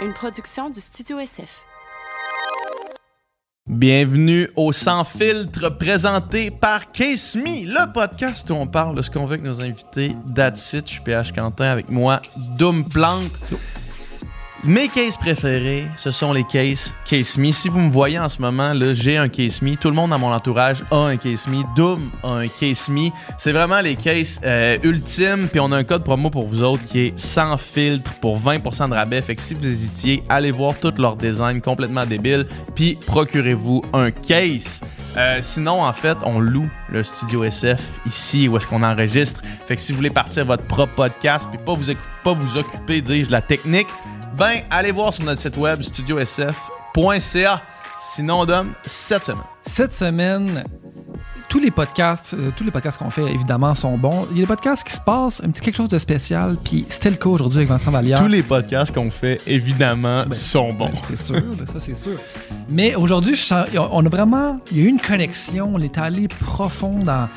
une production du Studio SF. Bienvenue au Sans Filtre présenté par Case Me, le podcast où on parle de ce qu'on veut avec nos invités. That's it, je suis PH Quentin avec moi, Doom Plante. Mes cases préférés, ce sont les cases Case Me. Si vous me voyez en ce moment, là, j'ai un Case Me. Tout le monde dans mon entourage a un Case Me. Doom a un Case Me. C'est vraiment les cases euh, ultimes. Puis on a un code promo pour vous autres qui est sans filtre pour 20% de rabais. Fait que si vous hésitiez, allez voir tout leur design complètement débile. Puis procurez-vous un case. Euh, sinon, en fait, on loue le studio SF ici où est-ce qu'on enregistre. Fait que si vous voulez partir votre propre podcast puis pas vous, pas vous occuper, dis-je, de la technique, ben, allez voir sur notre site web studiosf.ca. Sinon, Dom, cette semaine. Cette semaine, tous les podcasts, euh, tous les podcasts qu'on fait, évidemment, sont bons. Il y a des podcasts qui se passent un petit quelque chose de spécial, puis c'était le cas aujourd'hui avec Vincent Vallière. Tous les podcasts qu'on fait, évidemment, Ben, sont bons. ben, c'est sûr, là, ça c'est sûr. Mais aujourd'hui, on a vraiment, il y a eu une connexion, on est allé profond dans,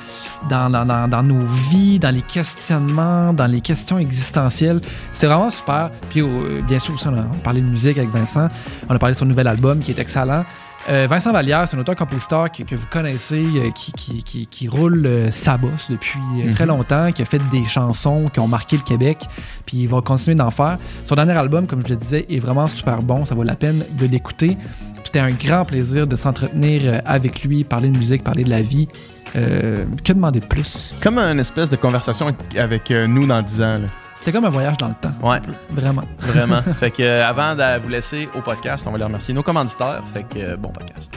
dans, dans, dans- dans nos vies, dans les questionnements, dans les questions existentielles. C'était vraiment super. Puis euh, bien sûr, aussi, on a parlé de musique avec Vincent, on a parlé de son nouvel album qui est excellent. Euh, Vincent Vallière, c'est un auteur-compositeur que, que vous connaissez, euh, qui, qui, qui, qui roule euh, sa bosse depuis très longtemps, qui a fait des chansons qui ont marqué le Québec, puis il va continuer d'en faire. Son dernier album, comme je le disais, est vraiment super bon, ça vaut la peine de l'écouter. C'était un grand plaisir de s'entretenir avec lui, parler de musique, parler de la vie. Que demander de plus? Comme une espèce de conversation avec nous dans 10 ans. là. C'était comme un voyage dans le temps. Ouais, Vraiment. vraiment. fait que euh, avant de vous laisser au podcast, on va les remercier nos commanditaires. Fait que euh, bon podcast.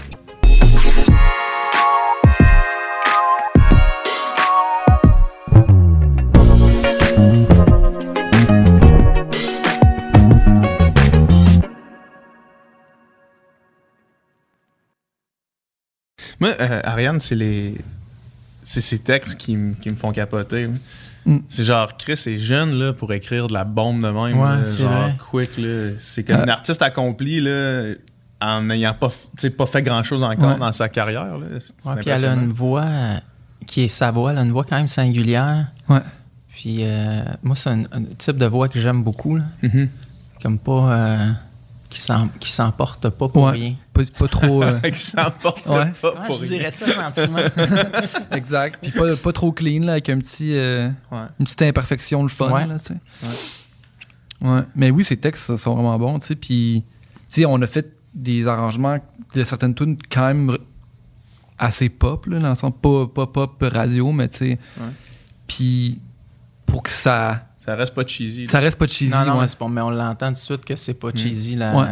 Moi, euh, Ariane, c'est les. C'est ces textes qui me font capoter. Mm. C'est genre, Chris est jeune là, pour écrire de la bombe de même. Ouais, là, genre, vrai. quick. là. C'est comme Euh, un artiste accompli là, en n'ayant pas, pas fait grand chose encore Ouais. dans sa carrière. Là. Puis elle a une voix euh, qui est sa voix, elle a une voix quand même singulière. Ouais. Puis euh, moi, c'est un, un type de voix que j'aime beaucoup. là. Mhm. Comme pas. euh, qui s'emporte pas pour Ouais. rien. Pas, pas trop. euh, Qui s'emporte Ouais. pas Ouais, pour je rien. dirais ça gentiment? exact. Puis pas, pas trop clean, là, avec un petit, euh, Ouais. une petite imperfection, le fun. Ouais. Là, tu sais. Ouais. Mais oui, ces textes sont vraiment bons. tu sais. Puis, tu sais, on a fait des arrangements de certaines tunes quand même assez pop, là, dans le sens pas, pas pop radio, mais tu sais. Ouais. Puis, pour que ça, Ça reste pas cheesy. là. ça reste pas cheesy. non, non, ouais. mais, c'est pas- mais on l'entend tout de suite que c'est pas cheesy là, Mm. Ouais.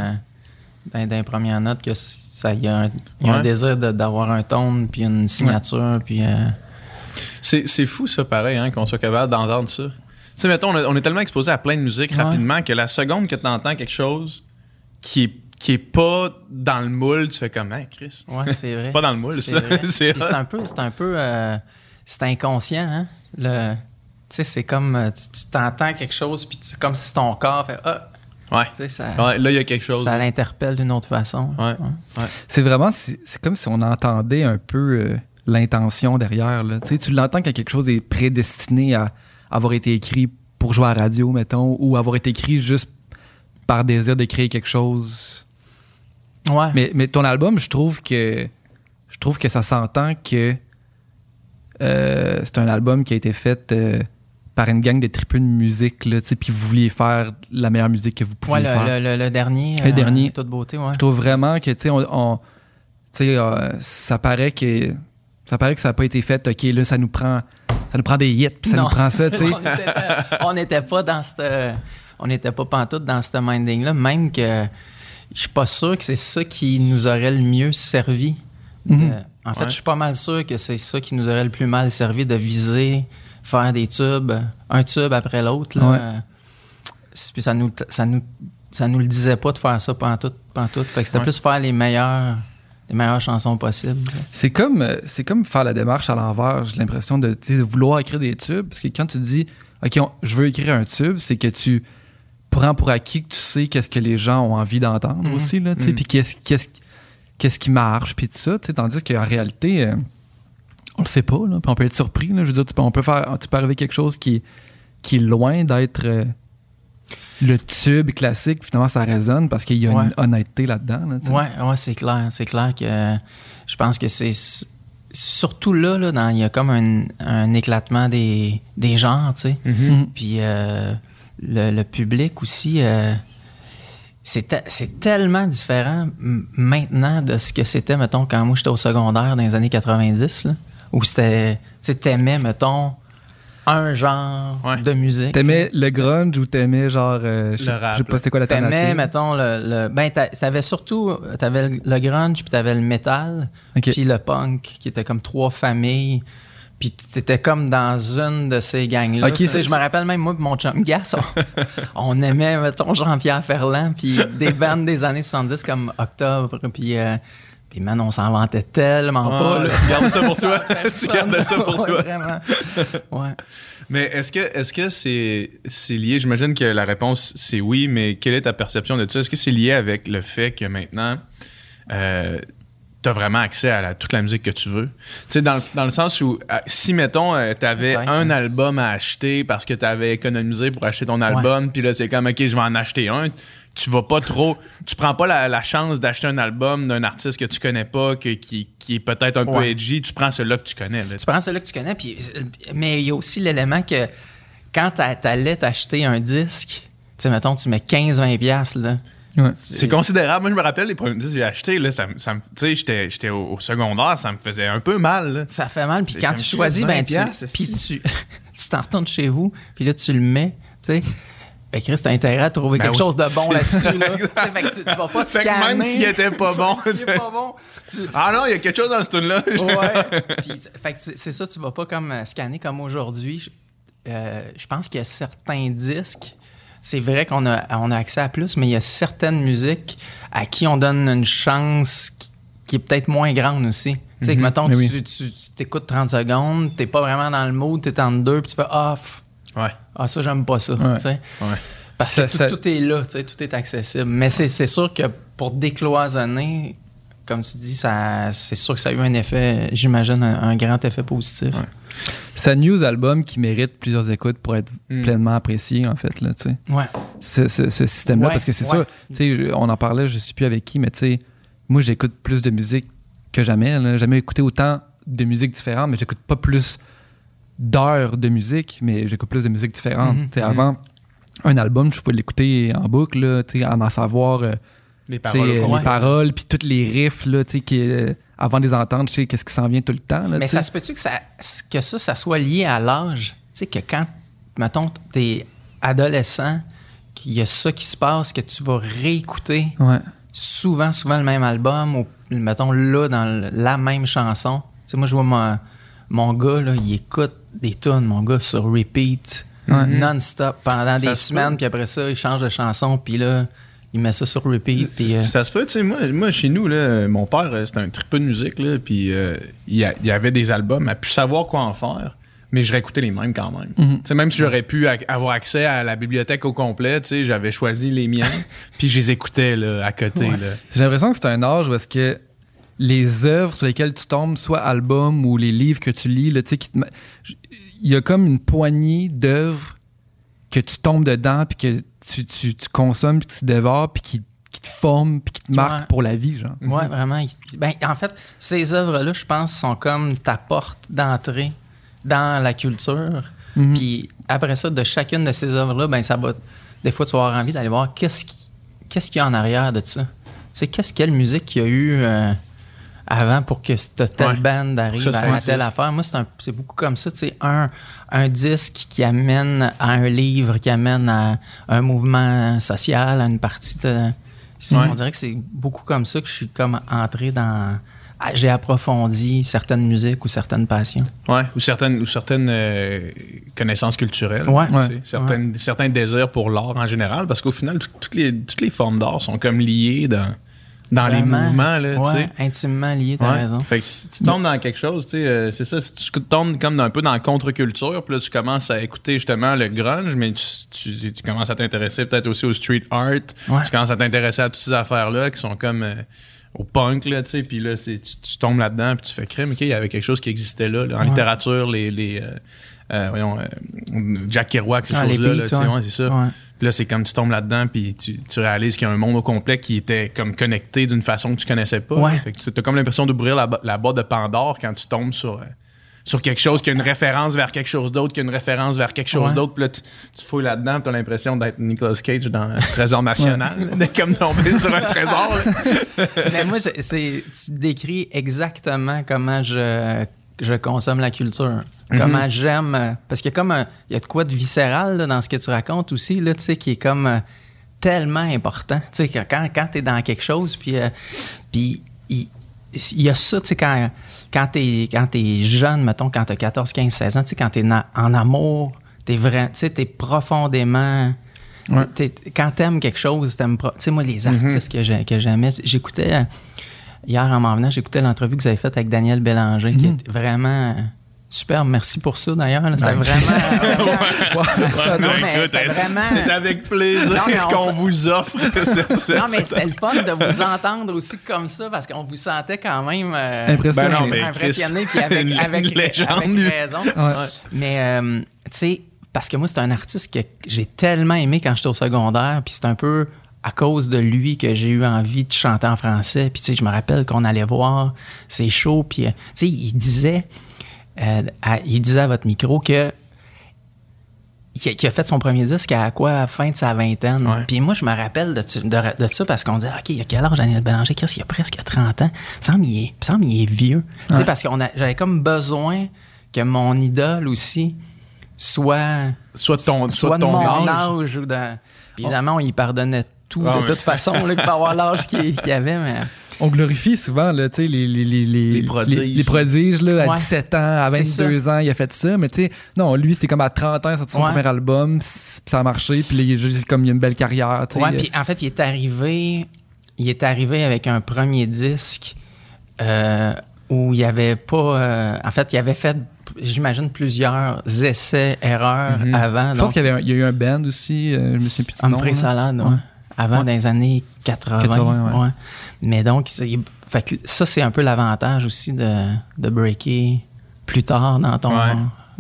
dans, dans les premières notes, que ça, il y a un, il y a un Ouais. désir de- d'avoir un tone, puis une signature, puis. euh, C'est, c'est fou, ça, pareil, hein, qu'on soit capable d'entendre ça. Tu sais, mettons, on, a- on est tellement exposé à plein de musique Ouais. rapidement que la seconde que tu entends quelque chose qui est, qui est pas dans le moule, tu fais comme, hein, Chris. Ouais, c'est vrai. C'est pas dans le moule, C'est ça. vrai. C'est un peu, c'est un peu, euh, c'est inconscient, hein. Le, sais, c'est comme, euh, tu tu t'entends quelque chose, puis c'est comme si ton corps fait, ah, Ouais. tu ça, Ouais, là, il y a quelque chose. ça l'interpelle d'une autre façon. Ouais. C'est vraiment, c'est c'est comme si on entendait un peu euh, l'intention derrière. Là. Tu sais, tu l'entends quand quelque chose est prédestiné à avoir été écrit pour jouer à la radio, mettons, ou avoir été écrit juste par désir de créer quelque chose. Ouais. Mais, mais ton album, je trouve que je trouve que ça s'entend que euh, c'est un album qui a été fait euh, par une gang de tripeux de musique, là, tu sais, puis vous vouliez faire la meilleure musique que vous pouviez Ouais, le, faire. le- le- le dernier. Le dernier. Toute beauté, ouais. Je trouve vraiment que, tu sais, on, on- tu sais, euh, ça paraît que ça paraît que ça n'a pas été fait. Ok, là, ça nous prend, ça nous prend des hits, puis ça Non. nous prend ça, tu sais. on n'était pas- dans cette, on n'était pas pantoute dans ce minding-là, même que je suis pas sûr que c'est ça qui nous aurait le mieux servi. De- Mhm. en fait, Ouais. je suis pas mal sûr que c'est ça qui nous aurait le plus mal servi de viser, faire des tubes, un tube après l'autre. là. Ouais. Puis ça nous, ça nous, ça nous le disait pas de faire ça pantoute, pantoute. Fait que c'était Ouais. plus faire les meilleures, les meilleures chansons possibles. C'est comme, c'est comme faire la démarche à l'envers. J'ai l'impression de, vouloir écrire des tubes. Parce que quand tu dis, OK, on- je veux écrire un tube, c'est que tu prends pour acquis que tu sais qu'est-ce que les gens ont envie d'entendre Mhm. aussi, là, tu sais, Mhm. puis qu'est-ce, qu'est-ce, qu'est-ce qui marche, puis tout ça, tu sais, tandis qu'en réalité, euh, on le sait pas, là, puis on peut être surpris, là, je veux dire, tu peux, on peut faire, tu peux arriver quelque chose qui, qui est loin d'être... euh, le tube classique, finalement, ça résonne parce qu'il y a Ouais. une honnêteté là-dedans. là. Ouais, ouais, c'est clair. C'est clair que euh, je pense que c'est surtout là, là, dans- il y a comme un, un éclatement des, des genres, tu sais. Mhm. Puis euh, le, le public aussi, euh, c'est te- c'est tellement différent maintenant de ce que c'était, mettons, quand moi j'étais au secondaire dans les années 90, là, où c'était, tu sais, t'aimais, mettons, un genre Ouais. de musique. T'aimais le grunge ou t'aimais genre. euh, je sais Le rap, je sais pas c'est quoi la T'aimais, mettons, le, le- ben, t'a- t'avais surtout, t'avais le- le grunge, puis t'avais le metal, Ok. puis le punk, qui était comme trois familles. Puis t'étais comme dans une de ces gangs-là. Ok, Tu sais, c'est- je me rappelle même, moi, mon chum Gas, on, on aimait, mettons, Jean-Pierre Ferland, puis des bandes des années 70 comme Octobre, puis... euh, puis man, on s'en vantait tellement pas. Là. tu gardes ça pour toi. Tu gardes ça pour toi. Vraiment. Ouais. Mais est-ce que est-ce que c'est c'est lié? J'imagine que la réponse c'est oui, mais quelle est ta perception de ça? Est-ce que c'est lié avec le fait que maintenant euh, tu as vraiment accès à la- toute la musique que tu veux? Tu sais dans, le- dans le sens où euh, si mettons tu avais un album à acheter parce que tu avais économisé pour acheter ton album, puis là c'est comme OK, je vais en acheter un. Tu vas pas trop, tu prends pas la, la chance d'acheter un album d'un artiste que tu connais pas, que- qui, qui est peut-être un peu edgy. Tu prends celui-là que tu connais. là. tu prends celui que tu connais, puis, mais il y a aussi l'élément que quand t'a- t'allais t'acheter un disque, tu sais, mettons, tu mets 15-20$, piastres, là. Ouais. C'est considérable. Moi, je me rappelle les premiers disques que j'ai achetés. Là, ça, me- ça me- tu sais, j'étais, j'étais au, au secondaire, ça me faisait un peu mal. là. Ça fait mal, puis quand tu si choisis, 20 ben, tu, puis tu, tu t'en retournes chez vous, puis là, tu le mets, tu sais. Ben, Chris, t'as intérêt à trouver Ben quelque oui, chose de bon là-dessus, là. Tu sais, fait que tu, tu vas pas Fait que scanner. même s'il était pas bon, S'il pas bon, tu, Ah non, il y a quelque chose dans ce tune-là. Ouais. Puis, tu- fait que tu- c'est ça, tu vas pas comme euh, scanner comme aujourd'hui. Je, euh, je pense qu'il y a certains disques. C'est vrai qu'on a, on a accès à plus, mais il y a certaines musiques à qui on donne une chance qui, qui est peut-être moins grande aussi. Tu sais, que mettons, tu, oui. tu- tu t'écoutes 30 secondes, t'es pas vraiment dans le mood, t'es en deux, puis tu fais Ah, f- Ouais. ah ça, j'aime pas ça. Ouais. Parce Ça- que tout, ça- tout est là, tu sais, tout est accessible. Mais c'est c'est sûr que pour décloisonner, comme tu dis, ça, c'est sûr que ça a eu un effet, j'imagine, un, un grand effet positif. C'est un news album qui mérite plusieurs écoutes pour être Mm. pleinement apprécié, en fait. Là, tu sais. Ouais. ce, ce- ce système-là. Ouais, parce que c'est sûr, tu sais, je- on en parlait, je sais plus avec qui, mais tu sais, moi, j'écoute plus de musique que jamais. J'ai jamais écouté autant de musique différente, mais j'écoute pas plus d'heures de musique, mais j'écoute plus de musique différente. Mhm. Sais, Avant, un album, je pouvais l'écouter en boucle, là, en en savoir euh, Les paroles. puis tous les riffs, là, qui, euh, avant de les entendre, je sais qu'est-ce qui s'en vient tout le temps. Là, Mais ça se peut-tu que ça, que ça, ça soit lié à l'âge? Tu sais, que quand, mettons, t'es adolescent, qu'il y a ça qui se passe, que tu vas réécouter Ouais. souvent, souvent le même album, ou mettons là, dans la même chanson. Tu sais, moi, je vois mon, mon gars, là, il écoute des tunes, mon gars, sur repeat, Ouais. non-stop, pendant Ça des se semaines, puis après ça, il change de chanson, puis là, il met ça sur repeat, puis... euh, Ça se peut, tu sais, moi, moi, chez nous, là, mon père, euh, c'était un tripeux de musique, là, puis euh, il y, avait des albums, à pu savoir quoi en faire, mais je réécoutais les mêmes quand même. Mhm. Tu sais, même si j'aurais pu avoir accès à la bibliothèque au complet, tu sais, j'avais choisi les miens, puis je les écoutais là, à côté. Là. J'ai l'impression que c'est un âge où est-ce que les œuvres sur lesquelles tu tombes, soit albums ou les livres que tu lis, là, qui te il y a comme une poignée d'œuvres que tu tombes dedans, puis que tu, tu, tu consommes, puis que tu dévores, puis qui, qui te forment, puis qui te marquent Ouais. pour la vie, genre. Ouais, vraiment. Il- Ben, en fait, ces œuvres-là, je pense, sont comme ta porte d'entrée dans la culture. Mhm. Puis après ça, de chacune de ces œuvres-là, ben ça va. Des fois, tu vas avoir envie d'aller voir qu'est-ce qui- qu'est-ce qu'il y a en arrière de ça. Tu sais, qu'est-ce quelle musique qu'il y a eu euh, avant pour que cette telle Ouais. band arrive ça à, telle affaire. Moi, c'est beaucoup comme ça. Tu un, un disque qui amène à un livre, qui amène à un mouvement social, à une partie de. Ouais. On dirait que c'est beaucoup comme ça que je suis comme entré dans. J'ai approfondi certaines musiques ou certaines passions. Ouais, ou certaines, ou certaines euh, connaissances culturelles. Ouais. tu sais, Ouais. Certaines, Certains désirs pour l'art en général, parce qu'au final, tout- toutes, les, toutes les formes d'art sont comme liées dans, dans les mouvements. Là, tu Ouais, intimement lié, t'as Ouais. raison. Fait que si tu tombes dans quelque chose, tu sais, euh, c'est ça, si tu tombes comme un peu dans la contre-culture, puis là, tu commences à écouter justement le grunge, mais tu, tu- tu commences à t'intéresser peut-être aussi au street art, Ouais. tu commences à t'intéresser à toutes ces affaires-là qui sont comme euh, au punk, là, tu sais, puis là, tu, tu tombes là-dedans, puis tu fais crème, OK, il y avait quelque chose qui existait là, là, en littérature, les... les euh, euh, voyons, Jack Kerouac, ces Ah, choses-là, là, ouais, c'est ça. Là, c'est comme tu tombes là-dedans, puis tu, tu réalises qu'il y a un monde au complet qui était comme connecté d'une façon que tu connaissais pas. Ouais. Fait que tu as comme l'impression d'ouvrir la, la boîte de Pandore quand tu tombes sur, euh, sur quelque chose qui a une référence vers quelque chose d'autre, qui a une référence vers quelque chose Ouais. d'autre. Puis là, tu, tu fouilles là-dedans, tu as l'impression d'être Nicolas Cage dans euh, Trésor National. D'être comme tombé sur un trésor. là. Mais moi, c'est, tu décris exactement comment je, je consomme la culture. Comment j'aime. euh, Parce qu'il y a comme un- il y a de quoi de viscéral là, dans ce que tu racontes aussi, là, tu sais, qui est comme euh, tellement important. Tu sais, quand, quand tu es dans quelque chose, puis, euh, puis il, il y a ça, tu sais, quand, quand tu es, quand t'es jeune, mettons, quand tu as 14, 15, 16 ans, tu sais, quand tu es en amour, tu es profondément. Ouais. t'es- t'es- quand t'aimes quelque chose, t'aimes Tu sais, moi, les artistes que j'ai- que j'aimais, j'écoutais. Hier, en m'en venant, j'écoutais l'entrevue que vous avez faite avec Daniel Bélanger, qui est vraiment euh, superbe. Merci pour ça, d'ailleurs. C'était vraiment. C'est- vraiment- C'est avec plaisir qu'on vous offre. Non, mais c'était le fun de vous entendre aussi comme ça parce qu'on vous sentait quand même euh, Impressionné. Ben non, mais impressionné puis avec, une- avec, une raison. Ouais. Mais euh, tu sais, parce que moi, c'est un artiste que j'ai tellement aimé quand j'étais au secondaire, puis c'est un peu à cause de lui que j'ai eu envie de chanter en français. Puis tu sais, je me rappelle qu'on allait voir ses shows, puis euh, tu sais, il disait, euh, à- il disait à votre micro que qui a, fait son premier disque à quoi, à la fin de sa vingtaine. Ouais. Puis moi, je me rappelle de, de, de ça parce qu'on dit, OK, il y a quel âge Daniel Bélanger? Qu'est-ce qu'il a presque 30 ans? Il semble est, il me semble est vieux. Tu sais, Ouais. parce qu'on a, j'avais comme besoin que mon idole aussi soit, Soit de ton, soit de ton mon âge. âge. ou de- Puis évidemment, on y pardonnait tout Ah, de mais- toute façon, là, pour avoir l'âge qu'il qu'il avait, mais... On glorifie souvent là, les, les, les, les, Les prodiges. les- les prodiges, là, à Ouais. 17 ans, à C'est 22 ans, il a fait ça. Mais tu sais, non, lui, c'est comme à 30 ans, il a sorti son Ouais. premier album, pis ça a marché, puis là, il est juste comme il a une belle carrière. tu sais. Ouais, puis en fait, il est arrivé, il est arrivé avec un premier disque euh, où il y avait pas, euh, en fait, il avait fait, j'imagine, plusieurs essais, erreurs Mhm. avant. Je pense qu'il y, y a eu un band aussi, euh, je me souviens plus du nom. Salade, ouais. Avant, Ouais. dans les années 80. 80, ouais. Mais donc, fait que ça, c'est un peu l'avantage aussi de, de breaker plus tard dans ton,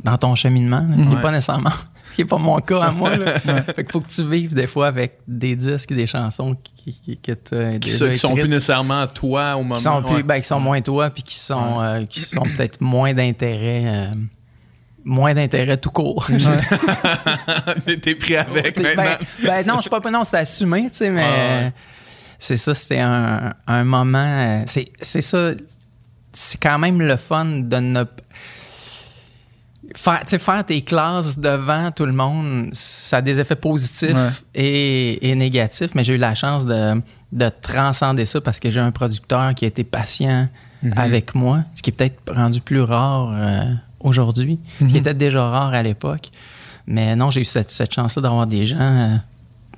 dans ton cheminement, qui n'est pas nécessairement, qui n'est pas mon cas à moi. Là. Fait faut que tu vives des fois avec des disques, des chansons qui, qui, Qui, sont- qui sont plus nécessairement toi au moment. qui sont, plus, ouais. ben, qui sont moins toi, puis qui sont, euh, qui sont peut-être moins d'intérêt. euh, moins d'intérêt tout court. Mais t'es pris avec ben, maintenant. ben non, je suis pas non, c'était assumé, tu sais, mais Ouais, ouais. c'est ça, c'était un, un moment. euh, C'est, c'est ça, c'est quand même le fun de ne faire, tu sais, faire tes classes devant tout le monde, ça a des effets positifs Ouais. et, et négatifs, mais j'ai eu la chance de, de transcender ça parce que j'ai un producteur qui a été patient Mhm. avec moi, ce qui est peut-être rendu plus rare euh, aujourd'hui, qui Mhm. était déjà rare à l'époque. Mais non, j'ai eu cette, cette chance-là d'avoir des gens euh,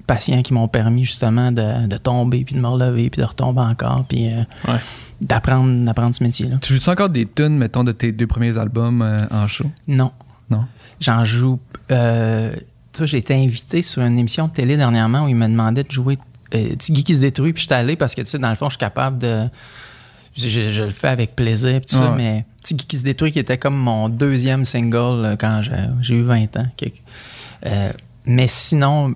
patients qui m'ont permis justement de, de tomber, puis de me relever, puis de retomber encore, puis euh, Ouais. d'apprendre, d'apprendre ce métier-là. Tu joues-tu encore des tunes, mettons, de tes deux premiers albums euh, en show? Non. Non? J'en joue. Euh, tu vois, j'ai été invité sur une émission de télé dernièrement où il me demandait de jouer Tiggy qui se détruit, puis je suis allé parce que, tu sais, dans le fond, je suis capable de. Je, je- je le fais avec plaisir, puis tout ça, mais Qui se détruit, qui était comme mon deuxième single euh, quand j'ai eu 20 ans. Euh, mais sinon,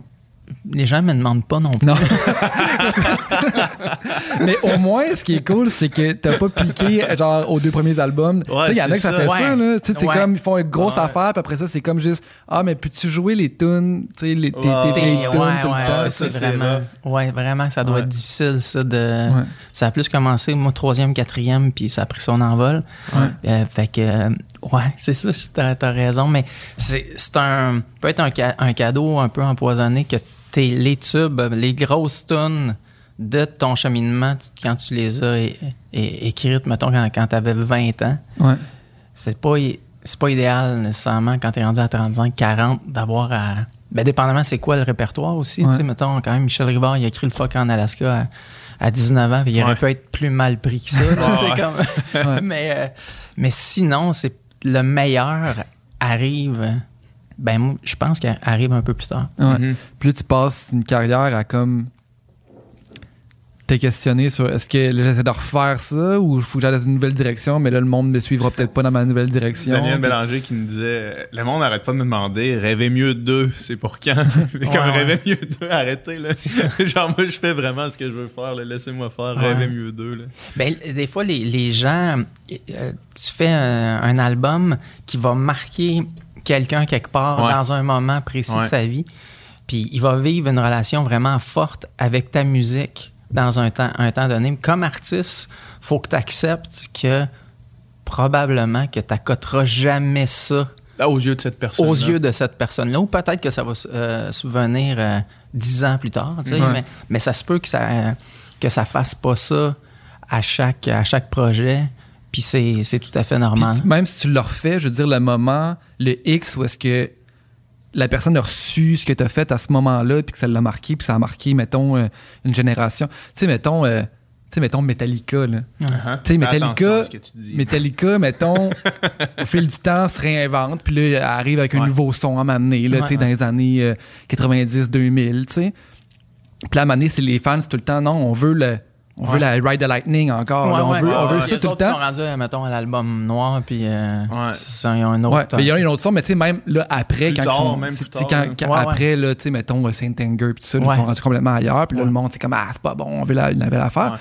les gens me demandent pas non plus. Non. Mais au moins, ce qui est cool, c'est que t'as pas piqué genre aux deux premiers albums. tu sais, il y en a que ça, ça. fait Ouais. ça, là. Tu sais, c'est Ouais. comme, ils font une grosse Ouais. affaire, puis après ça, c'est comme juste, ah, mais peux-tu jouer les tunes, tu sais, les, tes, tes Ouais. vieilles Ouais, tunes ouais, tout le temps? ça, Ça, c'est c'est vraiment. Ouais, vraiment, ça doit Ouais. être difficile, ça, de. Ouais. Ça a plus commencé, moi, troisième, quatrième, puis ça a pris son envol. Ouais. Euh, fait que, euh, ouais, c'est ça, t'as as raison, mais c'est c'est un. peut être un, ca- un cadeau un peu empoisonné que t'es les tubes, les grosses tunes de ton cheminement, tu- quand tu les as é- é- écrites, mettons, quand, quand t'avais 20 ans, Ouais. c'est pas, c'est pas idéal nécessairement quand t'es rendu à 35, 40, d'avoir à. Ben, dépendamment, c'est quoi le répertoire aussi. Ouais. Tu sais, mettons, quand même, Michel Rivard, il a écrit Le Fuck en Alaska à, à 19 ans, puis il aurait pu être plus mal pris que ça. là, tu sais, Ouais. comme- Ouais. mais, euh, mais sinon, c'est le meilleur arrive. Ben, moi, je pense qu'il arrive un peu plus tard. Ouais. Puis là, tu passes une carrière à comme t'es questionné sur est-ce que j'essaie de refaire ça ou il faut que j'aille dans une nouvelle direction, mais là, le monde me suivra peut-être pas dans ma nouvelle direction. Daniel Puis- Bélanger qui nous disait Le monde arrête pas de me demander rêver mieux de deux, c'est pour quand? Comme Ouais, ouais. rêver mieux de deux, arrêtez là. Genre, moi, je fais vraiment ce que je veux faire, laissez-moi faire, Ouais. rêver mieux de deux. Là. Ben, des fois, les, les gens, euh, tu fais un, un album qui va marquer quelqu'un quelque part Ouais. dans un moment précis de sa vie, puis il va vivre une relation vraiment forte avec ta musique dans un temps, un temps donné. Comme artiste, faut que tu acceptes que probablement que tu n'accoteras jamais ça Ah, aux yeux de cette personne. aux yeux de cette personne-là, ou peut-être que ça va euh, subvenir euh, dix ans plus tard, tu sais, Ouais. mais, mais ça se peut que ça, que ça fasse pas ça à chaque, à chaque projet, puis c'est, tout à fait normal. même si tu le refais, je veux dire, le moment, le X où est-ce que la personne a reçu ce que tu as fait à ce moment-là, puis que ça l'a marqué, puis ça a marqué, mettons, euh, une génération. Tu sais, mettons, euh, sais, mettons Metallica, là. Uh-huh. Tu sais, Metallica, attention à ce que tu dis. Metallica, mettons, au fil du temps, se réinvente, puis là, elle arrive avec un nouveau son à un moment donné, là, Ouais, tu sais, ouais. dans les années euh, 90-2000, tu sais. Puis là, à un moment donné, c'est les fans, c'est tout le temps, non, on veut le... On veut la Ride the Lightning encore. là, on ouais, veut, on ça. veut Les ça tout le autres, ils temps. sont rendus, euh, mettons, à l'album noir, puis euh, Ouais. ça, il y a un autre. Ouais, mais il y a un autre son, mais tu sais, même là, après, Plus quand tard, ils sont. même tu plus tard, quand- quand- Ouais, ouais. après, là, tu sais, mettons, euh, Saint Anger, puis tout ça, Ouais. ils sont rendus complètement ailleurs, puis là, Ouais. le monde, c'est comme, ah, c'est pas bon, on veut la, la belle affaire.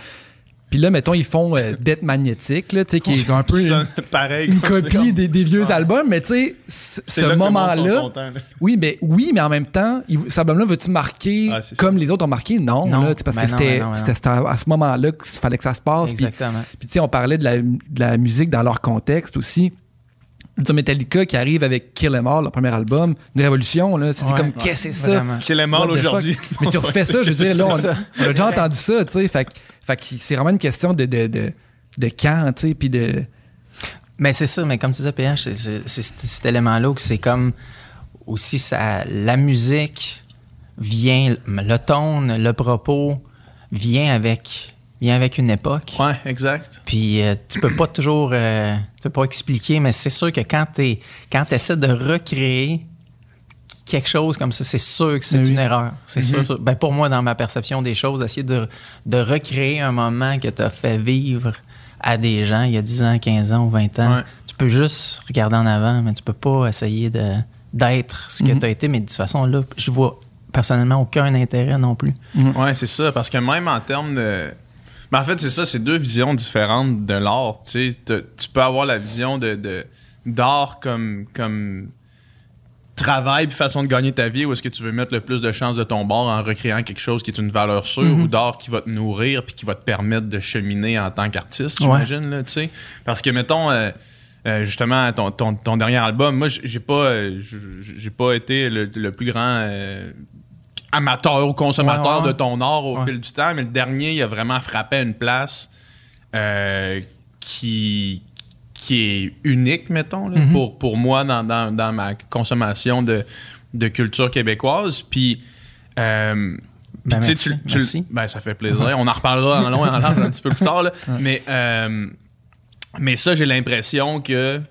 Puis là, mettons, ils font euh, Death Magnétique, là, tu sais, qui est un peu une, pareil. une comme- copie des, des vieux albums, mais tu sais, ce moment-là. Oui, mais oui, mais en même temps, il- cet album-là, veux-tu marquer Ah, comme les autres ont marqué? Non, Non. là, parce Ben que c'était à ce moment-là qu'il fallait que ça se passe. Exactement. puis tu sais, on parlait de la, de la musique dans leur contexte aussi. Du Metallica qui arrive avec Kill Em All, leur premier album, une révolution, là. C'est Ouais. comme, qu'est-ce que c'est ça? Mort What the aujourd'hui. Mais tu refais ça, je veux dire, là, on, a déjà entendu ça, tu sais. Fait, que- fait que c'est vraiment une question de, de, de, de quand, tu sais, puis de... Mais c'est ça, mais comme tu disais, PH, c'est, c'est- c'est cet, cet élément-là que c'est comme aussi ça, la musique vient, le tone, le propos vient avec, vient avec une époque. Ouais, exact. Puis euh, tu peux pas toujours, euh, tu peux pas expliquer, mais c'est sûr que quand tu quand essaies de recréer quelque chose comme ça, c'est sûr que c'est Oui. une erreur. C'est sûr, sûr. Ben, pour moi, dans ma perception des choses, d'essayer de, de recréer un moment que tu as fait vivre à des gens il y a 10 ans, 15 ans ou 20 ans, Ouais. tu peux juste regarder en avant, mais tu peux pas essayer de d'être ce que Mhm. tu as été. Mais de toute façon, là, je vois personnellement aucun intérêt non plus. Ouais, c'est ça. Parce que même en termes de. Mais en fait, c'est ça, c'est deux visions différentes de l'art. Tu peux avoir la vision de, de- d'art comme, comme travail puis façon de gagner ta vie ou est-ce que tu veux mettre le plus de chances de ton bord en recréant quelque chose qui est une valeur sûre Mhm. ou d'art qui va te nourrir puis qui va te permettre de cheminer en tant qu'artiste, Ouais. j'imagine, là, tu sais? Parce que, mettons, euh, euh, justement, ton, ton, ton dernier album, moi, j'ai pas, euh, j'ai pas été le, le plus grand amateur ou consommateur Ouais, ouais, ouais. de ton art au fil du temps, mais le dernier, il a vraiment frappé une place qui, qui est unique, mettons, là, Mhm. pour, pour moi dans, dans, dans ma consommation de, de culture québécoise. Puis, euh, Ben, tu merci, tu- ben, ça fait plaisir. On en reparlera en long et en large un petit peu plus tard. là. Mais, euh, mais ça, j'ai l'impression que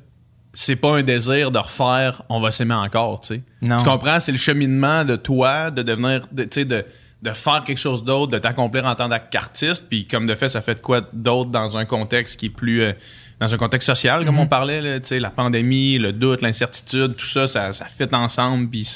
c'est pas un désir de refaire on va s'aimer encore, tu sais. Tu comprends? C'est le cheminement de toi, de devenir, de, tu sais, de, de faire quelque chose d'autre, de t'accomplir en tant qu'artiste. Puis comme de fait, ça fait de quoi d'autre dans un contexte qui est plus... euh, dans un contexte social, comme on parlait, là, tu sais, la pandémie, le doute, l'incertitude, tout ça, ça, ça fit ensemble, puis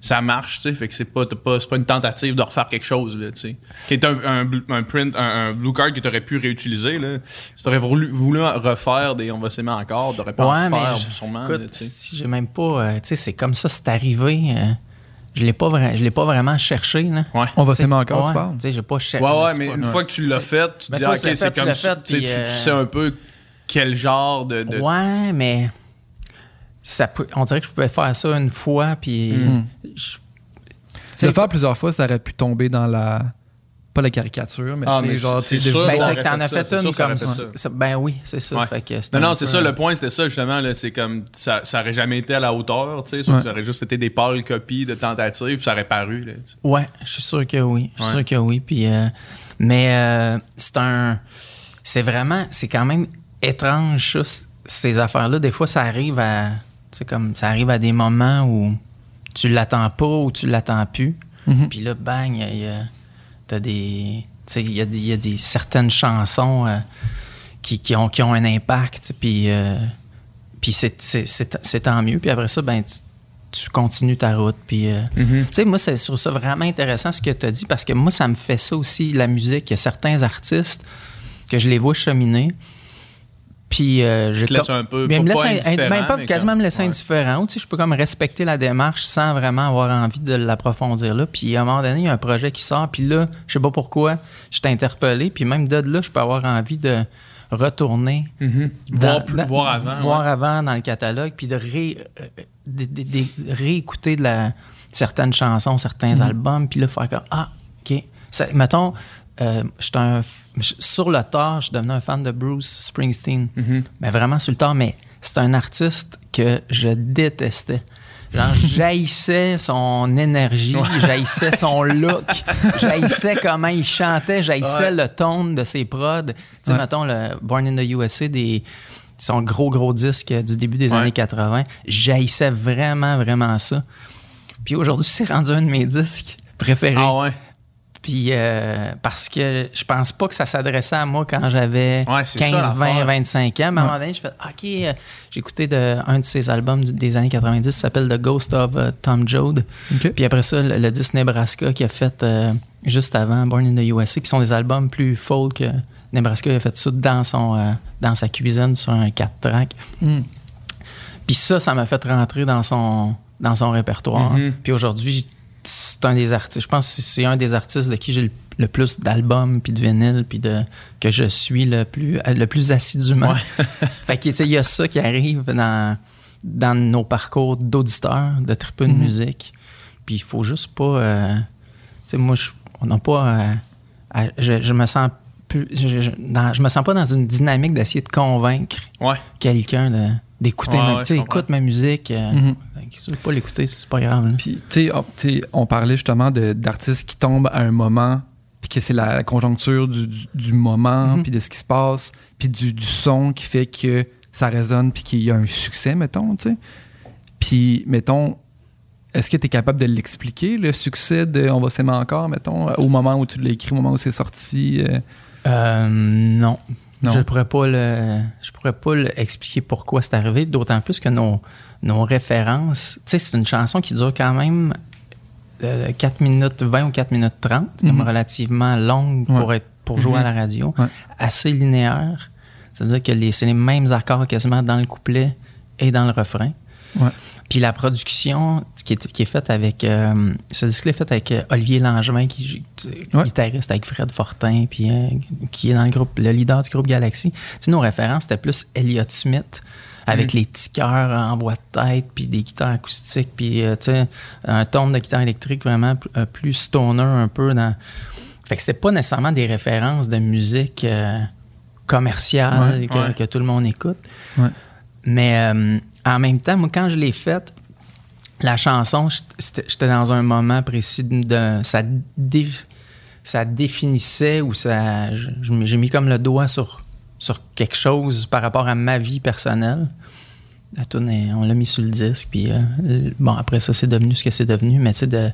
ça marche, tu sais, fait que c'est pas, pas, c'est pas une tentative de refaire quelque chose, là, tu sais. Qui est un, un, print, un, un blue card que t'aurais pu réutiliser, là. Si t'aurais voulu, voulu refaire des On va s'aimer encore, t'aurais pas en refaire, je- sûrement, écoute, tu sais. si j'ai même pas, euh, tu sais, c'est comme ça, c'est arrivé. euh, je l'ai pas, vra- je l'ai pas vraiment cherché là. Ouais. On va s'aimer encore, ouais, tu parles? Tu sais, j'ai pas cherché. Ouais, ouais, mais pas- une fois que tu l'as fait, tu te Ben, dis, toi, ok, tu c'est tu comme l'as ça. fait, Tu sais, puis, tu- euh, tu sais un peu quel genre de. de- Ouais, mais ça peut, on dirait que je pouvais faire ça une fois, puis Mm. je- le faire plusieurs fois, ça aurait pu tomber dans la. Pas la caricature, mais Ah, tu sais, mais genre, c'est sûr, Ben, c'est que t'en as ça, fait une comme ça. ça. Ben oui, c'est ça. Ouais. Fait que Non, non, c'est peu ça, le point, c'était ça, justement, là, c'est comme, ça, ça aurait jamais été à la hauteur, tu sais, ça, Ouais. ça aurait juste été des pâles copies de tentatives, puis ça aurait paru, là. Ouais, je suis sûr que oui. Je suis Ouais. sûr que oui. Puis, euh, mais euh, c'est un. C'est vraiment. C'est quand même étrange, ça, ces affaires-là. Des fois, ça arrive à. C'est comme. Ça arrive à des moments où tu l'attends pas ou tu l'attends plus. Mhm. Puis là, bang, il y a- il y a- t'as des. Il y, a y a des certaines chansons euh, qui, qui ont, qui ont un impact, puis, euh, puis c'est, c'est, c'est, c'est tant mieux. Puis après ça, ben, tu, tu continues ta route. Puis, euh, Mhm. tu sais, moi, c'est- je trouve ça vraiment intéressant ce que tu as dit, parce que moi, ça me fait ça aussi, la musique. Il y a certains artistes que je les vois cheminer, puis euh, je te laisse un peu, mais pas- me laisse- indifférent, même pas mais quasiment comme- me laisser ouais. indifférent. Tu sais, je peux comme respecter la démarche sans vraiment avoir envie de l'approfondir là. Puis à un moment donné, il y a un projet qui sort, puis là, je sais pas pourquoi, je suis interpellé, puis même de là, je peux avoir envie de retourner Mhm. dans- Voir, plus- dans- voir avant. voir ouais. avant dans le catalogue, puis de, ré- euh, de- de- de- réécouter de la, certaines chansons, certains Mhm. albums, puis là, faire comme Ah, OK. Ça- mettons, euh, j'étais un f- j- sur le tard, je suis devenu un fan de Bruce Springsteen. Mhm. Mais vraiment sur le tard, mais c'est un artiste que je détestais. Genre, j'haïssais son énergie, j'haïssais son look, j'haïssais comment il chantait, j'haïssais Ouais. le ton de ses prods. Tu sais, Ouais. mettons, le Born in the USA, des, son gros, gros disque du début des Ouais. années 80, j'haïssais vraiment, vraiment ça. Puis aujourd'hui, c'est rendu un de mes disques préférés. Ah ouais? Puis euh, parce que je pense pas que ça s'adressait à moi quand j'avais Ouais, c'est ça, 15, 20, l'affaire. 25 ans. Mais à un moment donné, je fais OK, euh, j'ai écouté de, un de ses albums du- des années 90, ça s'appelle The Ghost of euh, Tom Joad. OK. Puis après ça, le, le disque Nebraska qui a fait euh, juste avant Born in the USA, qui sont des albums plus folk. euh, Nebraska il a fait ça dans, son, euh, dans sa cuisine sur un 4 track. Mm. Puis ça, ça m'a fait rentrer dans son, dans son répertoire. Mhm. Puis aujourd'hui, c'est un des artistes. Je pense que c'est un des artistes de qui j'ai le, le plus d'albums, puis de vinyles, puis de, que je suis le plus, le plus assidûment. fait que, il y a ça qui arrive dans, dans nos parcours d'auditeurs, de triple de Mhm. musique. Puis il faut juste pas. euh, tu sais, moi, je, on n'a pas. euh, à- je, je me sens plus. Je, je- dans- je me sens pas dans une dynamique d'essayer de convaincre Ouais. quelqu'un de- d'écouter Ouais, ma ouais, écoute ma musique euh, si tu veux pas l'écouter c'est pas grave là. Puis, tu sais, oh, tu sais, on parlait justement de- d'artistes qui tombent à un moment, puis que c'est la conjoncture du, du- du moment, Mhm. puis de ce qui se passe, puis du, du son qui fait que ça résonne, puis qu'il y a un succès, mettons, tu sais. Puis, mettons, est-ce que tu es capable de l'expliquer, le succès de On va s'aimer encore, mettons, au moment où tu l'as écrit, au moment où c'est sorti? euh? Euh, non. Non. je pourrais pas le je pourrais pas le expliquer pourquoi c'est arrivé d'autant plus que nos nos références tu sais c'est une chanson qui dure quand même euh, 4 minutes 20 ou 4 minutes 30 comme Mhm. relativement longue pour Ouais. être pour jouer Mhm. à la radio Ouais. assez linéaire c'est-à-dire que les, c'est les mêmes accords quasiment dans le couplet et dans le refrain Ouais. Puis la production qui est, qui est faite avec. euh, ce disque-là est fait avec euh, Olivier Langevin, qui est Ouais. guitariste avec Fred Fortin, puis euh, qui est dans le groupe, le leader du groupe Galaxy. Tu sais, nos références, c'était plus Elliott Smith, avec les petits cœurs en bois de tête, puis des guitares acoustiques, puis euh, un ton de guitare électrique vraiment euh, plus stoner un peu. dans Fait que c'était pas nécessairement des références de musique euh, commerciale Ouais, que, ouais. que tout le monde écoute. Ouais. Mais en même temps, moi, quand je l'ai faite, la chanson, j'étais- dans un moment précis de. Ça, dé- ça définissait ou ça. J'ai mis comme le doigt sur, sur quelque chose par rapport à ma vie personnelle. La toune, est- on l'a mis sur le disque, puis euh, bon, après ça, c'est devenu ce que c'est devenu, mais tu sais, de,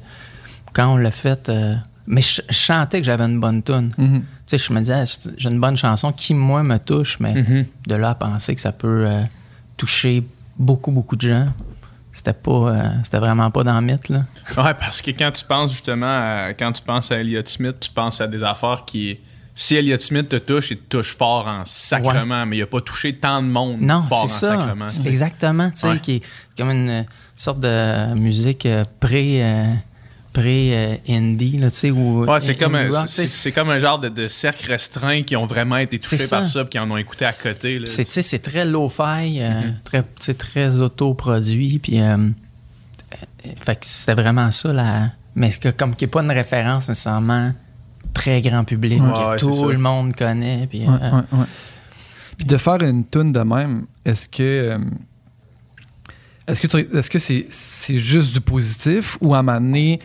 quand on l'a fait. euh, mais je, je chantais que j'avais une bonne tune. Mhm. Tu sais, je me disais, ah, j'ai une bonne chanson qui, moi, me touche, mais Mhm. de là à penser que ça peut euh, toucher beaucoup, beaucoup de gens, c'était pas, euh, c'était vraiment pas dans le mythe, là. Ouais, parce que quand tu penses justement à, quand tu penses à Elliott Smith, tu penses à des affaires qui. Si Elliott Smith te touche, il te touche fort en sacrement, mais il a pas touché tant de monde Non, fort en ça. sacrement. C'est Exactement, tu sais, Ouais. qui est comme une euh, sorte de musique euh, pré, indie, là, tu sais, ou Ouais, c'est comme, un, rock, c'est, comme un genre de, de cercle restreint qui ont vraiment été touchés par ça. puis qui en ont écouté à côté. Là, C'est, c'est très lo-fi, euh, Mm-hmm. très, très autoproduit, puis euh, euh, fait que c'était vraiment ça, là. Mais que, comme qui n'est pas une référence nécessairement très grand public, Ouais, que ouais, tout le monde connaît, puis... Ouais, euh, ouais, ouais. Puis de faire une tune de même, est-ce que euh, est-ce que tu- est-ce que c'est c'est juste du positif ou à un moment donné,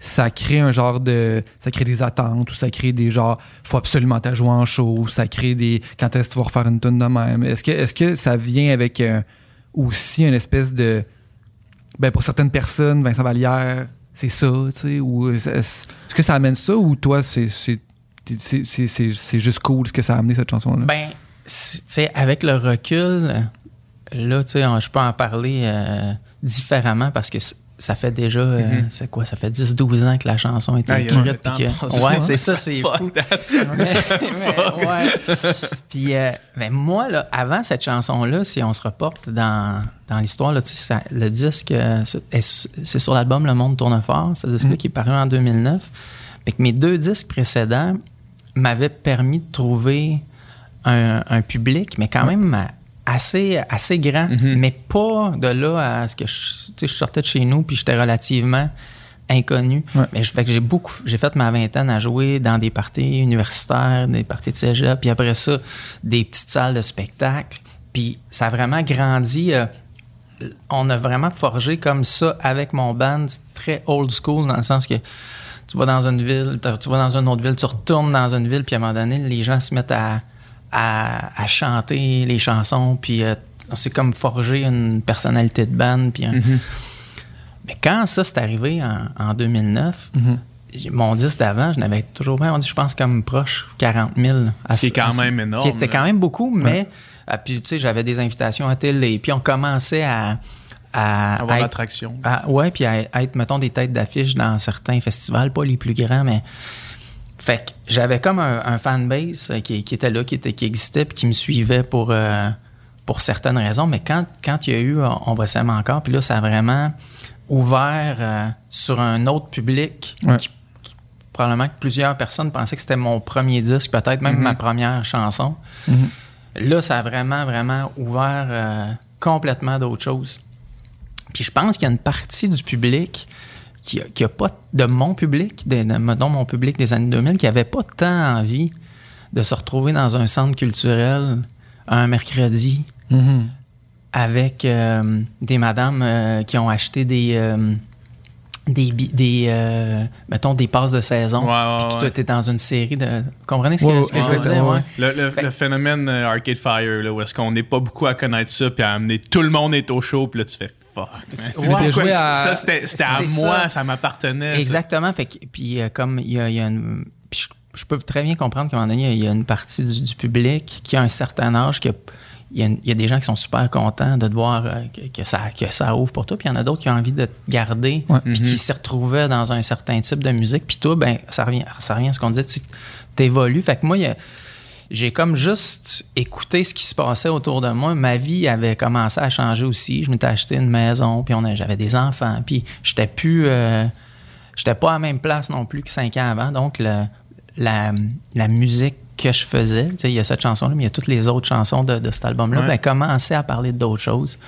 ça crée un genre de ça crée des attentes ou ça crée des genres faut absolument t'as joué en show ça crée des quand est-ce que tu vas refaire une tune de même? Est-ce que est-ce que ça vient avec euh, aussi une espèce de ben pour certaines personnes Vincent Vallière c'est ça tu sais ou est-ce est-ce que ça amène ça ou toi c'est c'est c'est- juste cool ce que ça a amené cette chanson-là? Ben, tu sais, avec le recul, euh, là, tu sais, je peux en parler euh, différemment parce que ça fait déjà, euh, c'est quoi, ça fait 10-12 ans que la chanson a été Ah, a écrite. que- ouais, c'est ça, c'est fou. mais, mais, ouais. Puis, euh, mais moi, là, avant cette chanson-là, si on se reporte dans, dans l'histoire, le disque, euh, c'est sur l'album Le Monde tourne fort, ce disque-là qui est paru en 2009. Fait que mes deux disques précédents m'avaient permis de trouver un, un public, mais quand même assez, assez grand, mais pas de là à ce que je, je sortais de chez nous puis j'étais relativement inconnu. Ouais. Mais je, fait que j'ai beaucoup, j'ai fait ma vingtaine à jouer dans des parties universitaires, des parties de cégep, puis après ça, des petites salles de spectacle. Puis ça a vraiment grandi. euh, on a vraiment forgé comme ça avec mon band, très old school dans le sens que tu vas dans une ville, tu vas dans une autre ville, tu retournes dans une ville, puis à un moment donné, les gens se mettent à, à, à chanter les chansons, puis euh, c'est comme forger une personnalité de band. Puis un- Mais quand ça c'est arrivé en, en 2009, j'ai- mon disque d'avant, je n'avais toujours pas, on dit, je pense, comme proche 40 000. à C'est ce- quand à même énorme, Qui était là. quand même beaucoup, mais ah, puis tu sais, j'avais des invitations à télé, puis on commençait à, à, Avoir l'attraction. ouais, puis à, à être, mettons, des têtes d'affiche dans certains festivals, pas les plus grands, mais. Fait que j'avais comme un, un fanbase euh, qui, qui était là, qui, était, qui existait, puis qui me suivait pour, euh, pour certaines raisons. Mais quand, quand il y a eu euh, On va s'aimer encore, puis là, ça a vraiment ouvert euh, sur un autre public. Ouais. qui- qui- probablement que plusieurs personnes pensaient que c'était mon premier disque, peut-être même ma première chanson. Mhm. Là, ça a vraiment, vraiment ouvert euh, complètement d'autres choses. Puis je pense qu'il y a une partie du public qui a, qui a pas de mon public, de, de- mon public des années 2000, qui avait pas tant envie de se retrouver dans un centre culturel un mercredi Mhm. avec euh, des madames euh, qui ont acheté des euh, des, bi- des euh, mettons des passes de saison Ouais, ouais, puis ouais. toi t'es dans une série de vous comprenez ce que, Ouais, ce que ouais, je veux dire ouais. ouais. Le, le- Fait- le phénomène euh, Arcade Fire, là, où est-ce qu'on n'est pas beaucoup à connaître ça, puis à amener tout le monde est au show, puis là tu fais fuck. à- ça, c'était c'était à moi, ça. ça, m'appartenait. ça. Exactement. Fait que, puis euh, comme il y a, il y a une. puis je, je peux très bien comprendre qu'à un moment donné, il y a une partie du, du public qui a un certain âge, y, a, il y a des gens qui sont super contents de te voir euh, que, que ça, que ça ouvre pour toi. Puis il y en a d'autres qui ont envie de te garder, Ouais. puis qui se retrouvaient dans un certain type de musique. Puis toi, ben, ça revient, ça revient à ce qu'on disait, tu t'évolues. Fait que moi, j'ai comme juste écouté ce qui se passait autour de moi. Ma vie avait commencé à changer aussi. Je m'étais acheté une maison, puis j'avais des enfants, puis j'étais plus, euh, j'étais pas à la même place non plus que cinq ans avant. Donc le- la, la musique que je faisais, tu sais, il y a cette chanson-là, mais il y a toutes les autres chansons de, de cet album-là, Ouais. ben, commençaient à parler d'autres choses.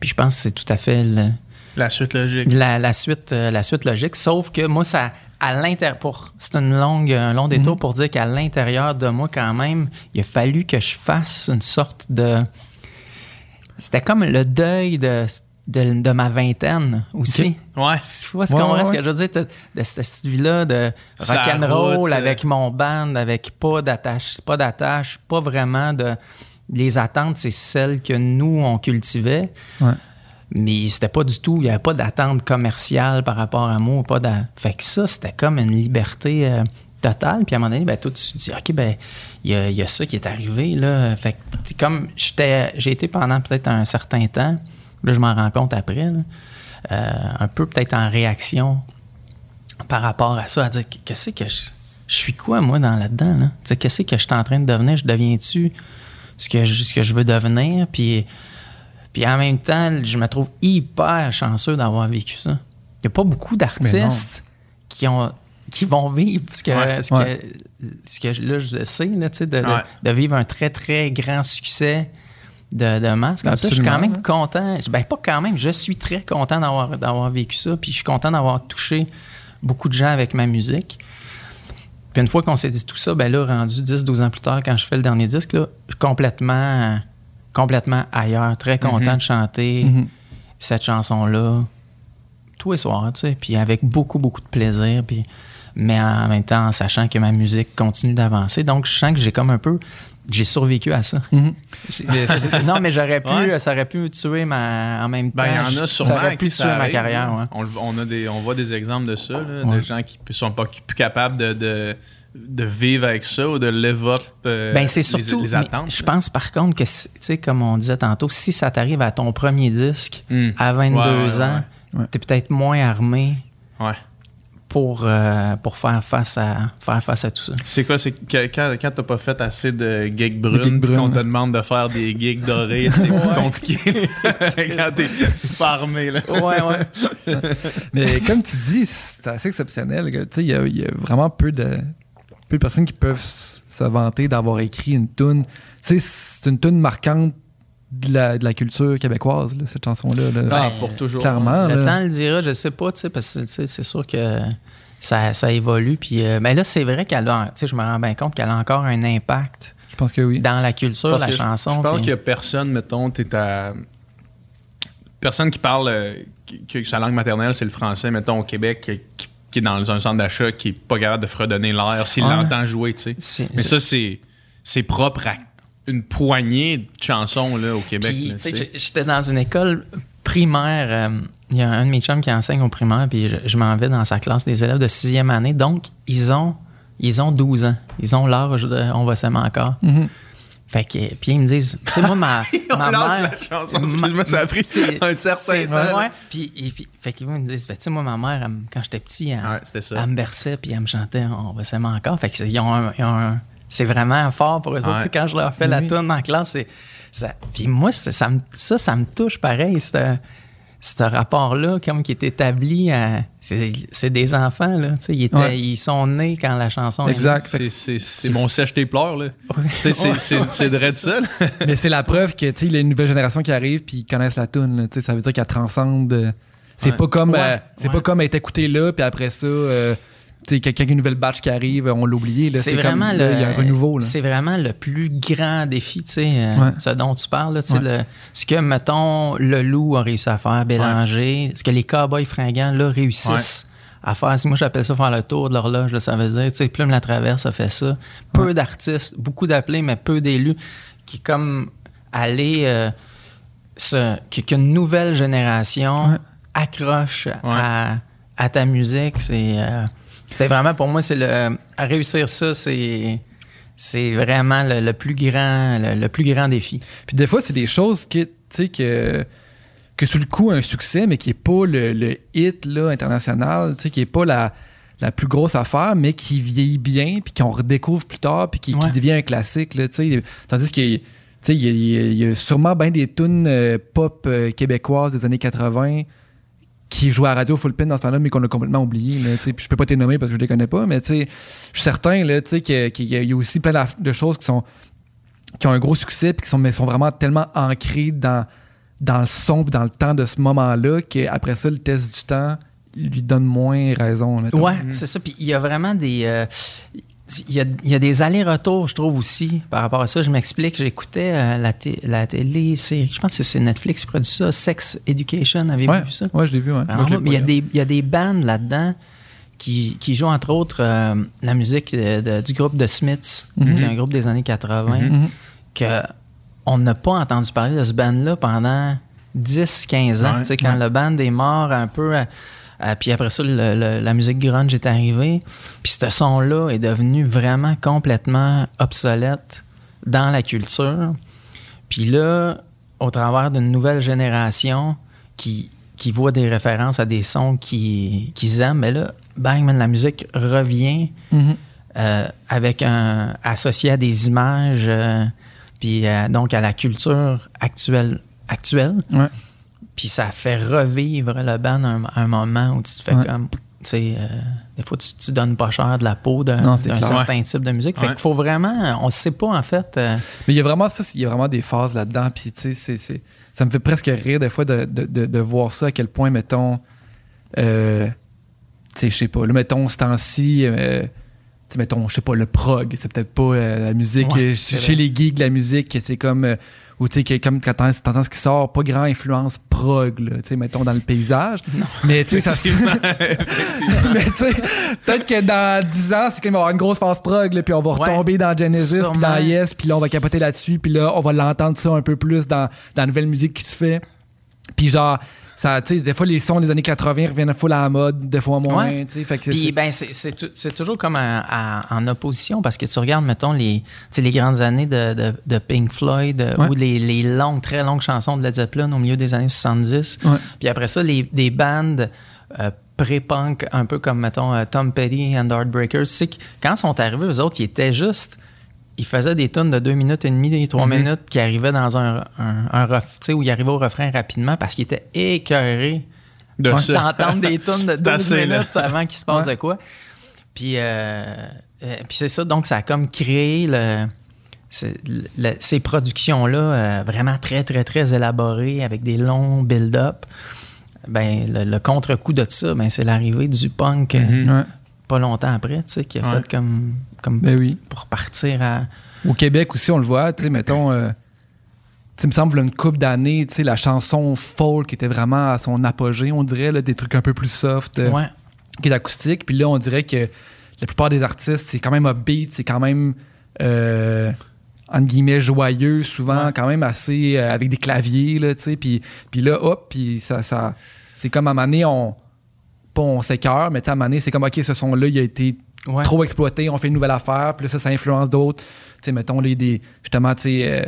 Puis je pense que c'est tout à fait le- La suite logique. la, la suite, euh, la suite logique. Sauf que moi, ça, à l'intérieur, pour, c'est une longue, un long détour pour dire qu'à l'intérieur de moi, quand même, il a fallu que je fasse une sorte de. C'était comme le deuil de, de, de ma vingtaine aussi. Ouais. Tu vois, c'est Ouais, ouais, ce que je veux dire, de, cette vie-là de rock'n'roll route, euh. avec mon band, avec pas d'attache, pas d'attache, pas vraiment de. Les attentes, c'est celles que nous, on cultivait. Ouais. Mais c'était pas du tout, il n'y avait pas d'attente commerciale par rapport à moi. Pas fait que ça, c'était comme une liberté euh, totale. Puis à un moment donné, ben, toi, tu te dis, OK, ben, il y y a ça qui est arrivé. Là. Fait que comme, j'étais, j'ai été pendant peut-être un certain temps, là, je m'en rends compte après, euh, un peu peut-être en réaction par rapport à ça, à dire, qu'est-ce que je, je suis quoi, moi, dans là-dedans? Là? Tu sais, Qu'est-ce que je suis en train de devenir? Je deviens-tu ce que je, ce que je veux devenir? Puis. Puis en même temps, je me trouve hyper chanceux d'avoir vécu ça. Il n'y a pas beaucoup d'artistes qui ont qui vont vivre ce que, Ouais, ce ouais. que, ce que je- là, je le sais, là, de vivre un très, très grand succès de, de masse. Comme ça, je suis quand même content. Ben, pas quand même, je suis très content d'avoir, d'avoir vécu ça. Puis je suis content d'avoir touché beaucoup de gens avec ma musique. Puis une fois qu'on s'est dit tout ça, ben là, rendu 10-12 ans plus tard, quand je fais le dernier disque, là, je suis complètement, complètement ailleurs, très content Mhm. de chanter Mhm. cette chanson-là tous les soirs, tu sais, puis avec beaucoup, beaucoup de plaisir, puis, mais en même temps en sachant que ma musique continue d'avancer. Donc, je sens que j'ai comme un peu... J'ai survécu à ça. Mhm. Non, mais j'aurais pu... Ouais. Ça aurait pu me tuer ma, en même temps. Ben, il y en a ça aurait pu tuer ma carrière, ouais. On, a des, on voit des exemples de ça, là, Ouais. de gens qui sont pas plus capables de, de, de vivre avec ça ou de live up euh, Ben, c'est les- surtout. les, attentes. je pense par contre que, si- tu sais, comme on disait tantôt, si ça t'arrive à ton premier disque Hmm. à 22 Ouais, ouais, ans, t'es peut-être moins armé Ouais. Pour, euh, pour faire, face à, faire face à tout ça. C'est quoi, c'est que- quand, quand t'as pas fait assez de gigs brunes, qu'on te demande de faire des gigs dorés, c'est plus compliqué. quand t'es pas armé, là. Ouais, ouais. Mais comme tu dis, c'est assez exceptionnel. que, Tu sais, il y, a- il y a vraiment peu de, peu de personnes qui peuvent se vanter d'avoir écrit une tune. Tu sais, c'est une tune marquante de la, de la culture québécoise, là, cette chanson-là. là. Ah, Ben, pour toujours. clairement. Le temps le dira, je sais pas, tu sais, parce que tu sais, c'est sûr que ça, ça évolue. Puis, euh, mais là, c'est vrai qu'elle a, tu sais, je me rends bien compte qu'elle a encore un impact Je pense que oui. dans la culture, la que je- chanson. Je, pense puis- qu'il y a personne, mettons, t'es à. Personne qui parle, euh, qui- sa langue maternelle, c'est le français, mettons, au Québec, qui, qui est dans un centre d'achat, qui est pas capable de fredonner l'air s'il Ouais. l'entend jouer, tu sais. Mais ça, c'est, c'est propre à une poignée de chansons, là, au Québec. J'étais dans une école primaire. euh, Il y a un de mes chums qui enseigne au primaire, puis je, je m'en vais dans sa classe des élèves de sixième année. Donc, ils ont, ils ont 12 ans. Ils ont l'âge de On va s'aimer encore. Mhm. Fait que, puis ils me disent, tu sais, moi, ma, ma mère. la chanson. Excuse-moi, ça a pris C'est- un certain temps. ouais. Puis, et puis- fait qu'ils me disent, ben, tu sais, moi, ma mère, elle quand j'étais petit, elle, Ouais, c'était ça. elle me berçait, puis elle me chantait On va s'aimer encore. Fait qu'ils ont un- un- c'est vraiment fort pour eux autres. Ouais. Tu sais, Quand je leur fais la tune en classe, c'est. Ça, puis moi, c'est- ça, me- ça, ça me touche pareil. C'est ce rapport-là, comme qui est établi à. C'est c'est des enfants, là. Tu sais, ils, étaient- Ouais. ils sont nés quand la chanson est Exact. C'est, c'est, c'est mon sèche tes pleurs, là. C'est, c'est, c'est de c'est ça. Mais c'est la preuve que, tu sais, il y a une nouvelle génération qui arrive puis ils connaissent la tune. là. Tu sais, Ça veut dire qu'elle transcende. euh, C'est Ouais. pas comme Ouais, euh, c'est ouais. pas comme elle est écoutée là puis après ça, euh, quelqu'un qui a une nouvelle batch qui arrive, on l'a oublié. C'est comme, vraiment là, le. Il y a un renouveau. C'est vraiment le plus grand défi, tu sais, euh, Ouais. ce dont tu parles, là, tu sais, Ouais. le- ce que, mettons, le loup a réussi à faire, Bélanger, ce que les cowboys fringants, là, réussissent à faire. Si Moi, j'appelle ça faire le tour de l'horloge, ça veut dire, tu sais, Plume la Traverse a fait ça. Peu d'artistes, beaucoup d'appelés, mais peu d'élus, qui, comme, aller, euh, qu'une nouvelle génération accroche à, à ta musique, c'est. euh, c'est vraiment, pour moi, c'est le. À réussir ça, c'est. C'est vraiment le, le plus grand, le, le plus grand défi. Puis des fois, c'est des choses qui, tu sais, que, que sous le coup, un succès, mais qui est pas le, le hit là, international, tu sais, qui est pas la, la plus grosse affaire, mais qui vieillit bien, puis qu'on redécouvre plus tard, puis qui, devient un classique, là, tu sais. Tandis qu'il il y, y a sûrement bien des tunes euh, pop euh, québécoises des années 80 qui jouaient à radio full pin dans ce temps-là, mais qu'on a complètement oublié. Là. Puis je peux pas t'les nommer parce que je les connais pas, mais je suis certain qu'il y, a- aussi plein de choses qui sont qui ont un gros succès puis qui sont, mais sont vraiment tellement ancrés dans, dans le son dans le temps de ce moment-là qu'après ça, le test du temps lui donne moins raison. mettons. Ouais, c'est ça. Puis il y a vraiment des. euh, il y, a, il y a des allers-retours, je trouve aussi, par rapport à ça. Je m'explique, j'écoutais euh, la, la télé, série, je pense que c'est Netflix qui produit ça, Sex Education, avez-vous Ouais, vu ça? ouais, je l'ai vu. Ouais. Alors, Moi, je l'ai mais il y, a des, il y a des bandes là-dedans qui, qui jouent entre autres euh, la musique de- de- du groupe de Smiths, Mhm. qui est un groupe des années 80, Mhm. que on n'a pas entendu parler de ce band-là pendant 10-15 ans. Ouais, Tu sais, quand le band est mort un peu, euh, euh, puis après ça, le- le- la musique grunge est arrivée, puis ce son-là est devenu vraiment complètement obsolète dans la culture. Puis là, au travers d'une nouvelle génération qui, qui voit des références à des sons qui- qu'ils aiment, mais là, bang, man, la musique revient Mhm. euh, avec un associé à des images, euh, puis donc à la culture actuelle. actuelle. Ouais. Puis ça fait revivre le band un, un moment où tu te fais Ouais. comme. Tu sais, euh, des fois, tu, tu donnes pas cher de la peau d'un certain type de musique. Fait Ouais. qu'il faut vraiment. On sait pas, en fait. euh, Mais il y a vraiment ça, il y a vraiment des phases là-dedans. Puis, tu sais, c'est- c'est- ça me fait presque rire des fois de, de- de- de voir ça, à quel point, mettons, euh, tu sais, je sais pas, là, mettons, ce temps-ci, euh, tu sais, mettons, je sais pas, le prog, c'est peut-être pas euh, la musique, chez vrai. les geeks, la musique, c'est comme, euh, ou tu sais, comme quand t'entends ce qui sort, pas grand influence prog, là, tu sais, mettons, dans le paysage. Mais, tu sais, ça se- Mais tu sais, peut-être que dans 10 ans, c'est qu'il va y avoir une grosse phase prog, là, puis on va Ouais, retomber dans Genesis, puis dans sûrement. Yes, puis là, on va capoter là-dessus, puis là, on va l'entendre ça un peu plus dans, dans la nouvelle musique qui se fait. Puis genre, ça, des fois, les sons des années 80 reviennent full à la mode, des fois moins, Ouais. Fait que Puis ben c'est c'est tou- c'est toujours comme à- en opposition parce que tu regardes mettons les les grandes années de, de, de Pink Floyd euh, Ouais. ou les, les longues très longues chansons de Led Zeppelin au milieu des années 70. Ouais. Puis après ça les des bandes euh, pré-punk un peu comme mettons euh, Tom Petty and Heartbreakers, c'est que quand ils sont arrivés eux autres, ils étaient juste ils faisaient des tunes de deux minutes et demie, trois Mhm. minutes qui arrivaient dans un, un, un ref- tu sais, où ils arrivaient au refrain rapidement parce qu'ils étaient écœurés De d'entendre des tunes de C'est 12 assez, là. minutes avant qu'il se passe Ouais. de quoi. Puis, euh, euh, puis c'est ça, donc ça a comme créé le, ces productions-là euh, vraiment très, très, très élaborées avec des longs build-up. Ben, le, le contre-coup de ça, ben, c'est l'arrivée du punk euh, Mhm. Ouais. pas longtemps après, tu sais, qui a Ouais. fait comme, comme Ben oui. pour partir à. Au Québec aussi, on le voit, tu sais, mettons, euh, il me semble, une couple d'années, tu sais, la chanson folk était vraiment à son apogée, on dirait, là, des trucs un peu plus soft, euh, Ouais. qui est acoustique. Puis là, on dirait que la plupart des artistes, c'est quand même upbeat, c'est quand même, euh, entre guillemets, joyeux, souvent, Ouais. quand même assez, euh, avec des claviers, là, tu sais. Puis, puis là, hop, puis ça, ça c'est comme à un moment donné, on, pas on s'écœure, mais tu sais, à un moment donné, c'est comme, OK, ce son-là, il a été Ouais. trop exploité, on fait une nouvelle affaire, puis là, ça, ça influence d'autres. Tu sais, mettons, les, des, justement, tu sais,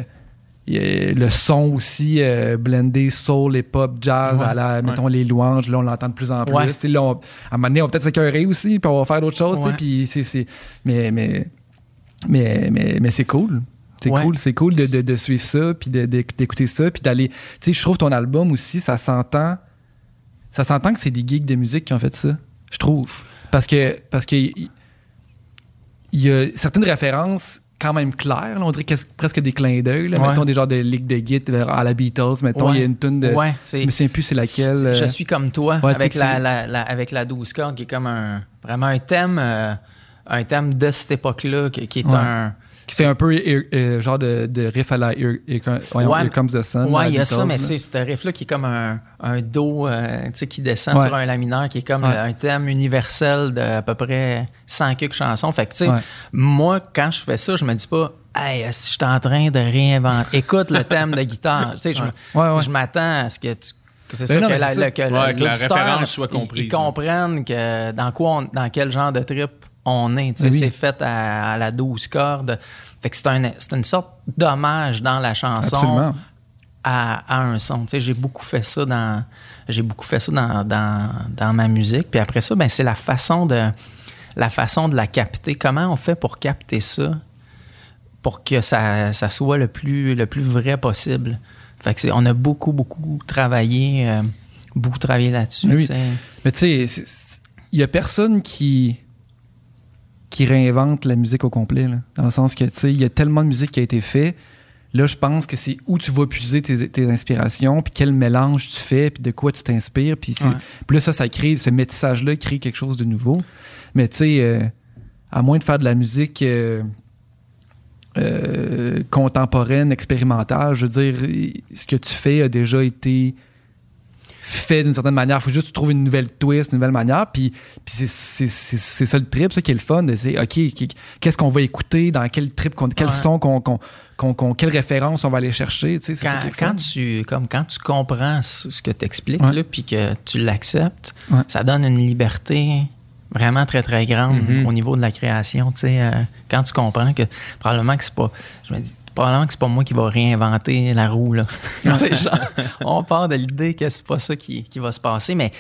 euh, le son aussi euh, blendé soul et pop jazz Ouais. à la mettons les louanges là on l'entend de plus en plus Ouais. Tu sais, là, on- à un moment donné on va peut-être s'écœurer aussi puis on va faire d'autres choses tu sais, Ouais. puis c'est c'est mais mais mais mais, mais c'est cool c'est Ouais. cool c'est cool de, de, de suivre ça puis d'écouter ça puis d'aller tu sais je trouve ton album aussi ça s'entend ça s'entend que c'est des geeks de musique qui ont fait ça je trouve parce que parce que il y a certaines références quand même claires là, on dirait presque des clins d'œil. Ouais. mettons des genres de ligue de git vers- à la Beatles mettons il y a une tune de Ouais, je c'est. me souviens plus c'est laquelle euh, Je suis comme toi Ouais, avec la, la, la- avec la 12 cordes qui est comme un vraiment un thème euh, un thème de cette époque-là qui, qui est un c'est un peu euh, euh, genre de, de riff à la Here, Here Com- voyons, Ouais. Here Comes the Sun ouais il y a ça mais c'est ce riff-là qui est comme un, un do euh, tu sais qui descend Ouais. sur un la mineur qui est comme Ouais. un thème universel de à peu près 100 quelques chansons fait que tu sais Ouais. moi quand je fais ça je me dis pas hey que je suis en train de réinventer écoute le thème de guitare tu sais je, me- Ouais, ouais. je m'attends à ce que tu que c'est ça non, que, la, c'est ça. le- que Ouais, le- que la l'auditeur, référence soit comprise. comprenne que dans quoi on- dans quel genre de trip on est tu sais oui. c'est fait à, à la 12 cordes fait que c'est un c'est une sorte d'hommage dans la chanson absolument à, à un son. Tu sais, j'ai beaucoup fait ça dans j'ai beaucoup fait ça dans, dans, dans ma musique. Puis après ça, ben c'est la façon de la façon de la capter. Comment on fait pour capter ça pour que ça, ça soit le plus le plus vrai possible? Fait que c'est- on a beaucoup beaucoup travaillé euh, beaucoup travaillé là-dessus. Oui. Mais tu sais, il y a personne qui qui réinvente la musique au complet. là. dans le sens que, tu sais, il y a tellement de musique qui a été fait. Là, je pense que c'est où tu vas puiser tes, tes inspirations, puis quel mélange tu fais, puis de quoi tu t'inspires. Puis c'est- Ouais. puis là, ça, ça crée, ce métissage-là crée quelque chose de nouveau. Mais tu sais, euh, à moins de faire de la musique euh, euh, contemporaine, expérimentale, je veux dire, ce que tu fais a déjà été fait d'une certaine manière. Il faut juste trouves une nouvelle twist, une nouvelle manière. Puis, puis c'est, c'est, ça le trip, ça qui est le fun. de C'est OK, qu'est-ce qu'on va écouter, dans quel trip, qu'on- quel Ouais. son, qu'on, qu'on, qu'on, qu'on- quelle référence on va aller chercher. Tu sais, c'est ça Quand, quand tu comme quand tu comprends ce que tu expliques Ouais. puis que tu l'acceptes, Ouais. ça donne une liberté vraiment très très grande Mhm. au niveau de la création, tu sais euh, quand tu comprends que probablement que c'est pas je me dis probablement que c'est pas moi qui va réinventer la roue là. Genre, on part de l'idée que c'est pas ça qui, qui va se passer mais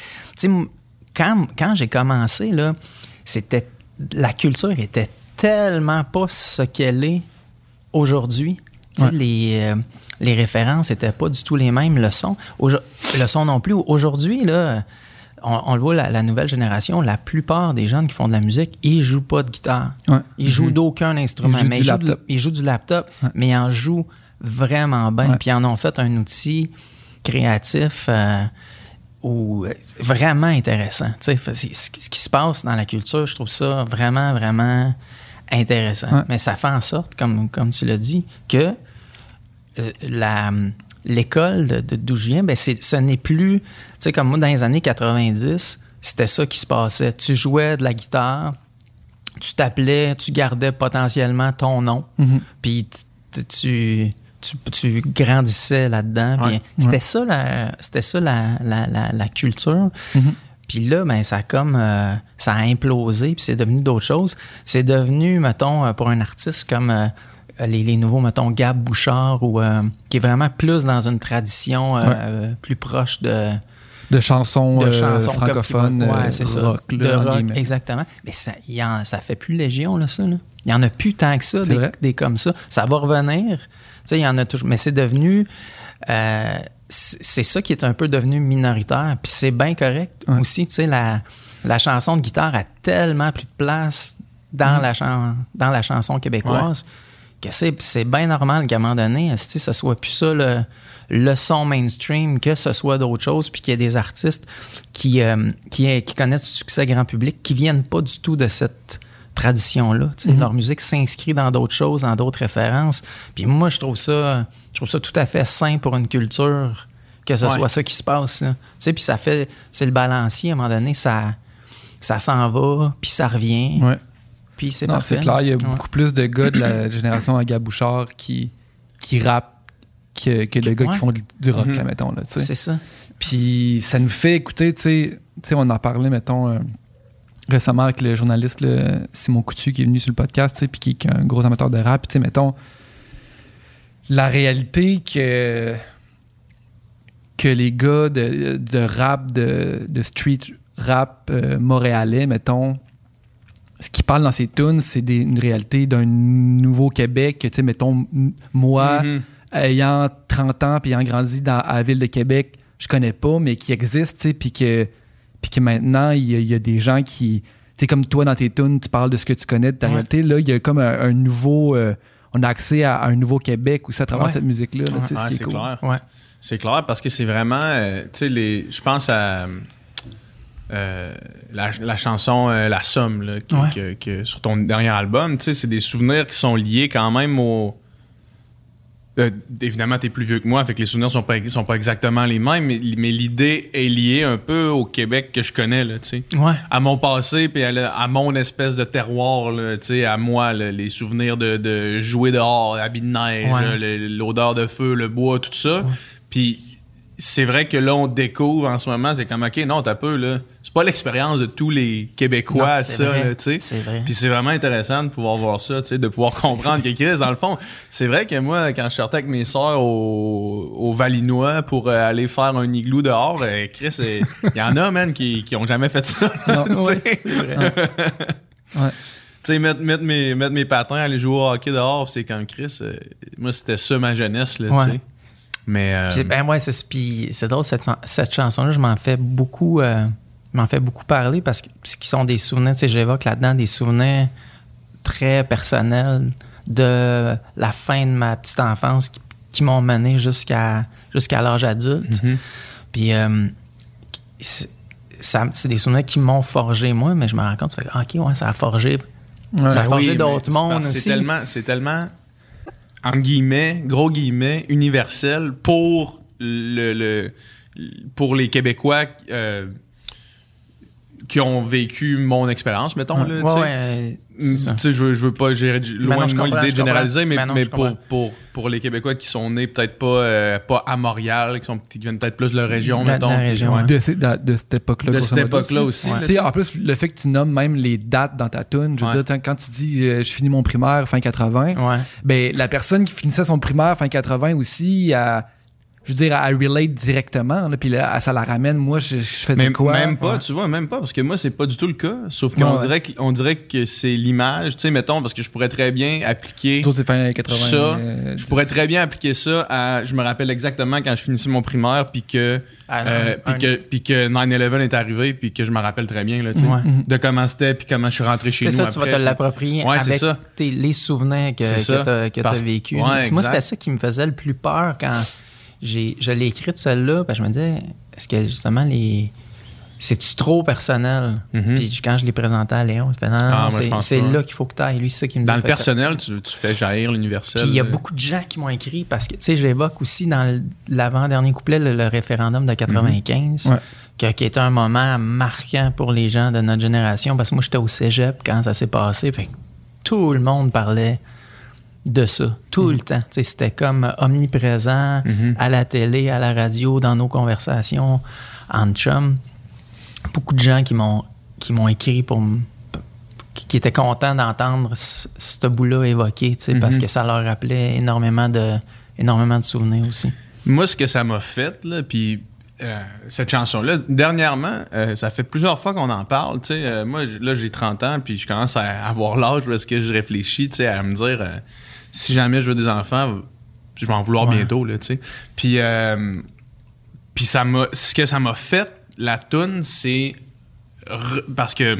quand quand j'ai commencé là, c'était la culture était tellement pas ce qu'elle est aujourd'hui. Ouais. les, euh, les références n'étaient pas du tout les mêmes. Le son, le son non plus. Aujourd'hui, là, on, on le voit, la, la nouvelle génération, la plupart des jeunes qui font de la musique, ils jouent pas de guitare. Ouais. Ils jouent d'aucun instrument. Ils jouent mais du ils, jouent laptop. ils jouent du laptop, Ouais. mais ils en jouent vraiment bien. Puis ils en ont fait un outil créatif euh, ou euh, vraiment intéressant. Ce qui ce qui se passe dans la culture, je trouve ça vraiment, vraiment intéressant. Ouais. Mais ça fait en sorte, comme, comme tu l'as dit, que euh, la l'école de, de- d'où je viens, ben c'est, ce n'est plus, tu sais, comme moi dans les années 90, c'était ça qui se passait. Tu jouais de la guitare, tu t'appelais, tu gardais potentiellement ton nom, Mhm. puis tu, tu tu, grandissais là-dedans. Ouais. C'était Ouais. ça, la, c'était ça la, la, la, la culture. Mhm. Puis là, ben, ça a comme euh, ça a implosé, puis c'est devenu d'autres choses. C'est devenu, mettons, euh, pour un artiste comme euh, les, les nouveaux, mettons, Gab Bouchard, ou euh, qui est vraiment plus dans une tradition euh, Ouais. euh, plus proche de, De chansons, de euh, chansons comme francophones, euh, ouais, c'est ça. rock, là, de rock, exactement. Mais ça, y en- ça fait plus légion, là, ça. Là. Il y en a plus tant que ça, des, comme ça. Ça va revenir. Il y en a toujours. Mais c'est devenu. euh, c'est ça qui est un peu devenu minoritaire. Puis c'est bien correct Ouais. aussi. Tu sais, la, la chanson de guitare a tellement pris de place Mm. dans, la, chan- dans la chanson québécoise que c'est c'est bien normal qu'à un moment donné, sais, ça soit plus ça le, le son mainstream, que ce soit d'autres choses, puis qu'il y ait des artistes qui, euh, qui, qui connaissent du succès grand public, qui viennent pas du tout de cette tradition-là. sais. Leur musique s'inscrit dans d'autres choses, dans d'autres références. Puis moi, je trouve ça, je trouve ça tout à fait sain pour une culture que ce Ouais. soit ça qui se passe. là. Puis ça fait, c'est le balancier à un moment donné, ça, ça s'en va, puis ça revient, Ouais. Puis c'est Non, parfait. c'est clair, il y a Ouais. beaucoup plus de gars de la génération à Gabouchard qui, qui rappent que, que de gars Ouais. qui font du, rock, Mhm. là, mettons. Là, tu sais. C'est ça. Puis ça nous fait écouter, tu sais, tu sais, on en parlait, mettons, euh, récemment avec le journaliste là, Simon Coutu qui est venu sur le podcast, tu sais, puis qui, qui est un gros amateur de rap. Tu sais, mettons, la réalité que, que les gars de, de rap, de, de street rap euh, montréalais, mettons, ce qu'ils parlent dans ces tunes, c'est des- une réalité d'un nouveau Québec, que, tu sais, mettons, moi, Mhm. ayant 30 ans puis ayant grandi dans, à la ville de Québec, je connais pas, mais qui existe, tu sais, puis que, puis que maintenant, il y, a- il y a des gens qui, tu sais, comme toi dans tes tunes, tu parles de ce que tu connais de ta Ouais. réalité. Là, il y a comme un, un nouveau, euh, on a accès à, à un nouveau Québec aussi à travers Ouais. cette musique-là, là, Ouais. ce est c'est cool. clair. Ouais. C'est clair parce que c'est vraiment, euh, tu sais, les, je pense à euh, la, la chanson euh, La Somme, là, qui- Ouais. que- que- sur ton dernier album, c'est des souvenirs qui sont liés quand même au. Euh, évidemment, t'es plus vieux que moi, fait que les souvenirs sont pas, sont pas exactement les mêmes, mais, mais l'idée est liée un peu au Québec que je connais, là, tu sais Ouais. à mon passé puis à, mon espèce de terroir là, tu sais à moi là, les souvenirs de, de jouer dehors habits de neige Ouais. l'odeur de feu le bois tout ça puis c'est vrai que là on découvre en ce moment c'est comme ok non t'as peu là c'est pas l'expérience de tous les Québécois Non, ça tu sais C'est vrai. puis c'est vraiment intéressant de pouvoir voir ça, tu sais, de pouvoir comprendre que Chris, dans le fond, c'est vrai que moi, quand je sortais avec mes soeurs au, au Valinois pour euh, aller faire un igloo dehors, euh, Chris, il y en a, man, qui, qui ont jamais fait ça. Non, Tu sais. ouais, c'est vrai. Ouais. Tu sais, mettre, mettre, mes, mettre mes patins, aller jouer au hockey dehors, c'est comme Chris. euh, moi, c'était ça ma jeunesse, là, Ouais. tu sais. Mais. euh, Puis ben ouais, c'est puis c'est drôle cette, cette chanson-là, je m'en fais beaucoup, euh, je m'en fais beaucoup parler parce que ce qui sont des souvenirs, tu sais, j'évoque là-dedans des souvenirs très personnels de la fin de ma petite enfance qui, qui m'ont mené jusqu'à jusqu'à l'âge adulte. mhm. Puis euh, c'est ça- c'est des souvenirs qui m'ont forgé moi, mais je me rends compte, fait, ah, ok, ouais, ça a forgé. Ouais. Ça a forgé oui, d'autres c'est mondes parce que aussi. C'est tellement, c'est tellement, entre guillemets, gros guillemets, universel pour le, le- pour les Québécois euh, qui ont vécu mon expérience, mettons. Là, Ouais, tu sais. ouais, c'est ça. Je veux, je veux pas gérer loin non, de je moi l'idée de généraliser, mais, Ben non, mais pour, pour, pour les Québécois qui sont nés peut-être pas, euh, pas à Montréal, qui, sont, qui viennent peut-être plus de la région, De mettons. de la puis- région, ouais. ouais. De, ces- de- de cette époque-là. De cette époque-là aussi. Là, en plus, le fait que tu nommes même les dates dans ta tune, je veux Ouais. dire, quand tu dis euh, je finis mon primaire fin 80, Ouais. ben la personne qui finissait son primaire fin 80 aussi, elle- je veux dire, elle relate directement, là, puis là, ça la ramène, moi, je, je faisais Mais quoi? même pas, Ouais. tu vois, même pas, parce que moi, c'est pas du tout le cas. Sauf qu'on Ouais, dirait, dirait que c'est l'image, tu sais, mettons, parce que je pourrais très bien appliquer c'est fin 80. ça. euh, Je pourrais très bien appliquer ça à. Je me rappelle exactement quand je finissais mon primaire, puis que, Ah, euh, un- puis que, puis que 9-11 est arrivé, puis que je me rappelle très bien, là, tu sais, Ouais. De comment c'était, puis comment je suis rentré chez C'est nous. ça, tu vas te l'approprier Ouais, c'est avec ça. tes- les souvenirs que, C'est que Parce- t'as vécu. Ouais, moi, c'était ça qui me faisait le plus peur quand je l'ai écrite celle-là. parce que je me disais, est-ce que justement les. C'est-tu trop personnel? Mhm. Puis quand je l'ai présenté à Léon, non, Ah, c'est, là qu'il faut que tu ailles. Lui, c'est ça qui me Dans dit. le personnel, tu, tu fais jaillir l'universel. Puis il y a là. beaucoup de gens qui m'ont écrit parce que, tu sais, j'évoque aussi dans l'avant-dernier couplet le, le référendum de 95, Ouais. que- qui était un moment marquant pour les gens de notre génération parce que moi, j'étais au cégep quand ça s'est passé. Fait que tout le monde parlait de ça, tout le temps. C'était comme omniprésent Mhm. à la télé, à la radio, dans nos conversations en chum. Beaucoup de gens qui m'ont qui m'ont écrit pour me- qui, étaient contents d'entendre ce, bout-là évoqué, parce Mhm. que ça leur rappelait énormément de énormément de souvenirs aussi. Moi, ce que ça m'a fait, là, puis euh, cette chanson-là, dernièrement, euh, ça fait plusieurs fois qu'on en parle. euh, moi, là, j'ai 30 ans, puis je commence à avoir l'âge parce que je réfléchis à me dire euh, si jamais je veux des enfants, je vais en vouloir Ouais. bientôt. Là, tu sais. puis, euh, puis ça m'a, ce que ça m'a fait, la toune, c'est re- parce que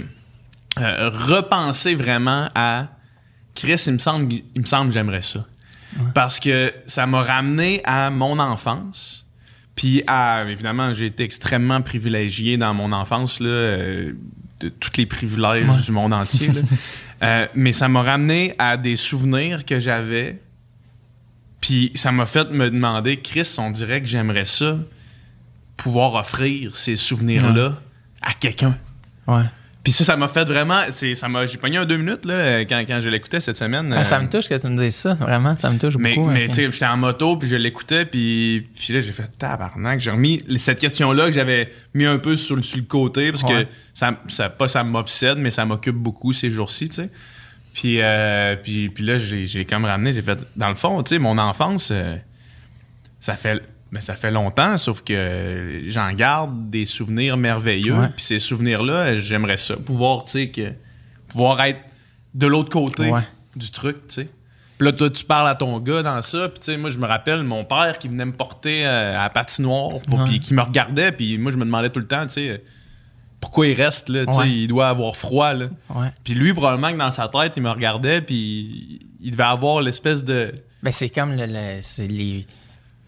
euh, repenser vraiment à Chris, il me semble, il me semble que j'aimerais ça. Parce que ça m'a ramené à mon enfance. Puis, à, évidemment, j'ai été extrêmement privilégié dans mon enfance, là, euh, de tous les privilèges Ouais. du monde entier. là. Euh, mais ça m'a ramené à des souvenirs que j'avais. Puis, ça m'a fait me demander, Chris, on dirait que j'aimerais ça, pouvoir offrir ces souvenirs-là à quelqu'un. Ouais. Puis ça, ça m'a fait vraiment. c'est- Ça m'a, j'ai pogné un deux minutes là, quand, quand je l'écoutais cette semaine. Ah, ça euh, me touche que tu me dises ça, vraiment, ça me touche mais, beaucoup. mais hein, tu sais, j'étais en moto, puis je l'écoutais, puis, puis là, j'ai fait tabarnak. J'ai remis cette question-là que j'avais mis un peu sur, le- sur le côté, parce Ouais. que ça, ça, pas ça m'obsède, mais ça m'occupe beaucoup ces jours-ci, tu sais. Puis, euh, puis, puis là, j'ai, j'ai comme ramené, j'ai fait, dans le fond, tu sais, mon enfance, euh, ça fait. Mais ça fait longtemps, sauf que j'en garde des souvenirs merveilleux. Ouais. Puis ces souvenirs-là, j'aimerais ça. Pouvoir, tu sais, que, pouvoir être de l'autre côté Ouais. du truc, tu sais. Puis là, toi, tu parles à ton gars dans ça. Puis, tu sais, moi, je me rappelle mon père qui venait me porter euh, à la patinoire, puis qui me regardait. Puis moi, je me demandais tout le temps, tu sais, pourquoi il reste, là. Tu sais, Ouais. il doit avoir froid, là. Puis lui, probablement que dans sa tête, il me regardait, puis il devait avoir l'espèce de. Ben, c'est comme le, le- c'est les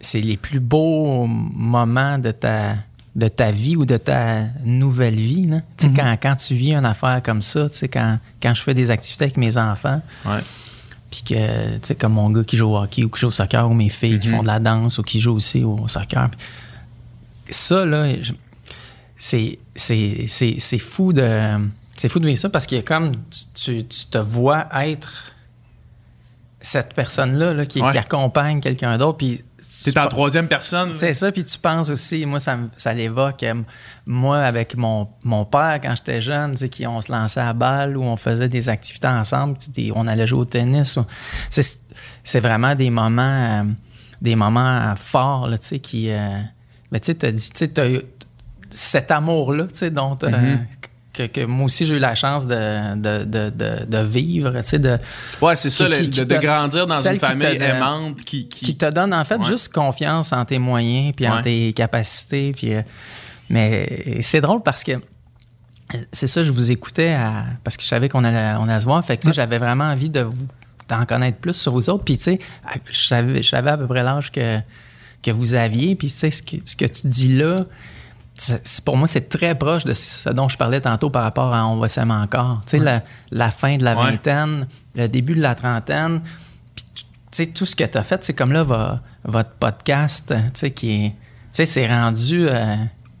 c'est les plus beaux moments de ta de ta vie ou de ta nouvelle vie là. Sais, quand, quand tu vis une affaire comme ça, quand quand je fais des activités avec mes enfants, puis que comme mon gars qui joue au hockey ou qui joue au soccer ou mes filles qui Mhm. font de la danse ou qui jouent aussi au soccer. Ça là, c'est fou de c'est fou de vivre ça parce que comme tu, tu, tu te vois être cette personne-là là, qui, Ouais. qui accompagne quelqu'un d'autre. Puis C'est en troisième personne. c'est ça, puis tu penses aussi, moi, ça, ça l'évoque, euh, moi, avec mon, mon père, quand j'étais jeune, tu qui on se lançait à balle ou on faisait des activités ensemble, tu des- on allait jouer au tennis. c'est, c'est vraiment des moments, euh, des moments forts, là, tu sais, qui... euh, mais tu sais, t'as dit, tu sais, eu cet amour-là, tu sais, dont... euh, Mhm. Que, que moi aussi j'ai eu la chance de, de, de, de, vivre, tu sais, de, Ouais, c'est ça, Qui- le- qui- qui de, te- grandir dans une qui famille donne- aimante qui. qui- qui te donne en fait Ouais. juste confiance en tes moyens puis en tes capacités puis euh, mais c'est drôle parce que c'est ça je vous écoutais à- parce que je savais qu'on allait on allait se voir fait que j'avais vraiment envie de vous d'en connaître plus sur vous autres puis tu sais je savais je savais à peu près l'âge que que vous aviez puis tu sais ce que ce que tu dis là pour moi, c'est très proche de ce dont je parlais tantôt par rapport à On va s'aimer encore. Tu sais, la, la fin de la Ouais. vingtaine, le début de la trentaine, puis tu sais, tout ce que tu as fait, c'est comme là, va- votre podcast, tu sais, qui est. Tu sais, c'est rendu euh,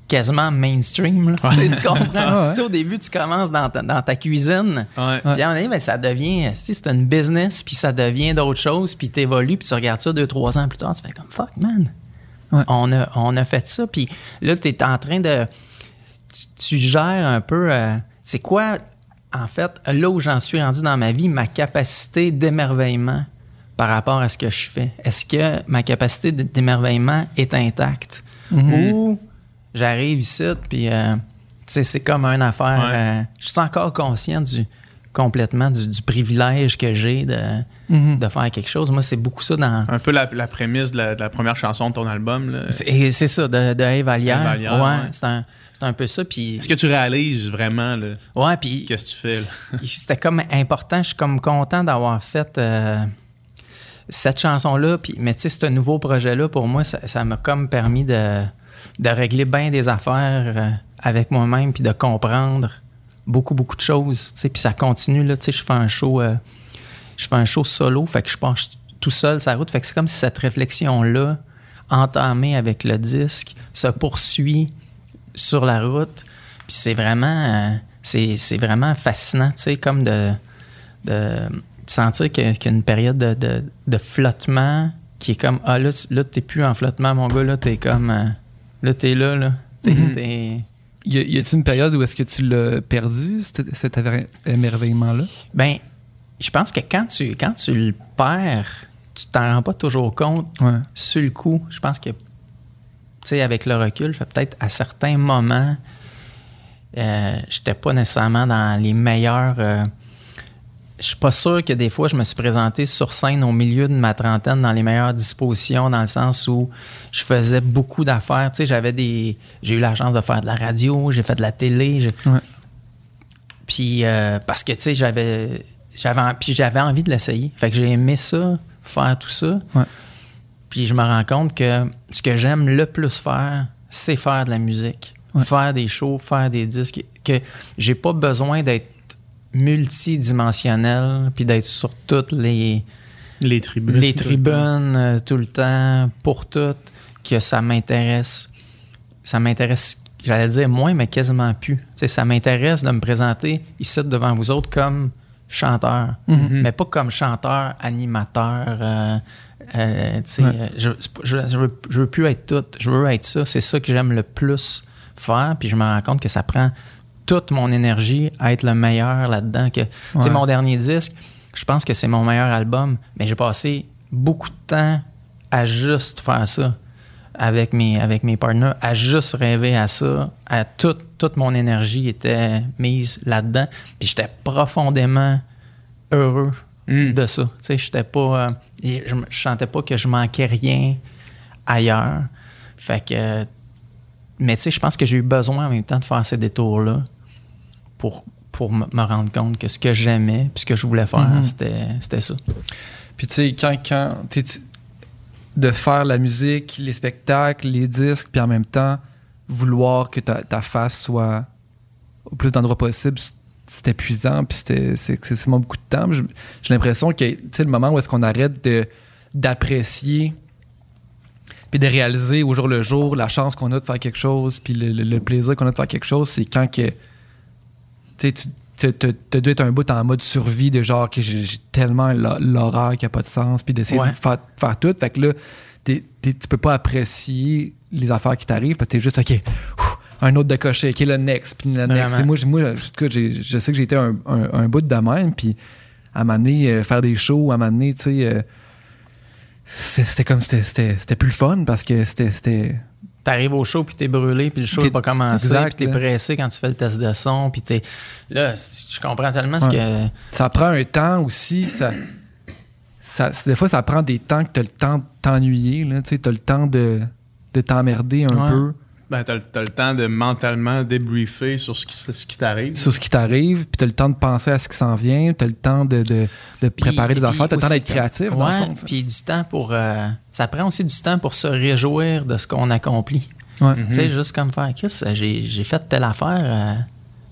quasiment mainstream. là. Tu tu comprends? Ah. Tu au début, tu commences dans ta, dans ta cuisine. Puis à un moment donné, ben, ça devient, tu sais, c'est une business, puis ça devient d'autres choses, puis t'évolues, puis tu regardes ça deux, trois ans plus tard, tu fais comme fuck, man. Ouais. On, a, on a fait ça, puis là, tu es en train de. Tu, tu gères un peu. euh, c'est quoi, en fait, là où j'en suis rendu dans ma vie, ma capacité d'émerveillement par rapport à ce que je fais? Est-ce que ma capacité d'émerveillement est intacte? Ou j'arrive ici, puis euh, tu sais, c'est comme une affaire. Ouais. euh, je suis encore conscient du complètement du, du privilège que j'ai de, Mhm. de faire quelque chose. Moi, c'est beaucoup ça dans. Un peu la, la prémisse de la, de la première chanson de ton album. là. C'est ça, de, de Vallière, ouais, ouais. C'est un, c'est un peu ça. Puis, Est-ce que tu réalises vraiment là, ouais, puis qu'est-ce que tu fais? là? c'était comme important. Je suis comme content d'avoir fait euh, cette chanson-là. Puis, mais tu sais, ce nouveau projet-là, pour moi, ça ça m'a comme permis de, de régler bien des affaires euh, avec moi-même, puis de comprendre beaucoup, beaucoup de choses. Tu sais, puis ça continue, là. Tu sais, je fais un show, euh, je fais un show solo, fait que je pense tout seul sa route. Fait que c'est comme si cette réflexion-là, entamée avec le disque, se poursuit sur la route. Puis c'est vraiment, euh, c'est, c'est vraiment fascinant, tu sais, comme de, de sentir que- qu'il y a une période de, de, de flottement qui est comme Ah là, tu- là t'es plus en flottement, mon gars, là, t'es comme. euh, là, t'es là, là. T'es- Mhm. t'es- Y a-t-il une période où est-ce que tu l'as perdu, cet, cet émerveillement-là? Ben, je pense que quand tu, quand tu le perds, tu t'en rends pas toujours compte Ouais. sur le coup. Je pense que, tu sais, avec le recul, peut-être à certains moments, euh, j'étais pas nécessairement dans les meilleurs. euh, je suis pas sûr que des fois, je me suis présenté sur scène au milieu de ma trentaine dans les meilleures dispositions, dans le sens où je faisais beaucoup d'affaires. Tu sais, j'avais des. J'ai eu la chance de faire de la radio, j'ai fait de la télé. Ouais. Puis, euh, parce que, tu sais, j'avais. J'avais, puis j'avais envie de l'essayer. Fait que j'ai aimé ça, faire tout ça. Ouais. Puis je me rends compte que ce que j'aime le plus faire, c'est faire de la musique. Ouais. Faire des shows, faire des disques. Que j'ai pas besoin d'être multidimensionnel puis d'être sur toutes les, Les tribunes. les tribunes euh, tout le temps, pour tout, que ça m'intéresse. Ça m'intéresse, j'allais dire moins, mais quasiment plus. Ça m'intéresse de me présenter ici devant vous autres comme chanteur, Mhm. mais pas comme chanteur, animateur. euh, euh, Ouais. euh, je, je, je veux, je veux plus être tout, je veux être ça. C'est ça que j'aime le plus faire. Puis je me rends compte que ça prend toute mon énergie à être le meilleur là-dedans. Que, Ouais. mon dernier disque, je pense que c'est mon meilleur album, mais j'ai passé beaucoup de temps à juste faire ça avec mes, avec mes partenaires, à juste rêver à ça, à toute, toute mon énergie était mise là-dedans, puis j'étais profondément heureux Mm. de ça. Tu sais, j'étais pas, euh, je, je sentais pas que je manquais rien ailleurs. Fait que, mais tu sais, je pense que j'ai eu besoin en même temps de faire ces détours-là pour, pour me rendre compte que ce que j'aimais, puis ce que je voulais faire, Mhm. c'était, c'était ça. Puis tu sais, quand, quand tu- de faire la musique, les spectacles, les disques, puis en même temps vouloir que ta, face soit au plus d'endroits possible, c- c'est épuisant, puis c'était c'est excessivement beaucoup de temps. J'ai l'impression que le moment où est-ce qu'on arrête d'apprécier puis de réaliser au jour le jour la chance qu'on a de faire quelque chose, puis le, le- plaisir qu'on a de faire quelque chose, c'est quand que tu t'as- dû être un bout en mode survie de genre que j'ai tellement l'hor- l'horreur qui a pas de sens puis d'essayer Ouais. de faire, faire tout fait que là tu peux pas apprécier les affaires qui t'arrivent parce que t'es juste ok ouf, un autre de cocher ok le next puis le next. Et moi, je sais que j'ai été un, un- un bout de même puis à m'amener faire des shows à m'amener tu sais euh, c'était comme c'était- plus le fun parce que c'était T'arrives au show, puis t'es brûlé, puis le show n'est pas commencé, exact, puis t'es pressé quand tu fais le test de son, puis t'es... Là, je comprends tellement ce que... ça prend un temps aussi. Ça, ça, des fois, ça prend des temps que tu as le temps de t'ennuyer. Tu as le temps de, de t'emmerder un Ouais. peu Ben, t'as, le- t'as le temps de mentalement débriefer sur ce qui, ce qui t'arrive. sur ce qui t'arrive, puis tu as le temps de penser à ce qui s'en vient, tu as le temps de, de, de préparer des affaires, tu as le temps d'être créatif, dans ouais, le fond. ça. puis du temps pour... euh, ça prend aussi du temps pour se réjouir de ce qu'on accomplit. Ouais. Tu sais, juste comme faire, Chris, j'ai, j'ai fait telle affaire, euh,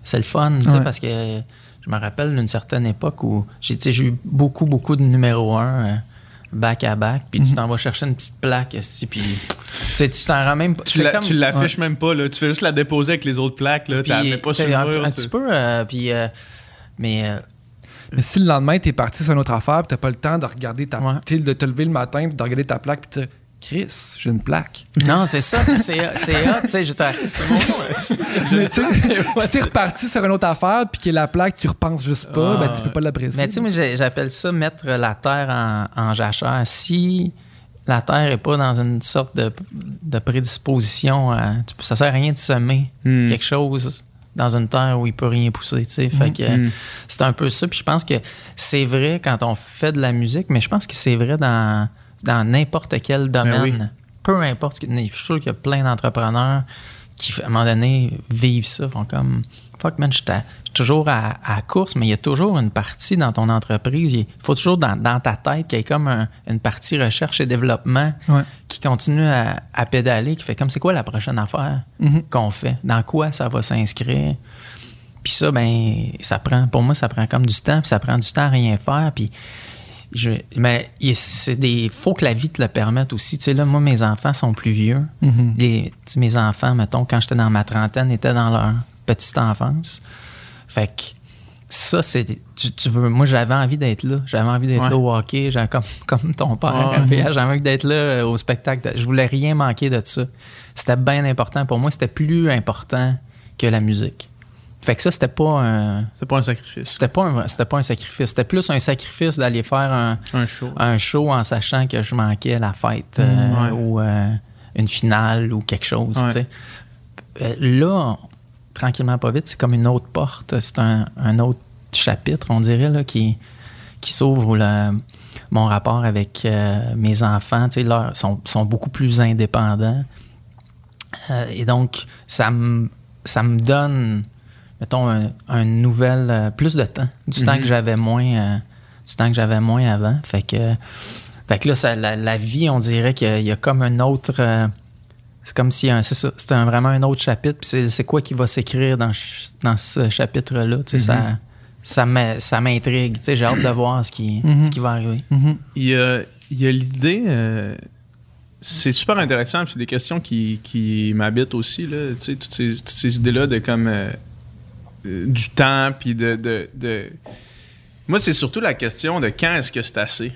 c'est le fun, tu sais, Ouais. parce que je me rappelle d'une certaine époque où j'ai, tu sais, j'ai eu beaucoup, beaucoup de numéro un back à back, puis Mhm. tu t'en vas chercher une petite plaque, puis tu sais, tu t'en rends même pas. Tu, c'est la- comme- tu l'affiches même pas, là. Tu fais juste la déposer avec les autres plaques, là. Tu la mets pas sur le un, mur. un petit peu, euh, puis... euh, mais... euh, Mais si le lendemain, tu es parti sur une autre affaire, puis tu pas le temps de regarder ta Ouais. de te lever le matin, puis de regarder ta plaque, puis Chris, j'ai une plaque. Non, c'est ça. C'est c'est hot, tu sais, j'étais... si t'es reparti sur une autre affaire, puis que la plaque, tu repenses juste pas, Ah, ben, tu peux pas l'apprécier. Mais tu sais, moi, j'appelle ça mettre la terre en, en jachère. Si la terre est pas dans une sorte de, de prédisposition, à, tu peux- ça sert à rien de semer Hmm. quelque chose dans une terre où il peut rien pousser, tu sais. Fait que euh, Hmm. c'est un peu ça. Puis je pense que c'est vrai quand on fait de la musique, mais je pense que c'est vrai dans, dans n'importe quel domaine. oui. Peu importe. ce que- Je suis sûr qu'il y a plein d'entrepreneurs qui, à un moment donné, vivent ça. Font comme, fuck man, je suis toujours à, course, mais il y a toujours une partie dans ton entreprise. Il faut toujours dans, dans ta tête qu'il y ait comme un- une partie recherche et développement Ouais. qui continue à, à pédaler, qui fait comme c'est quoi la prochaine affaire Mhm. qu'on fait? Dans quoi ça va s'inscrire? Puis ça, ben, ça prend, pour moi, ça prend comme du temps, puis ça prend du temps à rien faire. Puis je, mais il- c'est des, faut que la vie te le permette aussi. Tu sais, là, moi, mes enfants sont plus vieux. Mhm. Les- tu sais, mes enfants, mettons, quand j'étais dans ma trentaine, étaient dans leur petite enfance. Fait que ça, c'est. Tu, tu veux. Moi, j'avais envie d'être là. J'avais envie d'être Ouais. là au hockey, comme, comme ton père. Ouais. RPA, J'avais envie d'être là euh, au spectacle. Je voulais rien manquer de ça. C'était bien important. Pour moi, c'était plus important que la musique. Fait que ça, c'était pas un. C'est pas un sacrifice. C'était pas un, c'était pas un sacrifice. C'était plus un sacrifice d'aller faire un, Un show. un show en sachant que je manquais la fête euh, Mm, ouais. ou euh, une finale ou quelque chose. Ouais. Euh, là, tranquillement, pas vite, c'est comme une autre porte. C'est un, un autre chapitre, on dirait, là, qui, qui s'ouvre où le- mon rapport avec euh, mes enfants tu sais, sont, sont beaucoup plus indépendants. Euh, et donc, ça me ça me donne, mettons, un, un nouvel, euh, plus de temps, du temps Mhm. que j'avais moins, euh, du temps que j'avais moins avant. Fait que, fait que là, ça, la, la vie, on dirait qu'il y a- il y, a comme un autre, euh, c'est comme si, c'est vraiment un autre chapitre. Puis c'est, quoi qui va s'écrire dans, dans ce chapitre-là, tu sais, ça, ça, m'a- ça m'intrigue. Tu sais, j'ai hâte de voir ce qui, Mhm. ce qui va arriver. Il y a, il y a l'idée. c'est super intéressant, c'est des questions qui, qui m'habitent aussi, là. Toutes ces, toutes ces idées-là de comme. euh, du temps, puis de, de, de- Moi, c'est surtout la question de quand est-ce que c'est assez? Tu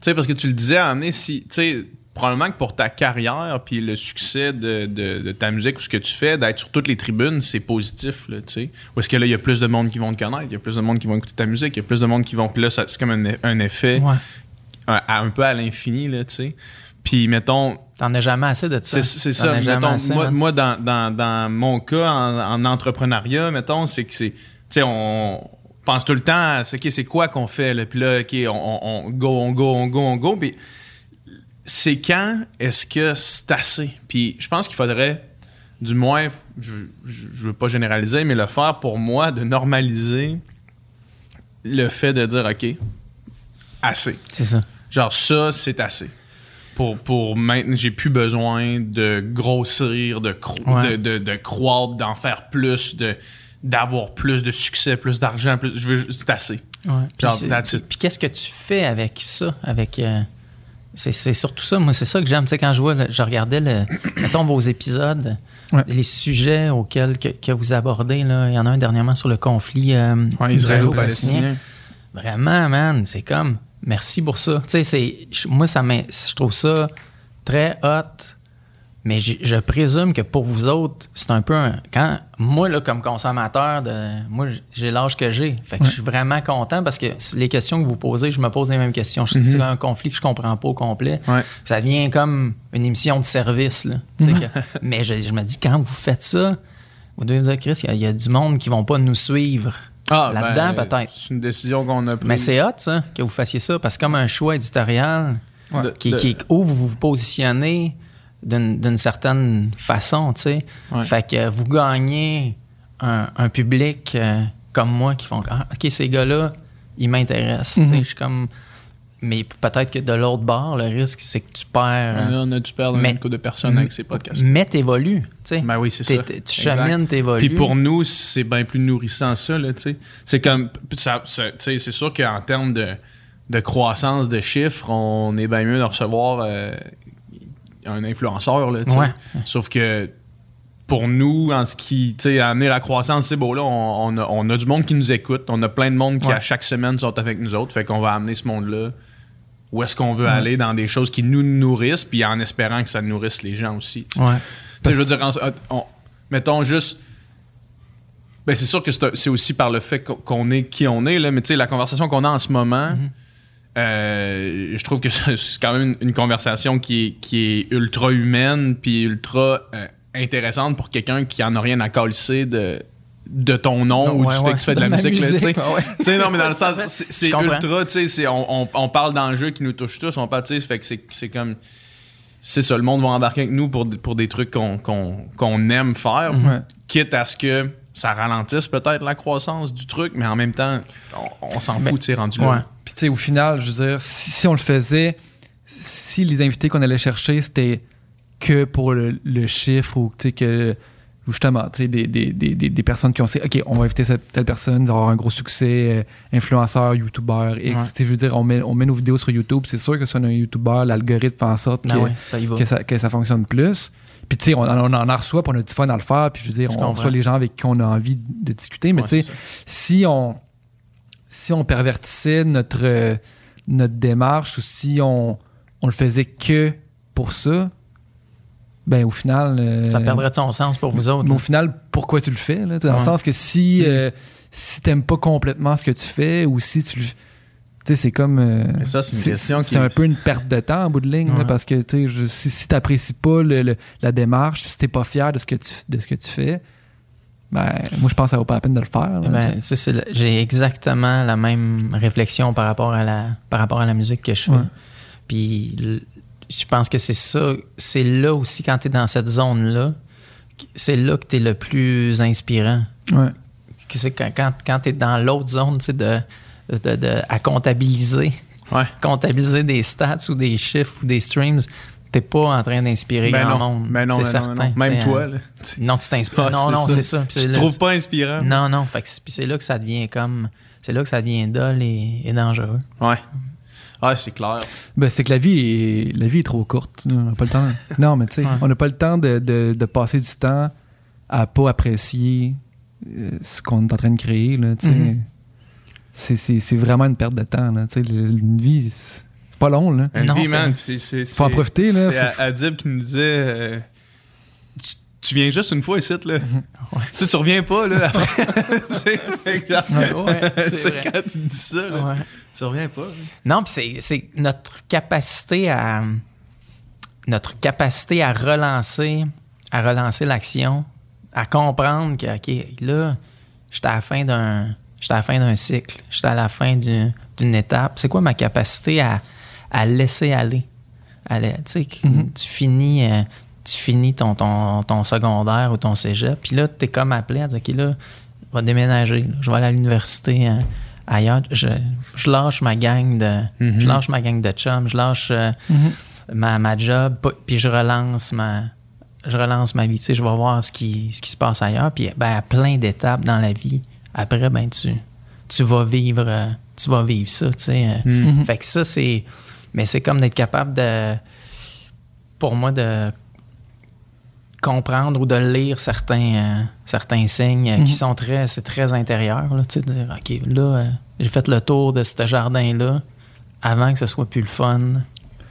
sais, parce que tu le disais, Anne, si. Tu sais, probablement que pour ta carrière, puis le succès de, de- de ta musique ou ce que tu fais, d'être sur toutes les tribunes, c'est positif, là, tu sais. Ou est-ce que là, il y a plus de monde qui vont te connaître, il y a plus de monde qui vont écouter ta musique, il y a plus de monde qui vont. Puis là, c'est comme un, un effet Ouais. un, un peu à l'infini, là, tu sais. Puis, mettons, T'en as jamais assez de ça. c'est ça. Mettons, assez, moi, moi dans, dans, dans mon cas, en, en entrepreneuriat, mettons, c'est que c'est. Tu sais, on pense tout le temps à c'est quoi qu'on fait, là. Puis là, OK, on, go, on go, on go, on go. Puis c'est quand est-ce que c'est assez? Puis je pense qu'il faudrait, du moins, je, je, je veux pas généraliser, mais le faire pour moi, de normaliser le fait de dire, OK, assez. C'est ça. Genre, ça, c'est assez. Pour, pour maintenant, j'ai plus besoin de grossir, de, cro- Ouais. de, de, de croître, d'en faire plus, de d'avoir plus de succès, plus d'argent, plus. Je veux, c'est assez. Ouais. Puis, qu'est-ce que tu fais avec ça? Avec, euh, c'est, c'est surtout ça. Moi, c'est ça que j'aime. Tu sais, quand je vois, je regardais, le, mettons, vos épisodes, Ouais. les sujets auxquels que, que vous abordez, là, il y en a un dernièrement sur le conflit euh, Ouais, israélo-palestinien. Vraiment, man, c'est comme, merci pour ça. Tu sais, moi, ça je trouve ça très hot, mais je, je présume que pour vous autres, c'est un peu un. Quand, moi, là, comme consommateur, de, moi, j'ai l'âge que j'ai. Fait que je suis vraiment content parce que les questions que vous posez, je me pose les mêmes questions. C'est un conflit que je comprends pas au complet. Ouais. Ça devient comme une émission de service, là. Que- mais je, je me dis, quand vous faites ça, vous devez vous dire, Chris, il y a- il y, a du monde qui vont pas nous suivre. Ah, Là-dedans, ben, peut-être. C'est une décision qu'on a prise. Mais c'est hot, ça, que vous fassiez ça, parce que comme un choix éditorial De- qui, de- qui- où vous vous positionnez d'une d'une certaine façon, tu sais. Ouais. Fait que vous gagnez un, un public euh, comme moi qui font ah, OK, ces gars-là, ils m'intéressent. tu sais. Mhm. Je suis comme. Mais peut-être que de l'autre bord, le risque, c'est que tu perds. Là, on a dû perdre Mais- couple de personnes avec ces podcasts. Mais t'évolues, tu sais. Ben oui, c'est ça. Tu chemines, t'évolues. Puis pour nous, c'est bien plus nourrissant ça, là, tu sais. C'est comme, ça, ça- c'est sûr qu'en termes de, de croissance de chiffres, on est bien mieux de recevoir euh, un influenceur, là, tu sais. Ouais. Sauf que pour nous, en ce qui, tu sais, amener la croissance, c'est beau, là, on, on a, on a du monde qui nous écoute, on a plein de monde qui, Ouais. à chaque semaine, sont avec nous autres, fait qu'on va amener ce monde-là où est-ce qu'on veut aller dans des choses qui nous nourrissent, puis en espérant que ça nourrisse les gens aussi. Ouais. Tu sais, je veux dire, on- mettons juste. Ben, c'est sûr que c'est aussi par le fait qu'on- est qui on est, là, mais tu sais, la conversation qu'on a en ce moment, Mhm. euh, je trouve que c'est quand même une, une conversation qui est, qui est ultra humaine, puis ultra euh, intéressante pour quelqu'un qui en a rien à calisser de, de ton nom ou Ouais, du fait ouais. que tu fais de, la musique. là, tu sais. musique, ouais. Non, mais dans le sens, c'est ultra, tu sais, c'est- on, on, on parle d'enjeux qui nous touchent tous, on parle, tu sais, fait que c'est c'est comme. C'est ça, le monde va embarquer avec nous pour, des- pour des trucs qu'on aime faire, quitte à ce que ça ralentisse peut-être la croissance du truc, mais en même temps, on, on s'en fout, tu rendu là. Puis tu sais, au final, je veux dire, si, si on le faisait, si les invités qu'on allait chercher, c'était que pour le, le chiffre ou que justement, tu sais, des, des, des, des, personnes qui ont dit, OK, on va inviter cette telle personne, d'avoir un gros succès, euh, influenceur, youtubeur. Ouais. Sais, Je veux dire, on met, on met nos vidéos sur YouTube. C'est sûr que si on a un youtubeur, l'algorithme fait en sorte Ah que, ouais, ça que, ça, que ça fonctionne plus. Puis, tu sais, on, on en reçoit, puis on a du fun à le faire. Puis, je veux dire, Je on reçoit les gens avec qui on a envie de discuter. Mais, Ouais, tu sais, si on, si on pervertissait notre, notre démarche ou si on, on le faisait que pour ça, ben, au final. euh, Ça perdrait de son sens pour vous autres. mais au final, pourquoi tu le fais? Là, Tu dans le sens que si, euh, si t'aimes pas complètement ce que tu fais ou si tu le. Tu sais, c'est comme. euh, ça, c'est une question qui C'est est- un peu une perte de temps en bout de ligne, là, parce que tu je- si, si t'apprécies pas le- le- la démarche, si t'es pas fier de ce que tu, de ce que tu fais, ben, moi, je pense que ça vaut pas la peine de le faire. ben, tu j'ai exactement la même réflexion par rapport à la, par rapport à la musique que je fais. Ouais. Puis je pense que c'est ça, c'est là aussi quand tu es dans cette zone-là, c'est là que tu es le plus inspirant. Ouais. Que C'est quand, quand, quand tu es dans l'autre zone, tu sais, de, de, de- à comptabiliser, Ouais. comptabiliser des stats ou des chiffres ou des streams, t'es pas en train d'inspirer Ben grand non, monde. ben non, c'est ben non, certain. non. Même toi, euh, là. Non, tu t'inspires. Non, non, c'est ça. Tu te trouves pas inspirant? non, non. Fait que c'est- puis c'est là que ça devient comme. C'est là que ça devient dol et, et dangereux. Ouais. Ouais, c'est clair. Ben, c'est que la vie est, la vie est trop courte. On n'a pas le temps. non, mais tu sais, Ouais. on n'a pas le temps de, de- de passer du temps à pas apprécier euh, ce qu'on est en train de créer. Là, tu sais. Mhm. c'est, c'est- c'est vraiment une perte de temps. Là, tu sais, le- une vie, c'est pas long. Là. Une Non, vie, c'est- man. c'est- c'est- Faut en c'est- profiter, là. C'est Faut- Adib qui nous disait euh, tu, viens juste une fois ici, là. Ouais. Tu sais, tu reviens pas, là, après. C'est genre- Ouais, vrai. quand tu dis ça, là, Ouais. tu reviens pas. là. Non, puis c'est- c'est notre capacité à. Notre capacité à relancer, à relancer l'action, à comprendre que, OK, là, j'étais à la fin d'un. J'étais à la fin d'un cycle, j'étais à la fin du- d'une étape. C'est quoi ma capacité à, à laisser aller? À Mhm. tu finis, euh, tu finis ton, ton, ton secondaire ou ton cégep, puis là, tu es comme appelé à dire, OK, là, je vais déménager, là. je vais aller à l'université euh, ailleurs. Je, je lâche ma gang de, Mhm. je lâche ma gang de chums, je lâche euh, ma, ma job, puis je relance ma, je relance ma vie. Tu sais, je vais voir ce qui, ce qui se passe ailleurs. Puis, ben, à plein d'étapes dans la vie, après, ben, tu, tu vas vivre, euh, tu vas vivre ça, tu sais. Mhm. Fait que ça, c'est, mais c'est comme d'être capable de, pour moi, de comprendre ou de lire certains, euh, certains signes euh, Mhm. qui sont très, c'est très intérieur, là, tu sais, de dire, OK, là, euh, j'ai fait le tour de ce jardin-là avant que ce soit plus le fun,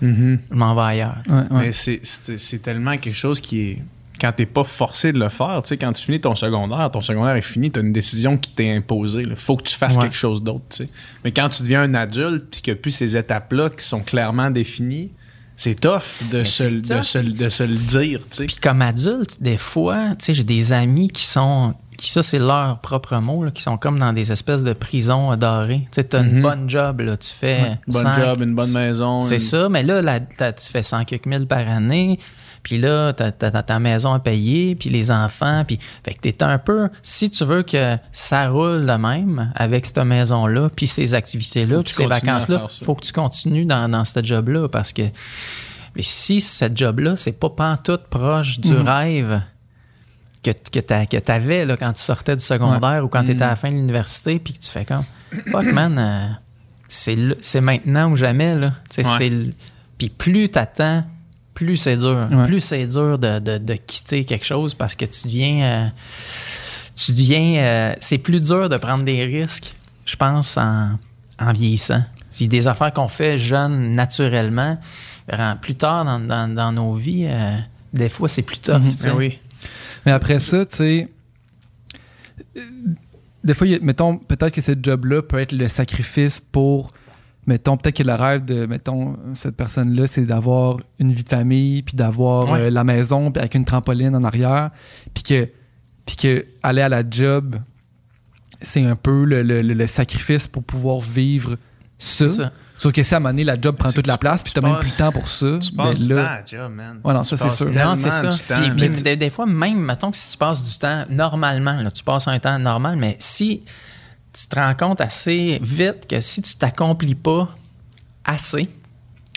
je m'en vais ailleurs. Ouais, ouais. Mais c'est- tellement quelque chose qui est. Quand t'es pas forcé de le faire, tu sais, quand tu finis ton secondaire, ton secondaire est fini, t'as une décision qui t'est imposée. Il faut que tu fasses Ouais. quelque chose d'autre, tu sais. Mais quand tu deviens un adulte puis qu'il n'y a plus ces étapes-là qui sont clairement définies, c'est tough de, se, de, se, de se le dire, tu sais. Puis comme adulte, des fois, tu sais, j'ai des amis qui sont, qui ça c'est leur propre mot, là, qui sont comme dans des espèces de prisons euh, dorées. Tu sais, t'as une Mhm. bonne job, là, tu fais Bon 100 job, une bonne maison. C'est une- ça, mais là, là, tu fais 100 quelques mille par année, puis là, t'as as, ta maison à payer, puis les enfants, puis fait que t'es un peu, si tu veux que ça roule de même avec cette maison-là, puis ces activités-là, puis ces vacances-là, faut que tu continues dans, dans ce job-là, parce que mais si cette job-là, c'est pas pantoute proche du Mhm. rêve que, que t'a- que t'avais là, quand tu sortais du secondaire ou quand tu étais à la fin de l'université, puis que tu fais comme Fuck man, euh, c'est le- c'est maintenant ou jamais. Là. Ouais. Puis plus t'attends, plus c'est dur. Ouais. Plus c'est dur de, de- de quitter quelque chose parce que tu deviens. euh, tu euh, c'est plus dur de prendre des risques, je pense, en, en vieillissant. C'est des affaires qu'on fait jeune naturellement. Plus tard dans, dans- dans nos vies, euh, des fois, c'est plus tough. Tu sais. Ben oui. Mais après ça, tu sais, euh, des fois, mettons, peut-être que ce job-là peut être le sacrifice pour, mettons, peut-être que le rêve de, mettons, cette personne-là, c'est d'avoir une vie de famille, puis d'avoir Ouais. euh, la maison, puis avec une trampoline en arrière, puis que, puis que aller à la job, c'est un peu le, le- le- sacrifice pour pouvoir vivre ça. Sauf que si à un moment donné, la job prend toute la place, puis tu t'as même plus le temps pour ça, Tu ben passes du temps là, à la job, man. Ouais, non, Tu ça, c'est sûr. Non, c'est ça. Puis- puis des, des fois, même, mettons que si tu passes du temps normalement, là, tu passes un temps normal, mais si tu te rends compte assez vite que si tu t'accomplis pas assez,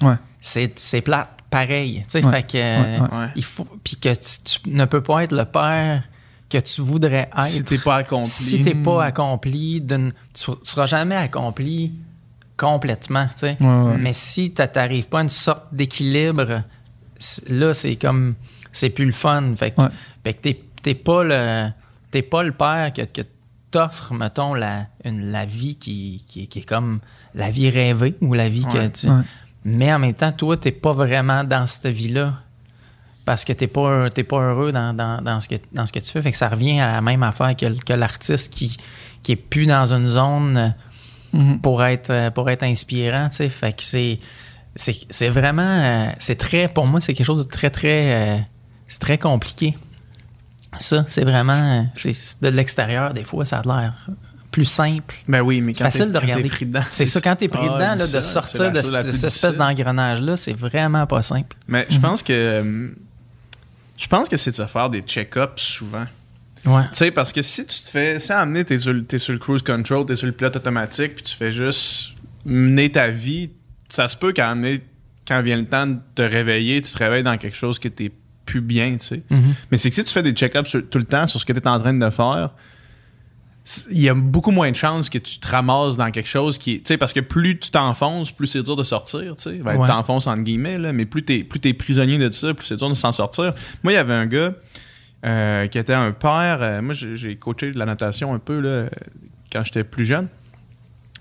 ouais. c'est, c'est plate, pareil. Tu sais, Ouais. fait que, Ouais, ouais. Ouais. il faut, puis que tu, tu ne peux pas être le père que tu voudrais être Si t'es pas accompli. si t'es pas accompli, d'une, tu, tu seras jamais accompli complètement, tu sais. Mais si tu n'arrives pas à une sorte d'équilibre, là, c'est comme. C'est plus le fun. Fait que, Ouais. fait que t'es, t'es pas le. T'es pas le père que, que t'offre, mettons, la, une, la vie qui, qui, qui est comme la vie rêvée ou la vie Ouais. que tu. Ouais. Mais en même temps, toi, t'es pas vraiment dans cette vie-là. Parce que t'es pas, t'es pas heureux dans, dans, dans, ce que, dans ce que tu fais. Fait que ça revient à la même affaire que, que l'artiste qui, qui est plus dans une zone euh, Mhm. pour être, euh, pour être inspirant, tu sais. Fait que c'est, c'est, c'est vraiment, euh, c'est très, pour moi, c'est quelque chose de très, très, c'est très compliqué. Ça, c'est vraiment, c'est de l'extérieur, des fois, ça a l'air plus simple. Ben oui, mais C'est quand facile de regarder. pris dedans, C'est ça, quand t'es pris Ah, dedans, là, de sortir de cette espèce d'engrenage-là, c'est vraiment pas simple. Mais je pense que. Je pense que c'est de se faire des check-ups souvent. Ouais. Tu sais, parce que si tu te fais. Si à amener, t'es sur, le- t'es sur le cruise control, t'es sur le pilote automatique, puis tu fais juste mener ta vie, ça se peut qu'à amener, quand vient le temps de te réveiller, tu te réveilles dans quelque chose que t'es plus bien, tu sais. Mhm. Mais c'est que si tu fais des check-ups tout le temps sur ce que tu es en train de faire, il y a beaucoup moins de chances que tu te ramasses dans quelque chose qui est. Tu sais, parce que plus tu t'enfonces, plus c'est dur de sortir, tu sais. Ben, Ouais. T'enfonces entre guillemets, là, mais plus t'es plus t'es prisonnier de ça, plus c'est dur de s'en sortir. Moi, il y avait un gars euh, qui était un père. euh, moi, j'ai coaché de la natation un peu, là, euh, quand j'étais plus jeune.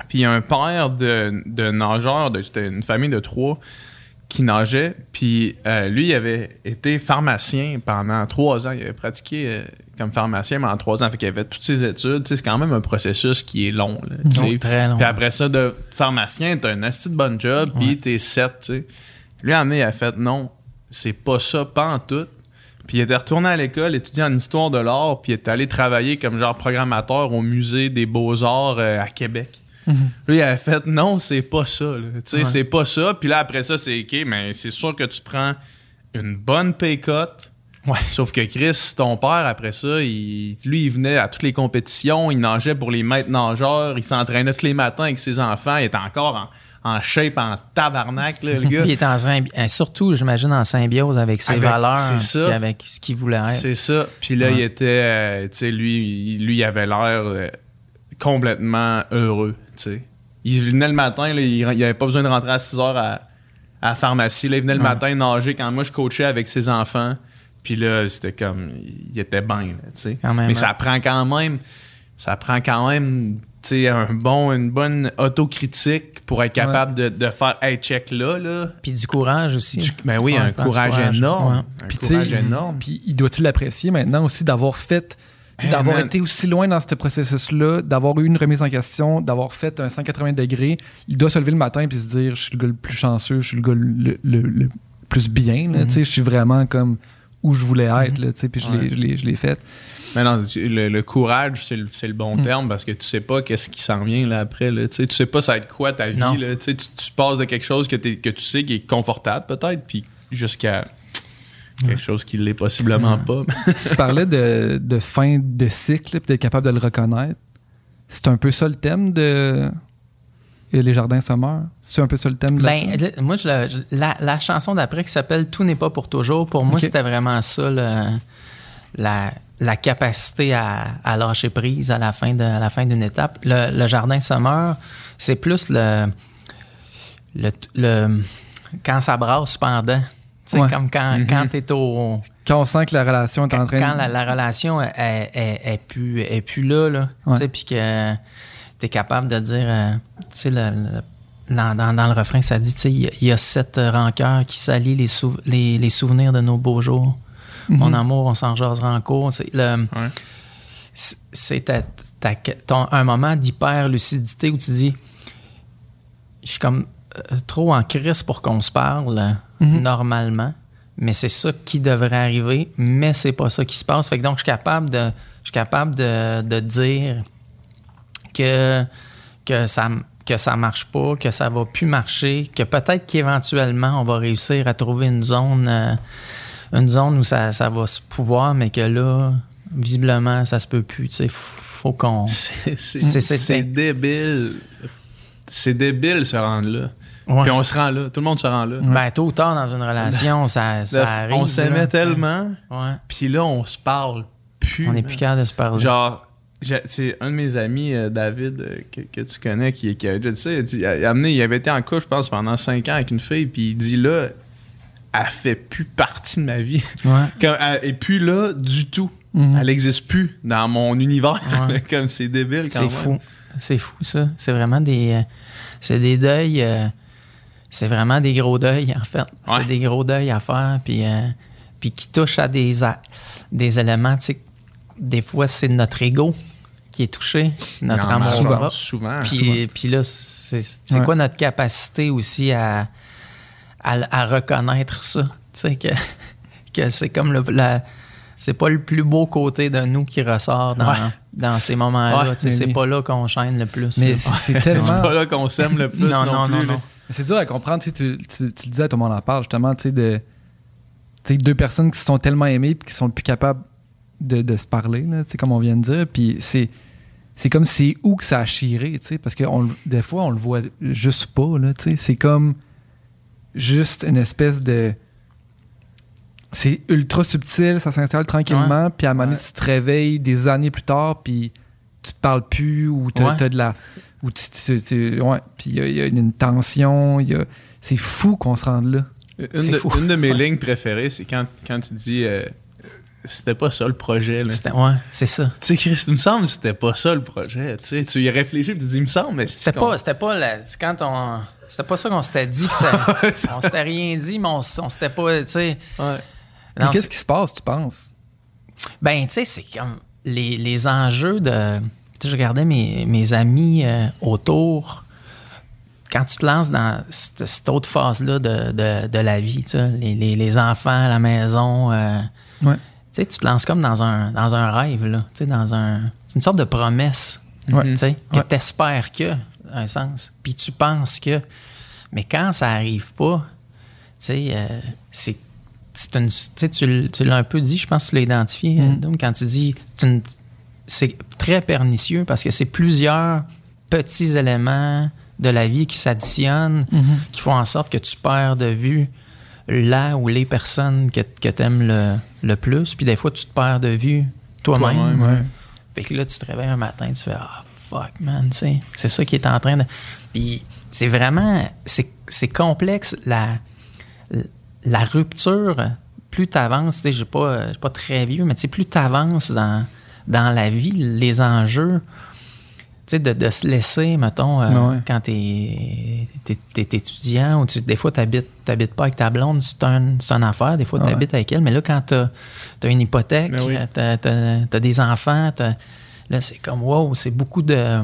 Puis il y a un père de, de nageurs, c'était une famille de trois qui nageait. Puis euh, lui, il avait été pharmacien pendant trois ans. Il avait pratiqué euh, comme pharmacien pendant trois ans. Fait qu'il avait toutes ses études. C'est quand même un processus qui est long. là. Donc, très long. Puis après ça, de pharmacien, t'as un assez de bon job, puis Ouais. t'es sais. Lui, moment donné, il a fait non, c'est pas ça, pas en tout. Puis il était retourné à l'école, étudier en histoire de l'art, puis il est allé travailler comme genre programmateur au musée des beaux-arts euh, à Québec. Lui, il avait fait non, c'est pas ça. là. Tu sais, Ouais. c'est pas ça. Puis là, après ça, c'est OK, mais c'est sûr que tu prends une bonne pay cut. Ouais. Sauf que Chris, ton père, après ça, il, lui, il venait à toutes les compétitions, il nageait pour les maîtres nageurs, il s'entraînait tous les matins avec ses enfants, il était encore en, en shape, en tabarnak, là, le Puis gars. il est en euh, surtout, j'imagine, en symbiose avec ses Avec- valeurs, ça. puis avec ce qu'il voulait être. C'est ça. Puis là, Ouais. il était, euh, tu sais, lui, lui, il avait l'air euh, complètement heureux, tu sais. Il venait le matin, là, il, il avait pas besoin de rentrer à 6 heures à, à la pharmacie. Là, il venait le Ouais. matin nager quand moi je coachais avec ses enfants. Puis là, c'était comme, il était bien, tu sais. Mais hein. ça prend quand même, ça prend quand même, tu sais, un bon, une bonne autocritique pour être capable de, de faire, hey, check là, là. Puis du courage aussi. Du- ben oui, Ouais, un courage, énorme. Un Puis, courage énorme. Puis il doit-il l'apprécier maintenant aussi d'avoir fait, d'avoir été aussi loin dans ce processus-là, d'avoir eu une remise en question, d'avoir fait un 180 degrés. Il doit se lever le matin et se dire Je suis le gars le plus chanceux, je suis le gars le, le- le plus bien. là, tu sais, Je suis vraiment comme où je voulais être. là, tu sais, Puis je l'ai- Ouais. fait. Mais non, le, le courage, c'est le, le bon Mm. terme parce que tu sais pas qu'est-ce qui s'en vient là, après. Là, tu sais, tu sais pas ça va être quoi ta vie. Là, tu, passes de quelque chose que, t'es- que tu sais qui est confortable peut-être, puis jusqu'à quelque chose qui l'est possiblement pas. tu parlais de, de fin de cycle, puis d'être capable de le reconnaître. C'est un peu ça le thème de et Les Jardins se meurent. C'est un peu ça le thème de la Ben, le- moi, je la, la chanson d'après qui s'appelle Tout n'est pas pour toujours, pour moi, c'était vraiment ça, le- la, la capacité à, à lâcher prise à la fin de à la fin d'une étape. Le, le jardin se meurt, c'est plus le, le, le- quand ça brasse pendant. Tu sais, Ouais. comme quand, Mhm. quand t'es au. Quand on sent que la relation est en Quand, train quand de... la, la relation est, est, plus, est plus là, là tu sais, puis que t'es capable de dire, euh, tu sais, le- le- dans, dans, dans le refrain, ça dit, tu sais, il y a- il y, a cette rancœur qui salit les, sou- les, les souvenirs de nos beaux jours. Mhm. Mon amour, on s'en jasera en cours. C'est le- Ouais. c'est- c'est ta- ta- ton- un moment d'hyper lucidité où tu dis, je suis comme trop en crise pour qu'on se parle euh, Mhm. normalement, mais c'est ça qui devrait arriver, mais c'est pas ça qui se passe. Fait que donc je suis capable de, je suis capable de, de dire que que ça que ça marche pas, que ça va plus marcher, que peut-être qu'éventuellement on va réussir à trouver une zone euh, une zone où ça, ça va se pouvoir, mais que là visiblement ça se peut plus. Sais, faut qu'on C'est c'est- C'est- c'est- c'est débile. C'est débile se rendre là. Ouais. Puis on se rend là. Tout le monde se rend là. Ben, tôt ou tard dans une relation, ça, arrive. on s'aimait tellement, Ouais. puis là, on se parle plus. On n'est là. plus capable de se parler. Genre, c'est un de mes amis, euh, David, euh, que, que tu connais, qui, qui a déjà dit ça. Il, a dit- il a amené, il avait été en couple, je pense, pendant 5 ans avec une fille, puis il dit là, elle fait plus partie de ma vie. Ouais. Comme, elle est plus là du tout. Mhm. Elle existe plus dans mon univers. Ouais. comme c'est débile quand C'est même. fou. C'est fou, ça. C'est vraiment des. euh, c'est des deuils. C'est vraiment des gros deuils, en fait. Ouais. C'est des gros deuils à faire. Puis, euh, puis qui touchent à des, des éléments. Tu sais, des fois, c'est notre ego qui est touché, notre Non, amour souvent, souvent. Puis, puis là, c'est Ouais. quoi notre capacité aussi à, à, à reconnaître ça? Tu sais, que, que c'est comme le. la- c'est pas le plus beau côté de nous qui ressort dans, Ouais. dans ces moments-là. Ouais, Tu sais, mais c'est oui. pas là qu'on chaîne le plus. Mais c'est tellement. pas là qu'on s'aime le plus non, non, non, plus. non, là. non. C'est dur à comprendre. Tu, tu, tu, tu le disais, tout le monde en parle, justement, tu sais, de. Tu deux personnes qui se sont tellement aimées puis qui sont plus capables de, de se parler, là, tu comme on vient de dire. Puis c'est. C'est comme c'est où que ça a chiré, tu sais, parce que on, des fois, on le voit juste pas, là, tu sais. C'est comme juste une espèce de. C'est ultra subtil, ça s'installe tranquillement, puis à un moment donné, Ouais. tu te réveilles des années plus tard, puis tu te parles plus, ou Ouais. t'as de la. Ou tu, tu- tu- ouais, puis il y, a- il y a une tension, il y a- c'est fou qu'on se rende là. Une, C'est de, fou. une de mes Ouais. lignes préférées, c'est quand, quand tu dis euh, c'était pas ça le projet. Là. Tu C'était- Ouais, c'est ça. sais, Chris, il me semble que c'était pas ça le projet. Tu sais, tu y réfléchis et tu dis, il me semble, mais C'était pas, c'était pas la- c'est quand on. C'était pas ça qu'on s'était dit que ça. on s'était rien dit, mais on, on s'était pas. Tu sais. Ouais. Mais qu'est-ce qui se passe, tu penses? Ben, tu sais, c'est comme les, les enjeux de. Tu je regardais mes, mes amis euh, autour. Quand tu te lances dans cette, cette autre phase-là de, de, de la vie, tu les, les, les enfants la maison, euh, Ouais. tu tu te lances comme dans un, dans un rêve, là. Tu dans un. C'est une sorte de promesse. Ouais. Tu sais, que Ouais. que, un sens. Puis tu penses que. Mais quand ça arrive pas, tu sais, euh, c'est. une- tu tu, tu l'as un peu dit, je pense que tu l'as identifié, Mm. Dom, quand tu dis. une- C'est très pernicieux parce que c'est plusieurs petits éléments de la vie qui s'additionnent, qui font en sorte que tu perds de vue là ou les personnes que, que tu aimes le, le plus. Puis des fois, tu te perds de vue toi-même. Ouais. Fait que là, tu te réveilles un matin, tu fais Ah, fuck, man, tu sais. C'est ça qui est en train de. Puis c'est vraiment. C'est complexe. La, la rupture, plus tu avances, tu sais, je suis pas très vieux, mais tu sais, plus tu avances dans, dans la vie, les enjeux, tu sais, de, de se laisser, mettons, euh, Ouais. quand t'es es, étudiant, ou tu, des fois, t'habites habites pas avec ta blonde, c'est un, c'est une affaire, des fois, Ouais. t'habites avec elle, mais là, quand t'as as une hypothèque, Ben oui. t'as as, des enfants, là, c'est comme, wow, c'est beaucoup de...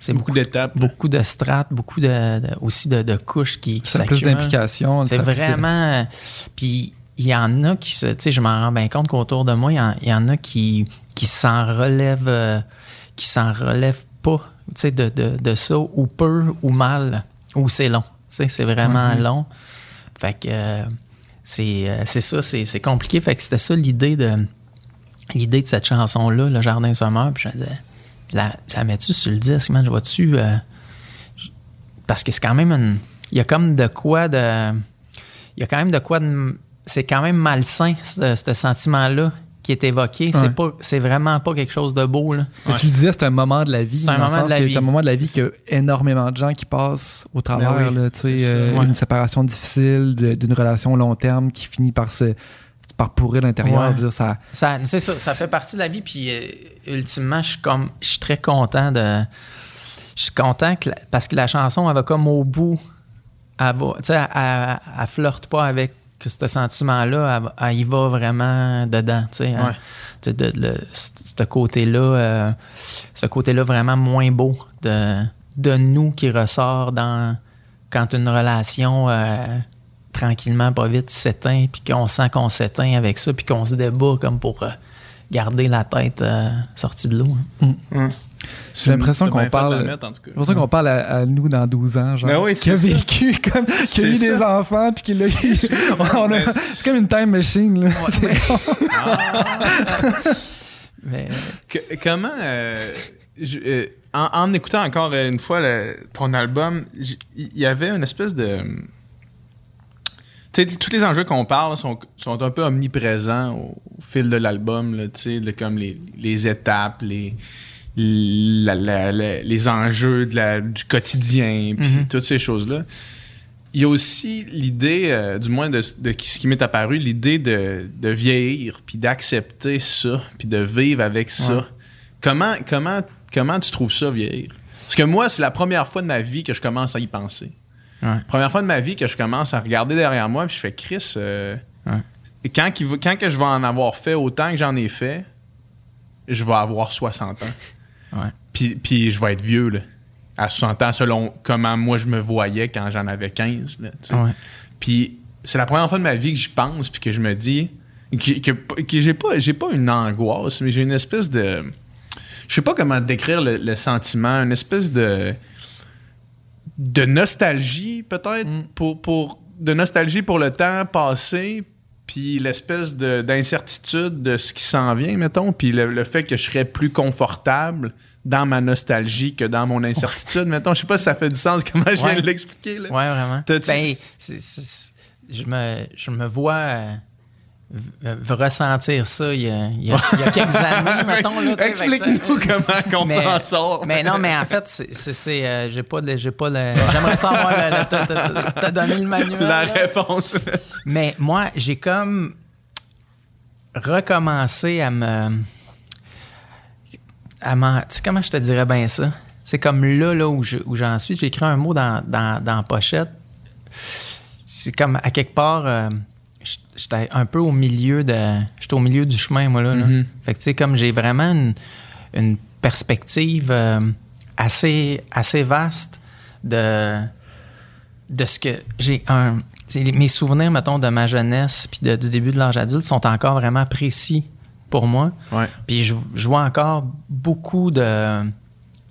C'est Beaucoup beaucoup, d'étapes. beaucoup de strates, beaucoup de, de- aussi de, de couches qui, qui Ça a plus d'implications. C'est vraiment. Puis il y en a qui se. Tu sais, je m'en rends bien compte qu'autour de moi, il y en, il y en a qui, qui s'en relèvent. euh, qui s'en relèvent pas, tu sais, de, de, de ça, ou peu, ou mal, ou c'est long. Tu sais, c'est vraiment Mhm. long. Fait que. euh, c'est euh, c'est ça, c'est c'est compliqué. Fait que c'était ça l'idée de. L'idée de cette chanson-là, Le Jardin Sommeur. Puis je disais, la, la mets-tu sur le disque, man? Je vois-tu. euh, parce que c'est quand même une. Il y a comme de quoi de. Il y a quand même de quoi de. C'est quand même malsain, ce, ce sentiment-là qui est évoqué. Ouais. C'est pas, c'est vraiment pas quelque chose de beau, là. Tu le disais, c'est un moment de la vie. C'est un moment de la vie. C'est un moment de la vie qu'il y a énormément de gens qui passent au travers. Ben oui, là, ça. euh, Ouais. Une séparation difficile d'une relation long terme qui finit par se par pourrir l'intérieur. Ça, Ça, c'est ça, ça fait partie de la vie. Puis euh, ultimement, je suis comme, je suis très content de. Je suis content que la- parce que la chanson, elle va comme au bout. Elle va, tu sais, elle, elle- elle flirte pas avec ce sentiment-là. Elle, va- elle y va vraiment dedans. Tu sais, hein. Ouais. Tu sais, de, de- ce ce côté-là, euh, ce côté-là vraiment moins beau de, de nous qui ressort dans quand une relation euh, tranquillement, pas vite, s'éteint, puis qu'on sent qu'on s'éteint avec ça, puis qu'on se débat comme pour euh, garder la tête sortie de l'eau. hein. J'ai l'impression qu'on parle- mettre, en tout cas. qu'on parle à, à nous dans 12 ans, genre, Ben oui, qui a ça. vécu comme, qui a eu des enfants, puis qui l'a eu. a- Mais c'est comme une time machine. Là. C'est- Mais, Que- comment. euh, je- euh, en, en écoutant encore une fois le- ton album, il y avait une espèce de. Tous les enjeux qu'on parle sont, sont un peu omniprésents au, au fil de l'album, là, de comme les, les étapes, les, la- la- la- les enjeux de du quotidien, puis Mhm. toutes ces choses-là. il y a aussi l'idée, euh, du moins de, de ce qui m'est apparu, l'idée de, de vieillir, puis d'accepter ça, puis de vivre avec ça. Ouais. Comment, comment, comment tu trouves ça, vieillir? Parce que moi, c'est la première fois de ma vie que je commence à y penser. Ouais. Première fois de ma vie que je commence à regarder derrière moi, puis je fais Chris. euh, Ouais. et quand, qu'il va- quand que je vais en avoir fait autant que j'en ai fait, je vais avoir 60 ans. Ouais. Puis, puis je vais être vieux, là. À 60 ans, selon comment moi je me voyais quand j'en avais 15. Là, tu sais. Ouais. Puis c'est la première fois de ma vie que j'y pense, puis que je me dis que, que- que j'ai pas, j'ai pas une angoisse, mais j'ai une espèce de. Je sais pas comment décrire le, le sentiment, une espèce de. de nostalgie, peut-être, Mm. pour, pour. de nostalgie pour le temps passé, puis l'espèce de- d'incertitude de ce qui s'en vient, mettons, puis le, le fait que je serais plus confortable dans ma nostalgie que dans mon incertitude, mettons. Je sais pas si ça fait du sens comment je viens de l'expliquer. là. Ouais, vraiment. Ben, je, me, je me vois euh, ressentir ça il y a, il y a- il y a quelques années, mettons. Là, Explique-nous comment Mais- s'en sort. Mais non, mais en fait, c'est, euh, j'ai pas de, j'ai pas de, j'aimerais savoir, le, le- t'as, donné le manuel. La là. réponse. Mais moi, j'ai comme recommencé à me. À m'en- tu sais, comment je te dirais bien ça? C'est comme là, là où, je- où j'en suis. J'ai écrit un mot dans, dans, dans la pochette. C'est comme à quelque part. euh, J'étais un peu au milieu de. J'étais au milieu du chemin, moi, là. là. Mhm. Fait que, tu sais, comme j'ai vraiment une, une perspective euh, assez, assez vaste de, de ce que j'ai un. Mes souvenirs, mettons, de ma jeunesse puis du début de l'âge adulte sont encore vraiment précis pour moi. Ouais. Puis je, je vois encore beaucoup de,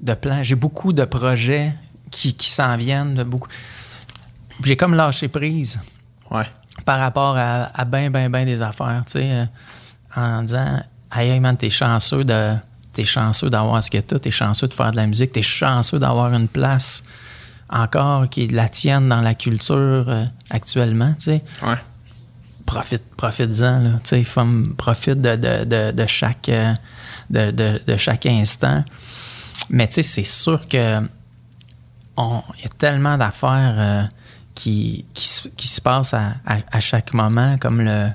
de plans. J'ai beaucoup de projets qui, qui s'en viennent. de beaucoup. J'ai comme lâché prise Ouais. Par rapport à, à ben, ben, ben des affaires, tu sais, euh, en disant, hey, man, t'es chanceux de, t'es chanceux d'avoir ce que t'as, t'es chanceux de faire de la musique, t'es chanceux d'avoir une place encore qui est la tienne dans la culture euh, actuellement, tu sais. Ouais. Profite, profite-en, là, tu sais, profite de, de, de, de chaque, euh, de, de, chaque instant. Mais tu sais, c'est sûr que il y a tellement d'affaires euh, qui, qui, se- qui se passent à, à- à chaque moment, comme le.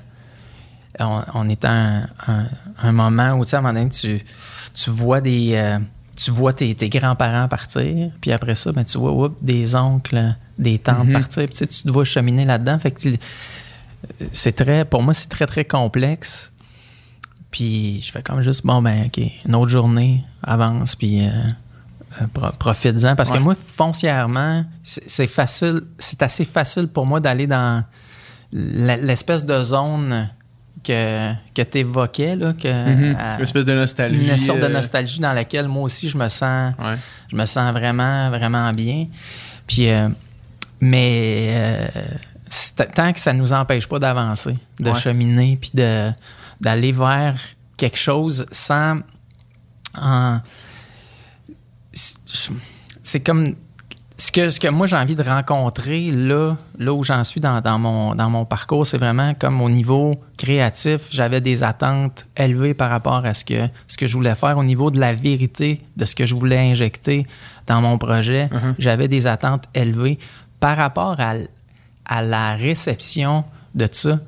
On, on est à un, un- un moment où, tu sais, à un moment donné, tu, tu vois des. euh, tu vois tes, tes grands-parents partir, puis après ça, ben, tu vois oups, des oncles, des tantes Mhm. partir, puis tu sais, tu dois cheminer là-dedans. Fait que tu- c'est très, pour moi, c'est très, très complexe. Puis je fais comme juste, bon, ben, OK, une autre journée, avance, puis euh, euh, profites-en. Parce Ouais. que moi, foncièrement, c'est facile, c'est assez facile pour moi d'aller dans l'espèce de zone que, que tu évoquais, là, que, Mhm. à- Une espèce de nostalgie. une sorte de euh, nostalgie dans laquelle moi aussi je me sens Ouais. je me sens vraiment vraiment bien puis euh, mais euh, tant que ça nous empêche pas d'avancer de Ouais. cheminer puis d'aller vers quelque chose sans en- c'est- comme ce que, ce que moi j'ai envie de rencontrer là, là où j'en suis dans, dans mon, dans mon parcours, c'est vraiment comme au niveau créatif, j'avais des attentes élevées par rapport à ce que, ce que je voulais faire au niveau de la vérité de ce que je voulais injecter dans mon projet. Mhm. J'avais des attentes élevées par rapport à, à la réception de ça.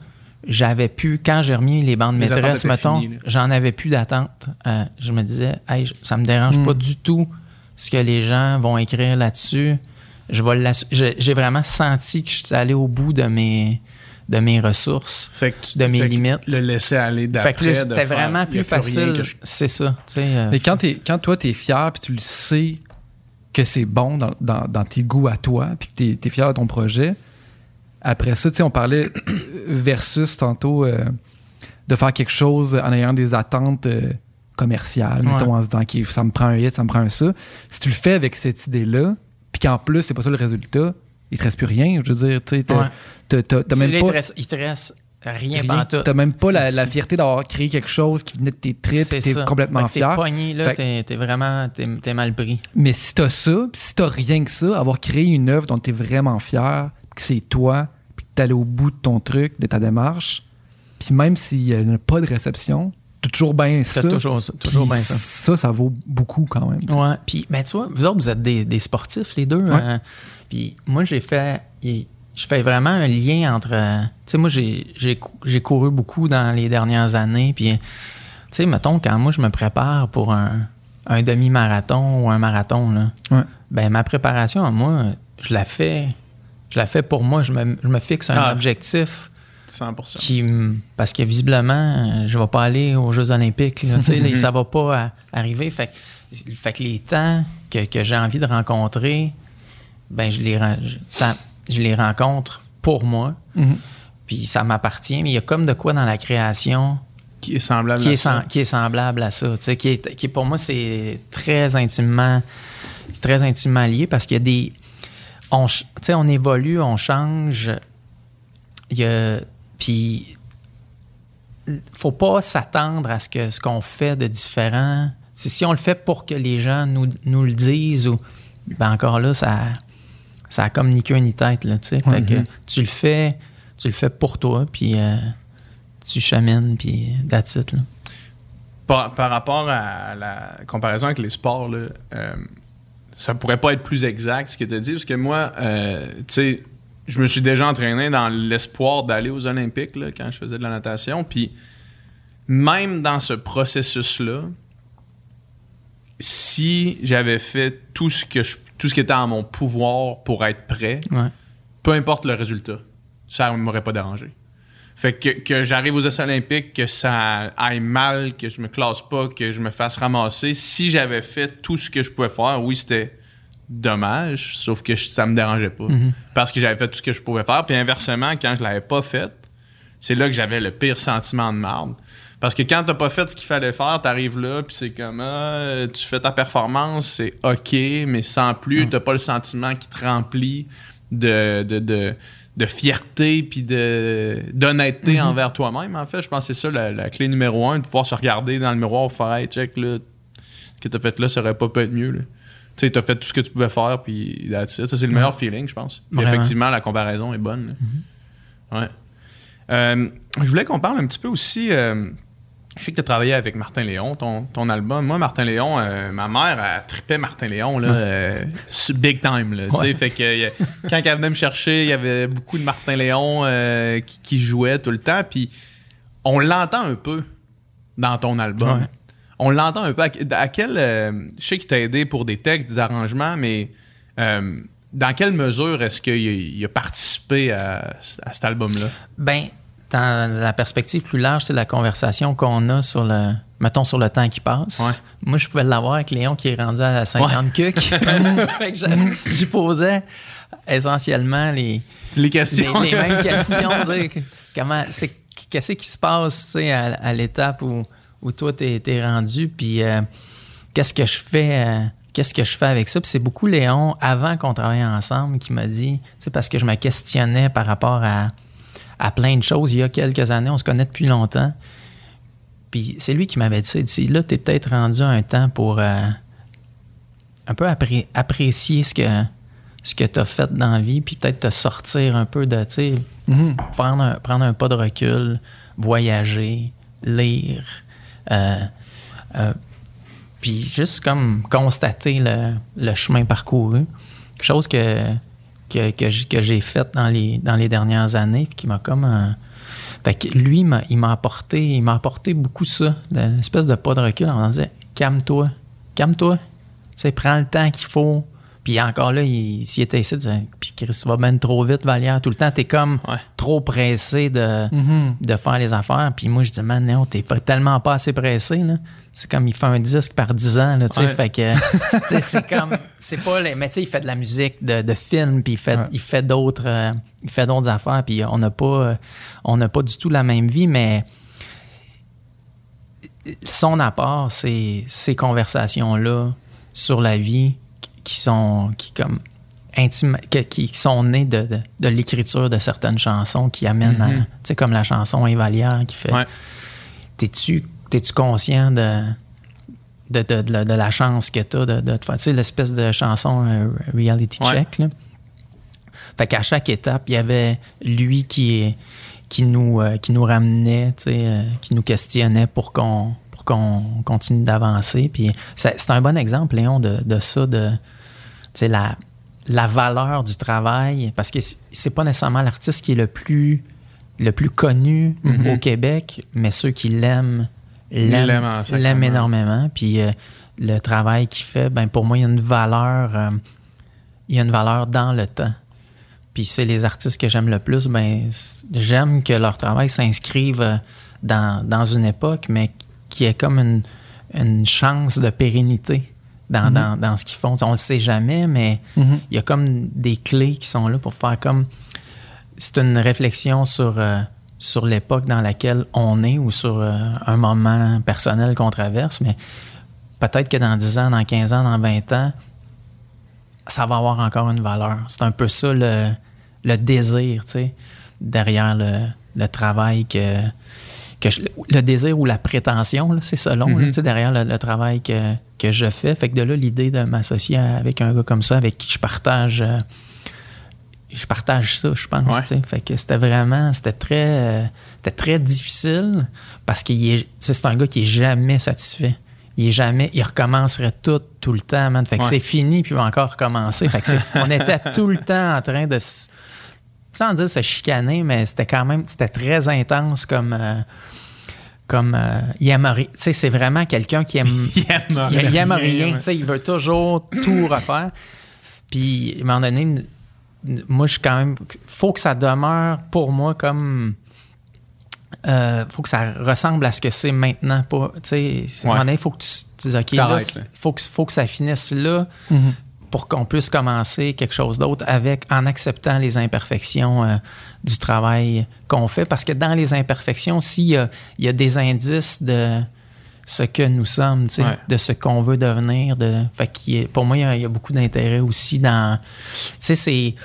J'avais pu, quand j'ai remis les bandes Les maîtresses, mettons, j'en avais plus d'attente. Euh, je me disais, hey, ça me dérange Hmm. pas du tout ce que les gens vont écrire là-dessus. Je vais J'ai vraiment senti que je suis allé au bout de mes, de mes ressources. Fait que tu- de mes fait que limites. Le laisser aller d'après. Fait que c'était vraiment plus facile. je- C'est ça. tu sais, euh, Mais quand, t'es- quand toi, tu es fier, puis tu le sais que c'est bon dans, dans- dans tes goûts à toi, puis que tu es, fier de ton projet, après ça, tu sais, on parlait versus tantôt euh, de faire quelque chose en ayant des attentes euh, commerciales, Ouais. mettons, en se disant, OK, ça me prend un hit, ça me prend un ça. Si tu le fais avec cette idée-là, puis qu'en plus, c'est pas ça le résultat, il te reste plus rien. Je veux dire, tu sais, t'as- même pas... il, te reste, rien. T'as même pas la, la fierté d'avoir créé quelque chose qui venait de tes tripes, t'es complètement Fait que fier. T'es pogné, là, t'es, vraiment t'es, mal pris. Mais si t'as ça, pis si t'as rien que ça, avoir créé une œuvre dont t'es vraiment fier, que c'est toi, puis que t'es allé au bout de ton truc, de ta démarche, puis même s'il n'y a pas de réception, toujours bien ça. Toujours, ça, toujours bien ça. Ça, ça vaut beaucoup quand même. Ouais. Puis, ben, tu vois, vous autres, vous êtes des, des sportifs, les deux. Ouais. hein. Puis, moi, j'ai fait. Je fais vraiment un lien entre. euh, Tu sais, moi, j'ai, j'ai, cou- j'ai couru beaucoup dans les dernières années. Puis, tu sais, mettons, quand moi, je me prépare pour un, un demi-marathon ou un marathon, là, Ouais. ben, ma préparation, moi, je la fais. Je la fais pour moi. Je me, je me fixe un Ah. objectif 100%. qui. Parce que visiblement, euh, je vais pas aller aux Jeux Olympiques. Là, ça va pas à- arriver. Fait, que- fait que les temps que, que j'ai envie de rencontrer, ben, je les, je- ça, je les rencontre pour moi. Mhm. Puis ça m'appartient. Mais il y a comme de quoi dans la création Qui est semblable qui à est, ça. sem- qui est semblable à ça. Qui est, qui est- pour moi, c'est très intimement, très intimement lié parce qu'il y a des. On, on évolue, on change. Il y a. Puis. Faut pas s'attendre à ce que ce qu'on fait de différent. Si, si on le fait pour que les gens nous, nous le disent, ou, ben encore là, ça, ça a comme ni queue ni tête. Là, tu sais. Fait que tu le fais, tu le fais pour toi, puis euh, tu chamines, puis that's it, là. Par, par rapport à la comparaison avec les sports, là, euh, ça pourrait pas être plus exact ce que tu as dit, parce que moi, euh, tu sais, je me suis déjà entraîné dans l'espoir d'aller aux Olympiques là, quand je faisais de la natation. Puis même dans ce processus-là, si j'avais fait tout ce que je, tout ce qui était en mon pouvoir pour être prêt, Ouais. peu importe le résultat, ça ne m'aurait pas dérangé. Fait que, que j'arrive aux Jeux olympiques, que ça aille mal, que je me classe pas, que je me fasse ramasser, si j'avais fait tout ce que je pouvais faire, oui, c'était dommage, sauf que je- ça me dérangeait pas. Parce que j'avais fait tout ce que je pouvais faire. Puis inversement, quand je l'avais pas fait, c'est là que j'avais le pire sentiment de marde. Parce que quand t'as pas fait ce qu'il fallait faire, t'arrives là, puis c'est comme, ah, tu fais ta performance, c'est OK, mais sans plus, t'as pas le sentiment qui te remplit de, de, de, de fierté puis de, d'honnêteté envers toi-même. En fait, je pense que c'est ça la, la clé numéro un, de pouvoir se regarder dans le miroir faire, hey, check, là, ce que t'as fait là, ça aurait pas pu être mieux, là. Tu sais, t'as fait tout ce que tu pouvais faire, puis that's it. Ça, c'est le meilleur feeling, je pense. Puis effectivement, la comparaison est bonne. là. Ouais. Euh, je voulais qu'on parle un petit peu aussi. euh, je sais que tu as travaillé avec Martin Léon, ton, ton album. Moi, Martin Léon, euh, ma mère, elle tripait Martin Léon, là, big time. Là. Ouais. Fait que quand elle venait me chercher, il y avait beaucoup de Martin Léon qui, qui jouait tout le temps. Puis on l'entend un peu dans ton album. Ouais. On l'entend un peu. À, quel. euh, je sais qu'il t'a aidé pour des textes, des arrangements, mais euh, dans quelle mesure est-ce qu'il a, participé à, à cet album-là? Ben, dans la perspective plus large, c'est la conversation qu'on a sur le, mettons, sur le temps qui passe. Ouais. Moi, je pouvais l'avoir avec Léon qui est rendu à 50 cucs. Fait que j'ai- J'y posais essentiellement les, Les les, questions. les mêmes questions. dire que- comment, c'est, qu'est-ce qui se passe, tu sais, à, à l'étape où, où toi, t'es, t'es rendu, puis euh, qu'est-ce que je fais, euh, qu'est-ce que je fais avec ça? Puis c'est beaucoup Léon, avant qu'on travaille ensemble, qui m'a dit, tu sais, parce que je me questionnais par rapport à, à plein de choses il y a quelques années. On se connaît depuis longtemps. Puis c'est lui qui m'avait dit, là, t'es peut-être rendu un temps pour euh, un peu appré- apprécier ce que ce que tu as fait dans la vie, puis peut-être te sortir un peu de, tu sais, Mhm. prendre, un, prendre un pas de recul, voyager, lire, puis juste comme constater le, chemin parcouru. Quelque chose que, que, que j'ai fait dans les, dans les dernières années, qui m'a comme... euh, fait que lui, il m'a apporté, il m'a apporté beaucoup ça, une espèce de pas de recul en disant calme-toi, calme-toi, tu sais, prends le temps qu'il faut. Puis encore là, il- s'il était ici, il disait, puis Chris, tu vas ben trop vite, Valère, tout le temps, t'es comme Ouais. trop pressé de, Mhm. de faire les affaires. Puis moi, je dis, man, non, t'es tellement pas assez pressé, là. C'est comme, il fait un disque par 10 ans, là, tu sais. Ouais. Fait que, tu sais, c'est comme, c'est pas les, mais tu sais, il fait de la musique, de, de film, puis il fait, Ouais. il fait d'autres, euh, il fait d'autres affaires, puis on n'a pas, euh, on n'a pas du tout la même vie, mais son apport, c'est ces conversations-là sur la vie qui sont, qui comme, intime, qui sont nées de, de, de l'écriture de certaines chansons qui amènent à, tu sais, comme la chanson Invalière qui fait Ouais. T'es-tu t'es-tu conscient de, de, de, la- chance que t'as de, de te faire, tu sais, l'espèce de chanson euh, reality Ouais. check, là. Fait qu'à chaque étape, il y avait lui qui, qui, nous, euh, qui nous ramenait, tu sais, euh, qui nous questionnait pour qu'on pour qu'on continue d'avancer. Puis c'est un bon exemple, Léon, de, de ça, de la, la valeur du travail, parce que c'est pas nécessairement l'artiste qui est le plus, le plus connu Mhm. au Québec, mais ceux qui l'aiment l'aiment énormément. Puis euh, le travail qu'il fait, ben pour moi, il y a une valeur, euh, il y a une valeur dans le temps. Puis c'est les artistes que j'aime le plus, ben j'aime que leur travail s'inscrive euh, dans, dans une époque, mais qui est comme une, une chance de pérennité dans, dans, dans ce qu'ils font. On le sait jamais, mais Mhm. il y a comme des clés qui sont là pour faire comme. C'est une réflexion sur, euh, sur l'époque dans laquelle on est ou sur euh, un moment personnel qu'on traverse, mais peut-être que dans 10 ans, dans 15 ans, dans 20 ans, ça va avoir encore une valeur. C'est un peu ça le, le désir, tu sais, derrière le, le travail que. Que je- le désir ou la prétention, c'est selon, tu sais, derrière le, le travail que, que je fais. Fait que de là, l'idée de m'associer avec un gars comme ça, avec qui je partage. euh, je partage ça, je pense. Ouais. Fait que c'était vraiment, c'était très, euh, c'était très difficile parce sais, c'est un gars qui est jamais satisfait. Il est jamais, il recommencerait tout, tout le temps, man. Fait que Ouais. c'est fini puis il va encore recommencer. Fait que c'est- on était tout le temps en train de, sans dire se chicaner, mais c'était quand même, c'était très intense comme, euh, comme, euh, il aime rien. Tu sais, c'est vraiment quelqu'un qui aime, Il aime il, il aime rien, tu sais, Il veut toujours tout refaire. Puis, à un moment donné, moi, je suis quand même. faut que ça demeure pour moi comme. Euh, faut que ça ressemble à ce que c'est maintenant. Tu sais, à un moment donné, il faut que tu tu dises, OK, là, faut que, faut que ça finisse là Mhm. Pour qu'on puisse commencer quelque chose d'autre avec en acceptant les imperfections euh, du travail qu'on fait parce que dans les imperfections s'il y a, il y a des indices de ce que nous sommes Ouais. de ce qu'on veut devenir de fait pour moi il y a, il y a beaucoup d'intérêt aussi dans tu sais c'est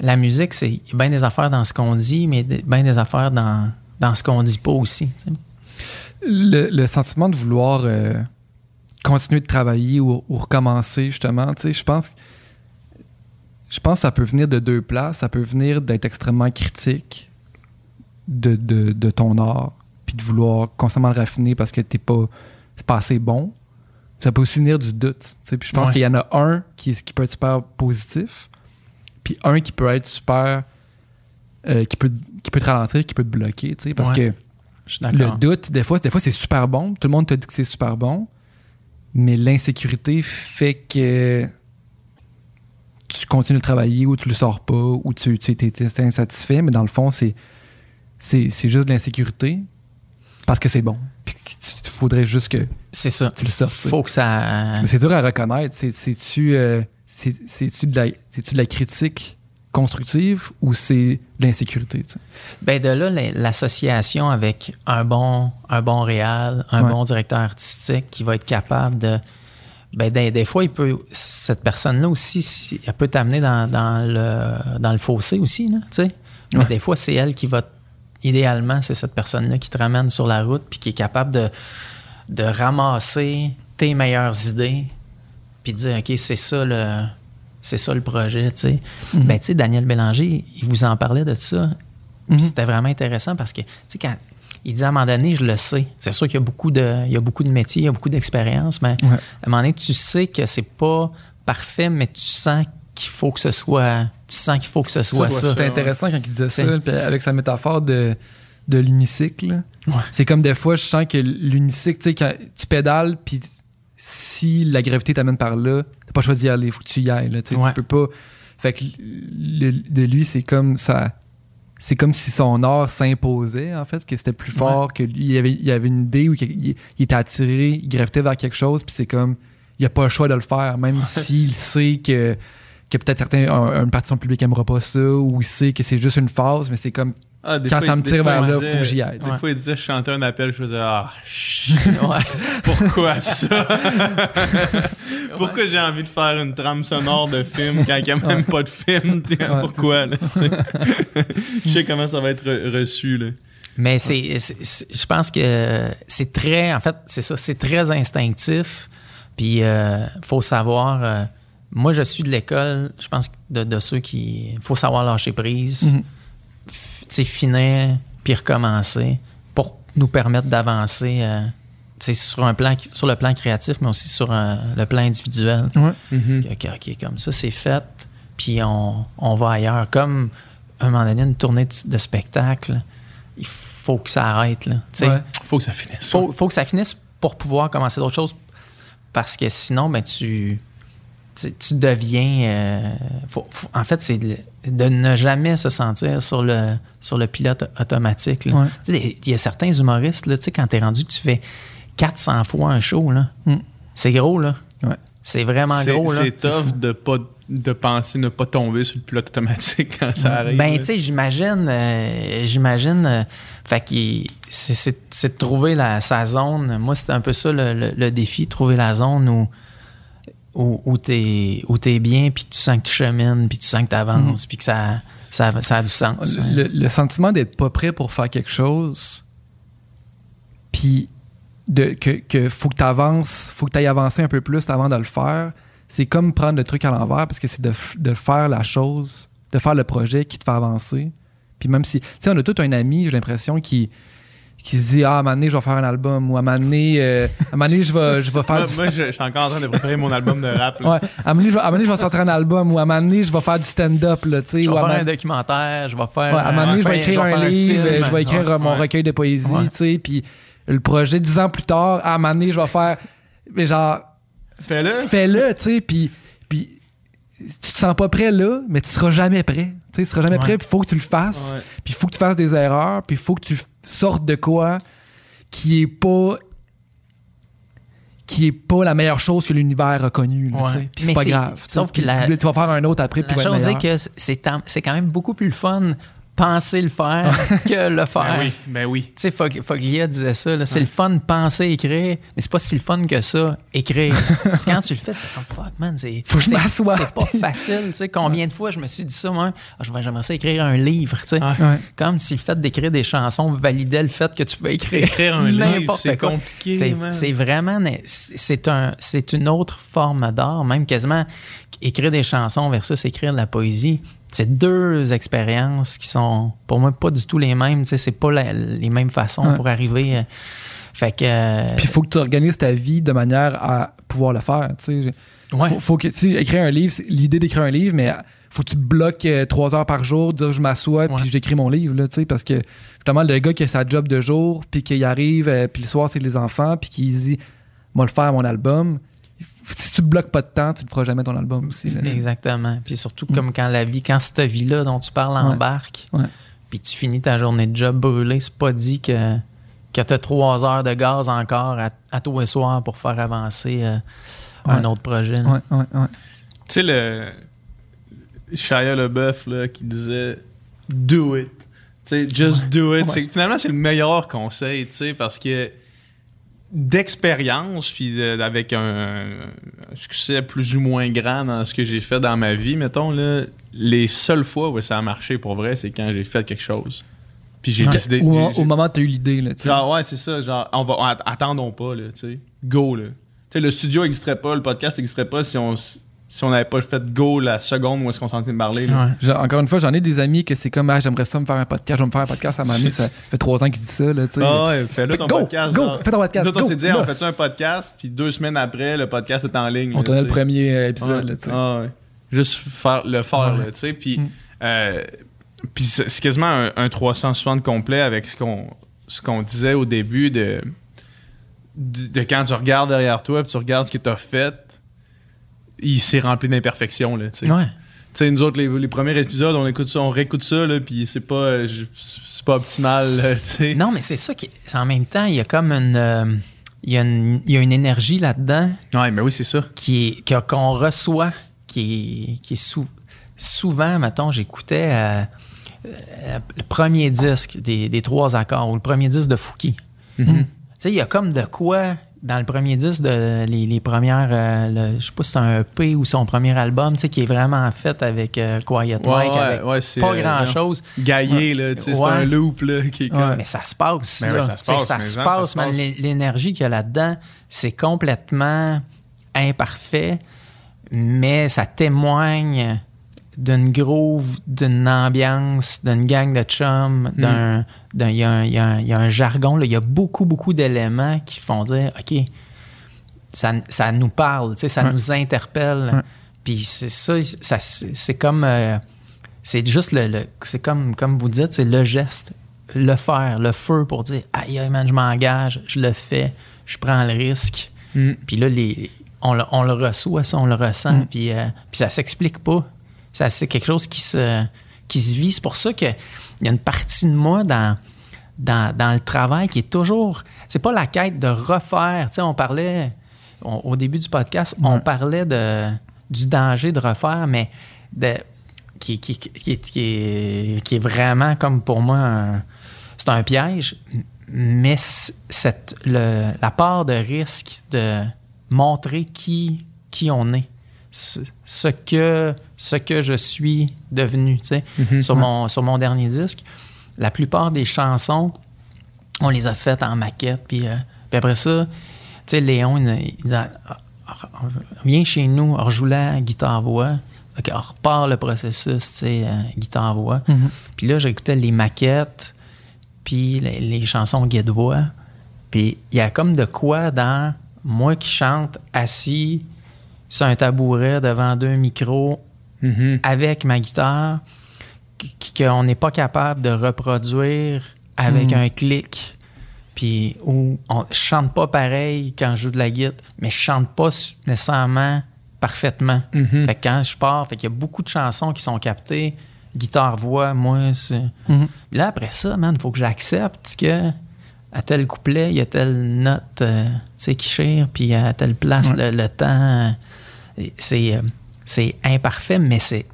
la musique c'est il y a bien des affaires dans ce qu'on dit mais de- bien des affaires dans dans ce qu'on dit pas aussi le sentiment de vouloir euh, continuer de travailler ou, ou recommencer, justement, tu sais, je pense je pense que ça peut venir de deux places. Ça peut venir d'être extrêmement critique de, de, de ton art, puis de vouloir constamment le raffiner parce que t'es pas, c'est pas assez bon. Ça peut aussi venir du doute. tu sais. Puis je pense Ouais. qu'il y en a un qui, qui peut être super positif, puis un qui peut être super. euh, qui, peut, qui peut te ralentir, qui peut te bloquer, tu sais, parce Ouais. que le doute, des fois, des fois c'est super bon. Tout le monde te dit que c'est super bon. Mais l'insécurité fait que tu continues de travailler ou tu le sors pas ou tu tu- t'es insatisfait. Mais dans le fond, c'est juste de l'insécurité parce que c'est bon. Puis il faudrait juste que c'est ça tu le sortes. tu faut que ça Mais c'est dur à reconnaître. C'est- C'est-tu euh, c'est- de, la- de la critique constructive ou c'est l'insécurité? Ben de là, la- l'association avec un bon, un bon réal, un Ouais. bon directeur artistique qui va être capable de. Ben des, des fois, il peut, cette personne-là aussi, si- elle peut t'amener dans, dans le, dans le fossé aussi, là. Mais des fois, c'est elle qui va. Idéalement, c'est cette personne-là qui te ramène sur la route puis qui est capable de, de ramasser tes meilleures idées puis de dire, OK, c'est ça le. C'est ça le projet, tu sais. Mhm. Ben, tu sais, Daniel Bélanger, il vous en parlait de ça. Mhm. C'était vraiment intéressant parce que, tu sais, quand il dit à un moment donné, je le sais. C'est sûr qu'il y a beaucoup de, il y a beaucoup de métiers, il y a beaucoup d'expérience, mais Ouais. à un moment donné, tu sais que c'est pas parfait, mais tu sens qu'il faut que ce soit, tu sens qu'il faut que ce soit ça. C'était intéressant quand il disait ça, puis avec sa métaphore de, de l'unicycle. Ouais. C'est comme des fois, je sens que l'unicycle, tu sais, quand tu pédales, puis si la gravité t'amène par là, t'as pas choisi d'y aller, faut que tu y ailles. Là, tu sais, Ouais. Tu peux pas. Fait que le- de lui, c'est comme ça. C'est comme si son art s'imposait, en fait, que c'était plus fort, que lui, il avait, il avait une idée ou qu'il il était attiré, il gravitait vers quelque chose, puis c'est comme, il a pas le choix de le faire, même s'il sait que, que peut-être certains, un- une partie de son public aimera pas ça, ou il sait que c'est juste une phase, mais c'est comme, Ah, Quand fois, ça me tire vers il là, disait- faut que j'y aille, Des ouais. fois, il disait, je chantais un appel, je faisais, ah, Ouais. pourquoi ça? pourquoi j'ai envie de faire une trame sonore de film quand il n'y a même pas de film? pourquoi? là, je sais comment ça va être re- reçu. Là. Mais c'est, je pense que c'est très, en fait, c'est ça, c'est très instinctif. Puis, euh, faut savoir. euh, moi, je suis de l'école, je pense, de, de ceux qui. faut savoir lâcher prise, Mhm. sais, finir, puis recommencer pour nous permettre d'avancer, euh, tu tu sais, sur, un plan, sur le plan créatif, mais aussi sur un- le plan individuel. Ouais. Mhm. OK, OK, comme ça, c'est fait, puis on, on va ailleurs. Comme, à un moment donné, une tournée de, de spectacle, il faut que ça arrête, là. Tu sais, Ouais. Faut que ça finisse. faut, faut que ça finisse pour pouvoir commencer d'autres choses. Parce que sinon, ben, tu, tu, tu deviens. euh, faut- faut- en fait, c'est de, ne jamais se sentir sur le, sur le pilote automatique. là. Ouais. Tu sais, Il y a certains humoristes, là, tu sais, quand tu es rendu que tu fais 400 fois un show, là, Mm. c'est gros. là. Ouais. C'est vraiment C'est gros. là. c'est tough de pas de penser ne pas tomber sur le pilote automatique quand ça arrive. Ben, tu sais, j'imagine, euh, j'imagine, euh, fait qu'il- c'est- c'est c'est de trouver la, sa zone. Moi, c'est un peu ça le, le- le défi, trouver la zone où, où, où t'es où t'es bien, puis tu sens que tu chemines, puis tu sens que tu avances, puis que ça, ça, ça a du sens. hein. Le, le sentiment d'être pas prêt pour faire quelque chose, puis de, que, que faut que tu avances, faut que tu ailles avancer un peu plus avant de le faire, c'est comme prendre le truc à l'envers parce que c'est de, de faire la chose, de faire le projet qui te fait avancer. Puis même si, tu sais, on a tout un ami, j'ai l'impression, qui, qui se dit Ah, à un moment donné, je vais faire un album, ou à un moment donné, euh, à un moment donné, je vais, je vais faire Moi, du moi, je, je suis encore en train de préparer mon album de rap. là. Ouais. À un moment donné, je vais- à un moment donné, je vais sortir un album ou à un moment donné, je vais faire du stand-up, là, tu sais. Je vais faire moment- un documentaire, je vais faire. Ouais, à un moment donné, je vais écrire un livre, film. je vais écrire Ouais, euh, mon ouais. recueil de poésie, Ouais. tu sais, puis le projet dix ans plus tard, à un moment donné, je vais faire, mais genre, Fais-le. fais-le, tu sais, puis, puis tu te sens pas prêt là, mais tu seras jamais prêt, tu seras jamais Ouais. prêt, puis faut que tu le fasses, puis il faut que tu fasses des erreurs, puis il faut que tu sortes de quoi qui est pas qui est pas la meilleure chose que l'univers a connue, Ouais. puis c'est pas c'est- grave. sauf que Puis la- tu vas faire un autre après, puis La il va être chose est que c'est quand même beaucoup plus le fun penser le faire que le faire. Ben oui, ben oui. Tu sais, Fog- Foglia disait ça, là, c'est le fun de penser écrire, mais c'est pas si le fun que ça, écrire. Parce que quand tu le fais, tu fais comme fuck, man, c'est. Faut que je c'est- m'assoie. C'est pas facile, tu sais. Combien de fois je me suis dit ça, moi, Ah, je vais- j'aimerais ça écrire un livre, tu sais. Ouais. Ouais. Comme si le fait d'écrire des chansons validait le fait que tu peux écrire. Écrire un livre, n'importe c'est quoi. compliqué, C'est-. C'est vraiment. C'est un, c'est une autre forme d'art, même quasiment. Écrire des chansons versus écrire de la poésie, c'est deux expériences qui sont, pour moi, pas du tout les mêmes. Tu sais, c'est pas la- les mêmes façons Ouais. pour arriver. euh, Fait que. euh, Puis il faut que tu organises ta vie de manière à pouvoir le faire. Tu sais. Ouais. Faut, faut que tu sais, écrire un livre, l'idée d'écrire un livre, mais faut que tu te bloques euh, trois heures par jour, dire je m'assois puis j'écris mon livre là, tu sais, parce que justement le gars qui a sa job de jour puis qu'il arrive puis le soir c'est les enfants puis qu'il dit moi le faire mon album. Si tu te bloques pas de temps, tu ne feras jamais ton album aussi. là. Exactement. Puis surtout, comme quand la vie, quand cette vie-là dont tu parles embarque, Ouais. puis tu finis ta journée de job brûlée, c'est pas dit que, que tu as trois heures de gaz encore à, à tous les soirs pour faire avancer euh, un autre projet. là. Ouais, ouais, ouais. Tu sais, le. Shia LeBeouf, là, qui disait Do it. Tu sais, just do it. Finalement, c'est le meilleur conseil, tu sais, parce que d'expérience, puis de- avec un, un succès plus ou moins grand dans ce que j'ai fait dans ma vie, mettons, là, les seules fois où ça a marché pour vrai, c'est quand j'ai fait quelque chose. Puis j'ai décidé. au, au moment où tu as eu l'idée. Là, tu sais. Genre, ouais, c'est ça. Genre, on va, att- attendons pas, là, tu sais. Go, là. Tu sais, le studio n'existerait pas, le podcast n'existerait pas si on si on n'avait pas fait go la seconde où est-ce qu'on s'en de parler. là. Ouais. Genre, encore une fois, j'en ai des amis que c'est comme ah, j'aimerais ça me faire un podcast, je vais me faire un podcast à donné, ça fait trois ans qu'ils disent ça. Là. Ah ouais, fais-le ton Go, podcast. go, fais ton podcast, Nous on s'est dit, on fait un podcast, puis deux semaines après, le podcast est en ligne. On là, tournait le premier euh, épisode. Ouais. là. Ah ouais. Juste faire, le faire, tu sais. Puis, Mm. euh, puis c'est c'est quasiment un, un 360 complet avec ce qu'on ce qu'on disait au début de, de, de quand tu regardes derrière toi, puis tu regardes ce que tu as fait, il s'est rempli d'imperfections, là, tu sais. Ouais. Tu sais, nous autres, les, les premiers épisodes, on écoute ça, on réécoute ça, là, puis c'est pas, euh, c'est pas optimal, là, tu sais. Non, mais c'est ça qui. En même temps, il y a comme une. euh, il, y a une il y a une énergie là-dedans Ouais, mais oui, c'est ça. qui est qu'on reçoit, qui est, qui est sou- souvent, mettons, j'écoutais euh, le premier disque des, des trois accords ou le premier disque de Fouki. Mhm. Tu sais, il y a comme de quoi dans le premier disque de les, les premières, euh, le- je sais pas si c'est un EP ou son premier album, tu sais, qui est vraiment fait avec euh, Quiet Ouais, Mike, ouais, avec ouais, c'est, pas euh, grand chose. Gaillé, là, tu sais, c'est un loop, là, qui est comme... Mais ça se passe. Ben là. ça se passe, Ça se passe, L'énergie qu'il y a là-dedans, c'est complètement imparfait, mais ça témoigne d'une groove, d'une ambiance, d'une gang de chums, d'un, d'un- il y, a un- y y a jargon, là. il y a beaucoup, beaucoup d'éléments qui font dire, OK, ça, ça nous parle, ça Ouais. nous interpelle. Ouais. Puis c'est ça, ça c'est comme, euh, c'est juste le, le- c'est comme, comme vous dites, c'est le geste, le faire, le feu pour dire, aïe, aïe, man, je m'engage, je le fais, je prends le risque. Mm. Puis là, les, on, le, on le reçoit, ça, on le ressent, Mm. puis, euh, puis ça s'explique pas. Ça, c'est quelque chose qui se, qui se vit. C'est pour ça qu'il y a une partie de moi dans, dans, dans le travail qui est toujours. C'est pas la quête de refaire. Tu sais, on parlait on- au début du podcast, on parlait de, du danger de refaire, mais de, qui, qui, qui, qui est, qui est- vraiment comme pour moi c'est un piège. Mais cette, le- la part de risque de montrer qui, qui on est, ce, ce que, ce que je suis devenu. tu sais. sur, mon, sur mon dernier disque, la plupart des chansons, on les a faites en maquette. Puis, euh, puis après ça, tu sais, Léon, il, il disait Ah, ah, Viens chez nous, rejoue-la guitare-voix. Fait qu'on repart le processus, tu sais, euh, guitare-voix. Puis là, j'écoutais les maquettes, puis les, les chansons guide-voix. Puis il y a comme de quoi dans moi qui chante assis sur un tabouret devant deux micros Mhm. avec ma guitare qu- qu'on n'est pas capable de reproduire avec Mm. un clic. Puis où on je chante pas pareil quand je joue de la guitare, mais je chante pas nécessairement parfaitement. Mhm. Fait que quand je pars, fait qu'il y a beaucoup de chansons qui sont captées, guitare-voix, moi, c'est... Mhm. Puis Là, après ça, man, il faut que j'accepte que à tel couplet, il y a telle note euh, tu sais, qui chire, puis à telle place, Ouais. le, le temps, c'est, euh, c'est imparfait, mais c'est,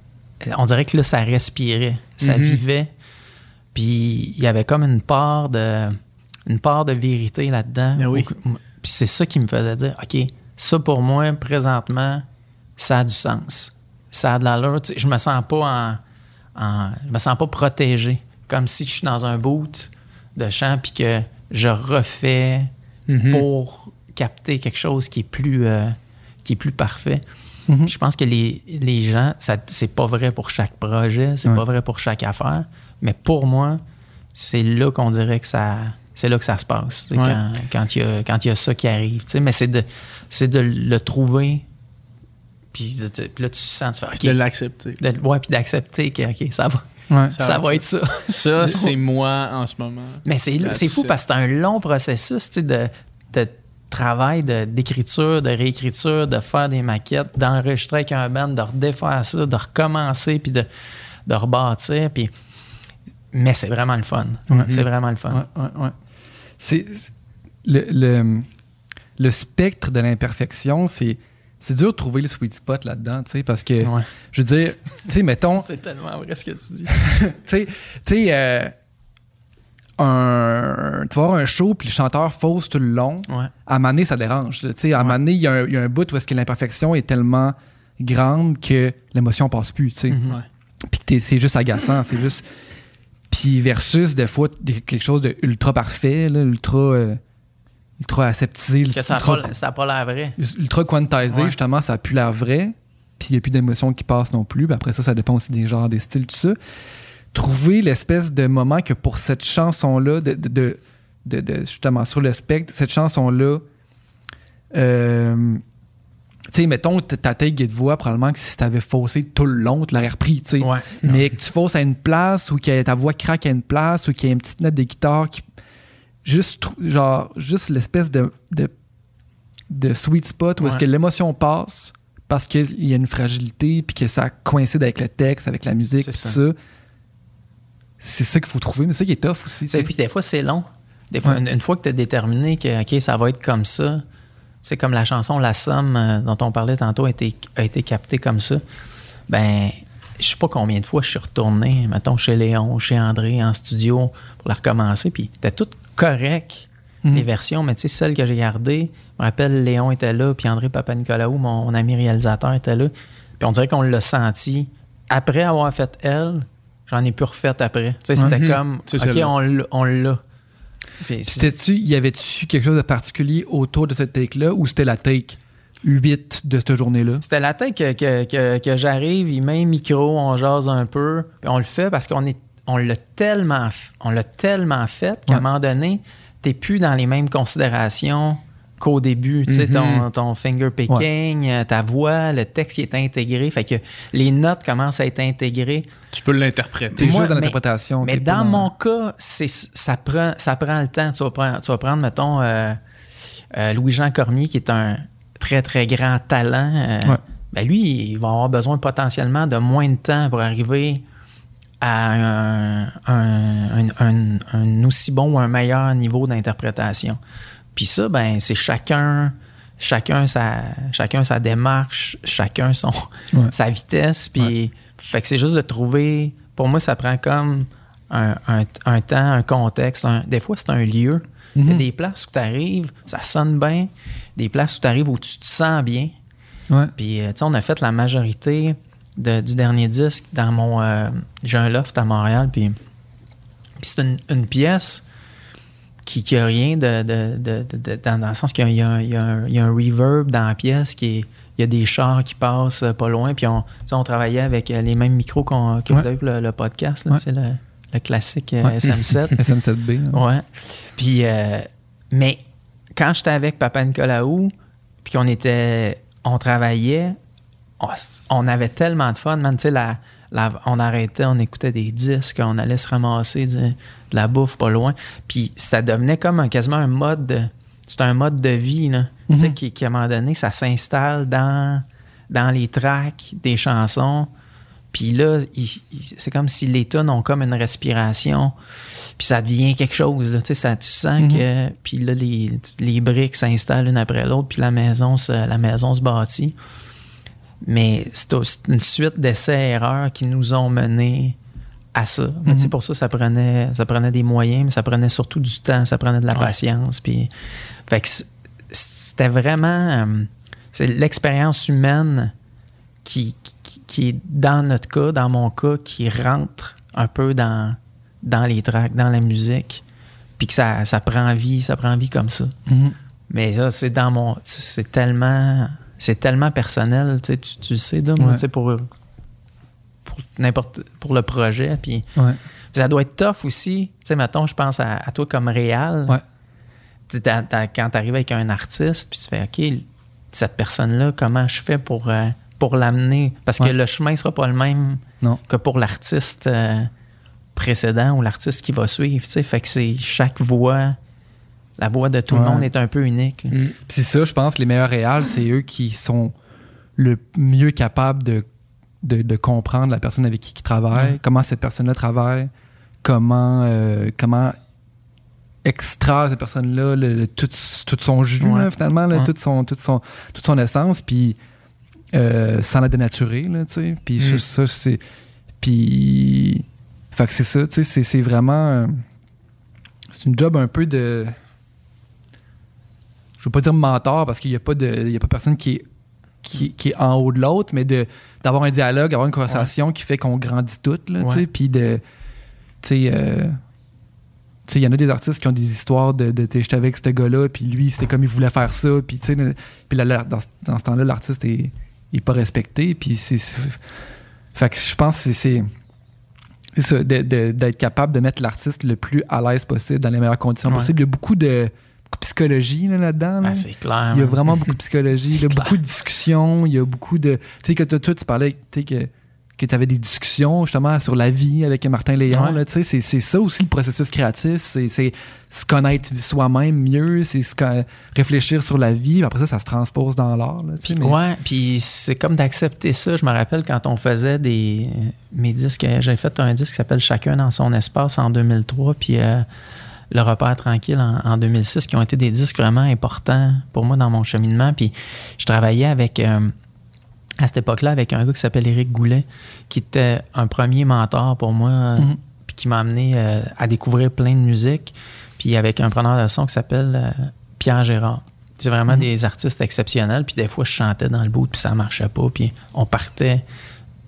on dirait que là, ça respirait, ça Mhm. vivait, puis il y avait comme une part de, une part de vérité là-dedans. Ah oui. Ou- Puis c'est ça qui me faisait dire, OK, ça pour moi, présentement, ça a du sens. Ça a de l'allure. Tu sais, Je me sens pas en, en- je me sens pas protégé. Comme si je suis dans un boot de chant puis que je refais Mhm. pour capter quelque chose qui est plus, euh, qui est plus parfait. Mhm. Puis Je pense que les, les gens, c'est pas vrai pour chaque projet, c'est Ouais. pas vrai pour chaque affaire, mais pour moi, c'est là qu'on dirait que ça, c'est là que ça se passe. Ouais. Quand, quand il y a, quand y a ça qui arrive. Mais c'est de, de le trouver, puis, de- de- puis là tu sens, tu fais, OK, De l'accepter. de- ouais, puis d'accepter que OK, ça va, Ouais. ça, Ça- va être ça. Ça, c'est moi en ce moment. Mais c'est fou parce que c'est un long processus de, de travail, d'écriture, de, réécriture, de faire des maquettes, d'enregistrer avec un band, de redéfaire ça, de recommencer, puis de, de rebâtir. Puis... Mais c'est vraiment le fun. Ouais. C'est vraiment le fun. Ouais, ouais, ouais. C'est le, le, le spectre de l'imperfection, c'est c'est dur de trouver le sweet spot là-dedans, tu sais, parce que, je veux dire, tu sais, mettons, C'est tellement vrai ce que tu dis. tu sais, euh, un, tu vas avoir un show, puis le chanteur fausse tout le long, Ouais. à donné, ça dérange. Tu sais, à donné, il y, a un- il y a un bout où est-ce que l'imperfection est tellement grande que l'émotion passe plus, tu sais. Mhm. Ouais. Puis que t'es- c'est juste agaçant, c'est juste... Puis versus, des fois, quelque chose de ultra parfait, là, ultra... euh, ultra aseptisé, Que ça n'a ultra, pas, ça a pas l'air vrai. ultra quantisé, Ouais. justement, ça a plus l'air vrai. Puis il n'y a plus d'émotion qui passe non plus. Puis après ça, ça dépend aussi des genres, des styles, tout ça. Trouver l'espèce de moment que pour cette chanson-là, de, de, de- de- de- justement sur le spectre, cette chanson-là, euh, tu sais, mettons, ta taille de voix, probablement que si t'avais faussé tout le long, tu l'aurais repris, tu sais. Ouais. Mais que tu fausses à une place ou que ta voix craque à une place ou qu'il y a une petite note de guitare qui. Juste, genre, juste l'espèce de, de, de sweet spot où est-ce que l'émotion passe parce qu'il y a une fragilité puis que ça coïncide avec le texte, avec la musique, tout ça. ça. C'est ça qu'il faut trouver, mais c'est ça qui est tough aussi. Et puis des fois, c'est long. Des fois, Ouais. une, une fois que tu as déterminé que OK, ça va être comme ça, c'est comme la chanson La Somme euh, dont on parlait tantôt a été, a été captée comme ça. Ben, je sais pas combien de fois je suis retourné, mettons, chez Léon, chez André, en studio pour la recommencer. Puis c'était tout correct, Mhm. les versions, mais tu sais, celle que j'ai gardée, je me rappelle, Léon était là, puis André Papa-Nicolaou, mon, mon ami réalisateur, était là. Puis on dirait qu'on l'a senti. Après avoir fait elle, j'en ai plus refait après. Tu sais, c'était comme, C'est OK, celle-là. on l'a- on l'a. Puis y avait-tu quelque chose de particulier autour de cette take-là ou c'était la take 8 de cette journée-là? C'était la tête que, que, que, que j'arrive, il met un micro, on jase un peu, puis on le fait parce qu'on est on l'a tellement, f- on l'a tellement fait qu'à Ouais. un moment donné, t'es plus dans les mêmes considérations qu'au début. Tu sais, Mhm. ton, ton finger picking, euh, ta voix, le texte qui est intégré. Fait que les notes commencent à être intégrées. Tu peux l'interpréter. T'es Moi, juste dans mais- l'interprétation. Dans mon cas, c'est, ça, prend, ça prend le temps. Tu vas prendre, tu vas prendre mettons, euh, euh, Louis-Jean Cormier, qui est un très, très grand talent. euh, Ouais. ben lui, il va avoir besoin potentiellement de moins de temps pour arriver à un, un- un- un- un aussi bon ou un meilleur niveau d'interprétation. Puis ça, ben, c'est chacun, chacun sa, chacun sa démarche, chacun son, Ouais. sa vitesse. Puis, fait que c'est juste de trouver. Pour moi, ça prend comme un, un- un temps, un contexte. un- des fois, c'est un lieu. Il Mhm. des places où tu arrives, ça sonne bien. Des places où tu arrives où tu te sens bien. Ouais. Puis, euh, tu sais, on a fait la majorité de- du dernier disque dans mon. euh, J'ai un loft à Montréal, puis, puis c'est une, une pièce qui, qui a rien de. de- de- de- de- dans, dans le sens qu'il y a, y un- y y a reverb dans la pièce qui est. Il y a des chars qui passent euh, pas loin, puis on, on travaillait avec euh, les mêmes micros qu'on- que Ouais. vous avez pour le, le podcast, là, Ouais. tu sais, le, le classique euh, Ouais. SM7. SM7B. là. Ouais. Puis, euh, mais quand j'étais avec Papa Nicolaou, puis qu'on était, on travaillait, on, on avait tellement de fun, man. Tu sais, la, la- on arrêtait, on écoutait des disques, on allait se ramasser de, la bouffe pas loin. Puis ça devenait comme un, quasiment un mode, de- c'est un mode de vie, là. Tu sais, Mhm. qui, qui, à un moment donné, ça s'installe dans, dans les tracks des chansons. Puis là, c'est comme si les tunes ont comme une respiration. Puis ça devient quelque chose. Là, tu sais, ça, tu sens Mhm. que. Puis là, les, les briques s'installent une après l'autre. Puis la maison, se, la maison se bâtit. Mais c'est une suite d'essais-erreurs qui nous ont menés à ça. Mais tu sais, Mhm. pour ça, ça prenait, ça prenait des moyens, mais ça prenait surtout du temps, ça prenait de la Ouais. patience. Puis, fait que c'était vraiment. euh, c'est l'expérience humaine qui, qui, qui est dans notre cas, dans mon cas, qui rentre un peu dans, dans les tracks, dans la musique, puis que ça, ça prend vie, ça prend vie comme ça. Mhm. Mais ça, c'est dans mon. C'est tellement. C'est tellement personnel, tu, sais, tu, le sais, Dom, Ouais. pour, pour n'importe. pour le projet. Puis Ouais. ça doit être tough aussi. Tu sais, mettons, je pense à, à toi comme réal. Ouais. Quand tu arrives avec un artiste, puis tu fais, OK, cette personne-là, comment je fais pour, euh, pour l'amener? Parce que le chemin sera pas le même Non. que pour l'artiste euh, précédent ou l'artiste qui va suivre. Tu sais, fait que c'est chaque voix, la voix de tout le monde est un peu unique. Mm. Puis c'est ça, je pense, les meilleurs réals, c'est eux qui sont le mieux capables de, de, de comprendre la personne avec qui ils travaillent, comment cette personne-là travaille, comment, euh, comment extraire cette personne-là le, le- tout, tout son jus, Ouais. là, finalement, là, Ouais. toute, son, toute, son, toute son essence, puis euh, sans la dénaturer, là, tu sais. Puis Mm. ça, c'est... Puis... Fait que c'est ça, tu sais, c'est- c'est vraiment... euh, c'est une job un peu de je veux pas dire mentor parce qu'il y a pas de il y a pas personne qui est qui, qui est en haut de l'autre mais de d'avoir un dialogue avoir une conversation qui fait qu'on grandit toutes là Ouais. puis de tu sais euh, tu sais il y en a des artistes qui ont des histoires de, j'étais avec ce gars là puis lui c'était comme il voulait faire ça puis tu sais puis dans, ce- dans ce temps-là l'artiste est, est pas respecté puis c'est c'est- fait que je pense que c'est- c'est ça, de- de- d'être capable de mettre l'artiste le plus à l'aise possible, dans les meilleures conditions Ouais. possibles. Il y a beaucoup de psychologie là, là-dedans. là. Ah, c'est clair. il y a vraiment beaucoup de psychologie, il y a beaucoup de discussions, il y a beaucoup de... Tu sais, que toi, tu parlais tu sais, que, que tu avais des discussions justement sur la vie avec Martin Léon. Ouais. sais, c'est, c'est ça aussi le processus créatif, c'est, c'est se connaître soi-même mieux, c'est réfléchir sur la vie, après ça, ça se transpose dans l'art. Puis, mais- Ouais, puis c'est comme d'accepter ça. Je me rappelle quand on faisait des mes disques, j'avais fait un disque qui s'appelle Chacun dans son espace en 2003, puis euh, Le repère tranquille en, en 2006, qui ont été des disques vraiment importants pour moi dans mon cheminement. Puis je travaillais avec euh, à cette époque-là avec un gars qui s'appelle Éric Goulet, qui était un premier mentor pour moi, Mhm. puis qui m'a amené euh, à découvrir plein de musique. Puis avec un preneur de son qui s'appelle euh, Pierre Gérard. C'est vraiment Mhm. des artistes exceptionnels. Puis des fois, je chantais dans le bout, puis ça marchait pas. Puis on partait.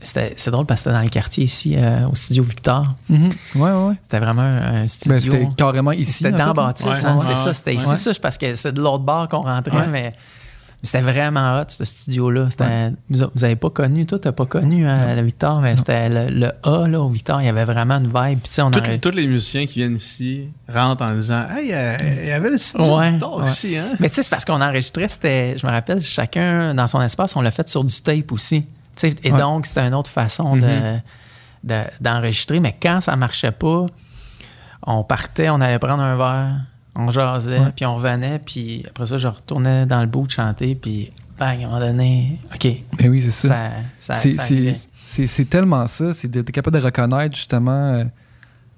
C'était- C'est drôle parce que c'était dans le quartier ici, euh, au studio Victor. Mhm. Ouais, ouais. C'était vraiment un, studio. Ben, c'était carrément ici. C'était en dans Ouais, hein, ouais, c'est ouais, ça. C'était ouais. ici, ça, parce que c'est de l'autre bord qu'on rentrait, Ouais. mais C'était vraiment hot, ce studio-là. Vous, vous avez pas connu, toi, t'as pas connu euh, le Victor, mais c'était le, le A, là, au Victor, il y avait vraiment une vibe. Puis, tu sais, on Tous aurait- tous les musiciens qui viennent ici rentrent en disant Hey, euh, il y avait le studio Ouais, Victor ouais. ici, hein? Mais tu sais, c'est parce qu'on enregistrait, c'était, je me rappelle, chacun dans son espace, on l'a fait sur du tape aussi. Et Ouais. donc, c'était une autre façon de- Mhm. de- d'enregistrer. Mais quand ça marchait pas, on partait, on allait prendre un verre, on jasait, puis on revenait, puis après ça, je retournais dans le bout de chanter, puis bang, à un moment donné, OK, Ben oui, c'est ça. ça, ça, C'est- ça c'est arrivait. c'est- c'est tellement ça, c'est d'être capable de reconnaître justement. euh,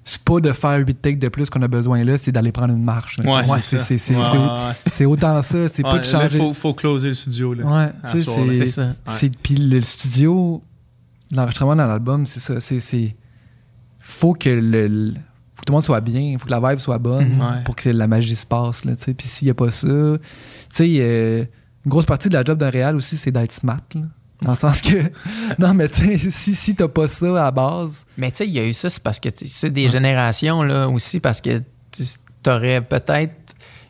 c'est pas de faire 8 takes de plus qu'on a besoin là, c'est d'aller prendre une marche. Ouais, c'est ça. c'est c'est- Ouais, c'est- ouais, c'est autant ça, c'est ouais. pas de changer. faut, faut closer le studio. Là. Ouais, c'est C'est ça. Puis le studio, l'enregistrement dans l'album, c'est ça. C'est. c'est- Faut que le. le- faut que tout le monde soit bien, faut que la vibe soit bonne Mhm. Ouais. pour que la magie se passe. Là. Puis s'il n'y a pas ça. Tu sais, euh, une grosse partie de la job d'un réal aussi, c'est d'être smart. là. Dans le sens que. non, mais tu sais, si, si t'as pas ça à la base. Mais tu sais, il y a eu ça, c'est parce que c'est des générations là aussi, parce que tu aurais peut-être.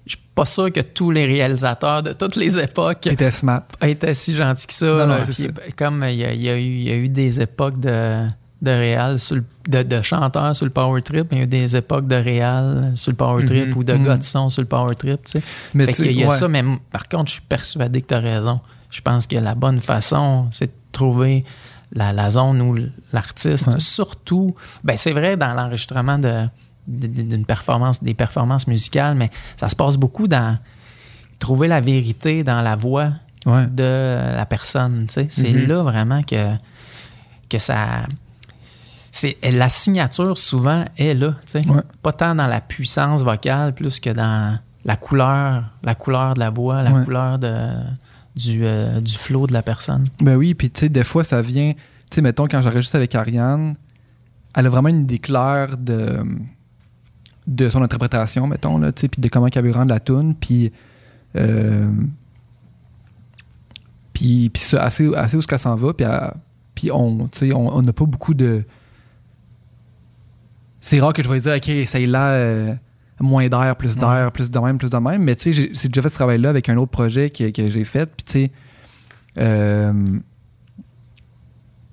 Je suis pas sûr que tous les réalisateurs de toutes les époques T'étais smart. étaient si gentils que ça. Non, non, Puis, ça. Comme il y a, il y a eu, il y a eu des époques de, de réal, sur le- de, de chanteurs sur le power trip, il y a eu des époques de réal sur le power trip Mhm. ou de gars de son sur le power trip. Tu sais. Mais Fait tu il y a ouais. ça, mais par contre, je suis persuadé que tu as raison. Je pense que la bonne façon, c'est de trouver la, la zone où l'artiste, Ouais. surtout, ben c'est vrai dans l'enregistrement de, d'une performance, des performances musicales, mais ça se passe beaucoup dans trouver la vérité dans la voix Ouais. de la personne. tu sais. C'est Mhm. là vraiment que, que ça. C'est, la signature, souvent, est là. tu sais. Ouais. Pas tant dans la puissance vocale, plus que dans la couleur, la couleur de la voix, la Ouais. couleur de, du, euh, du flow de la personne. Ben oui, puis tu sais, des fois, ça vient. Tu sais, mettons, quand j'enregistre avec Ariane, elle a vraiment une idée claire de, de son interprétation, mettons, là, tu sais, puis de comment qu'elle veut rendre la tune, puis. euh, puis, puis ça, assez, assez où ce qu'elle s'en va, puis, elle- puis on sais, on n'a pas beaucoup de. C'est rare que je vais dire, OK, essaye là, euh, moins d'air, plus d'air, plus de même, plus de même. Mais tu sais, j'ai déjà fait ce travail-là avec un autre projet que, que j'ai fait. Puis tu sais, euh,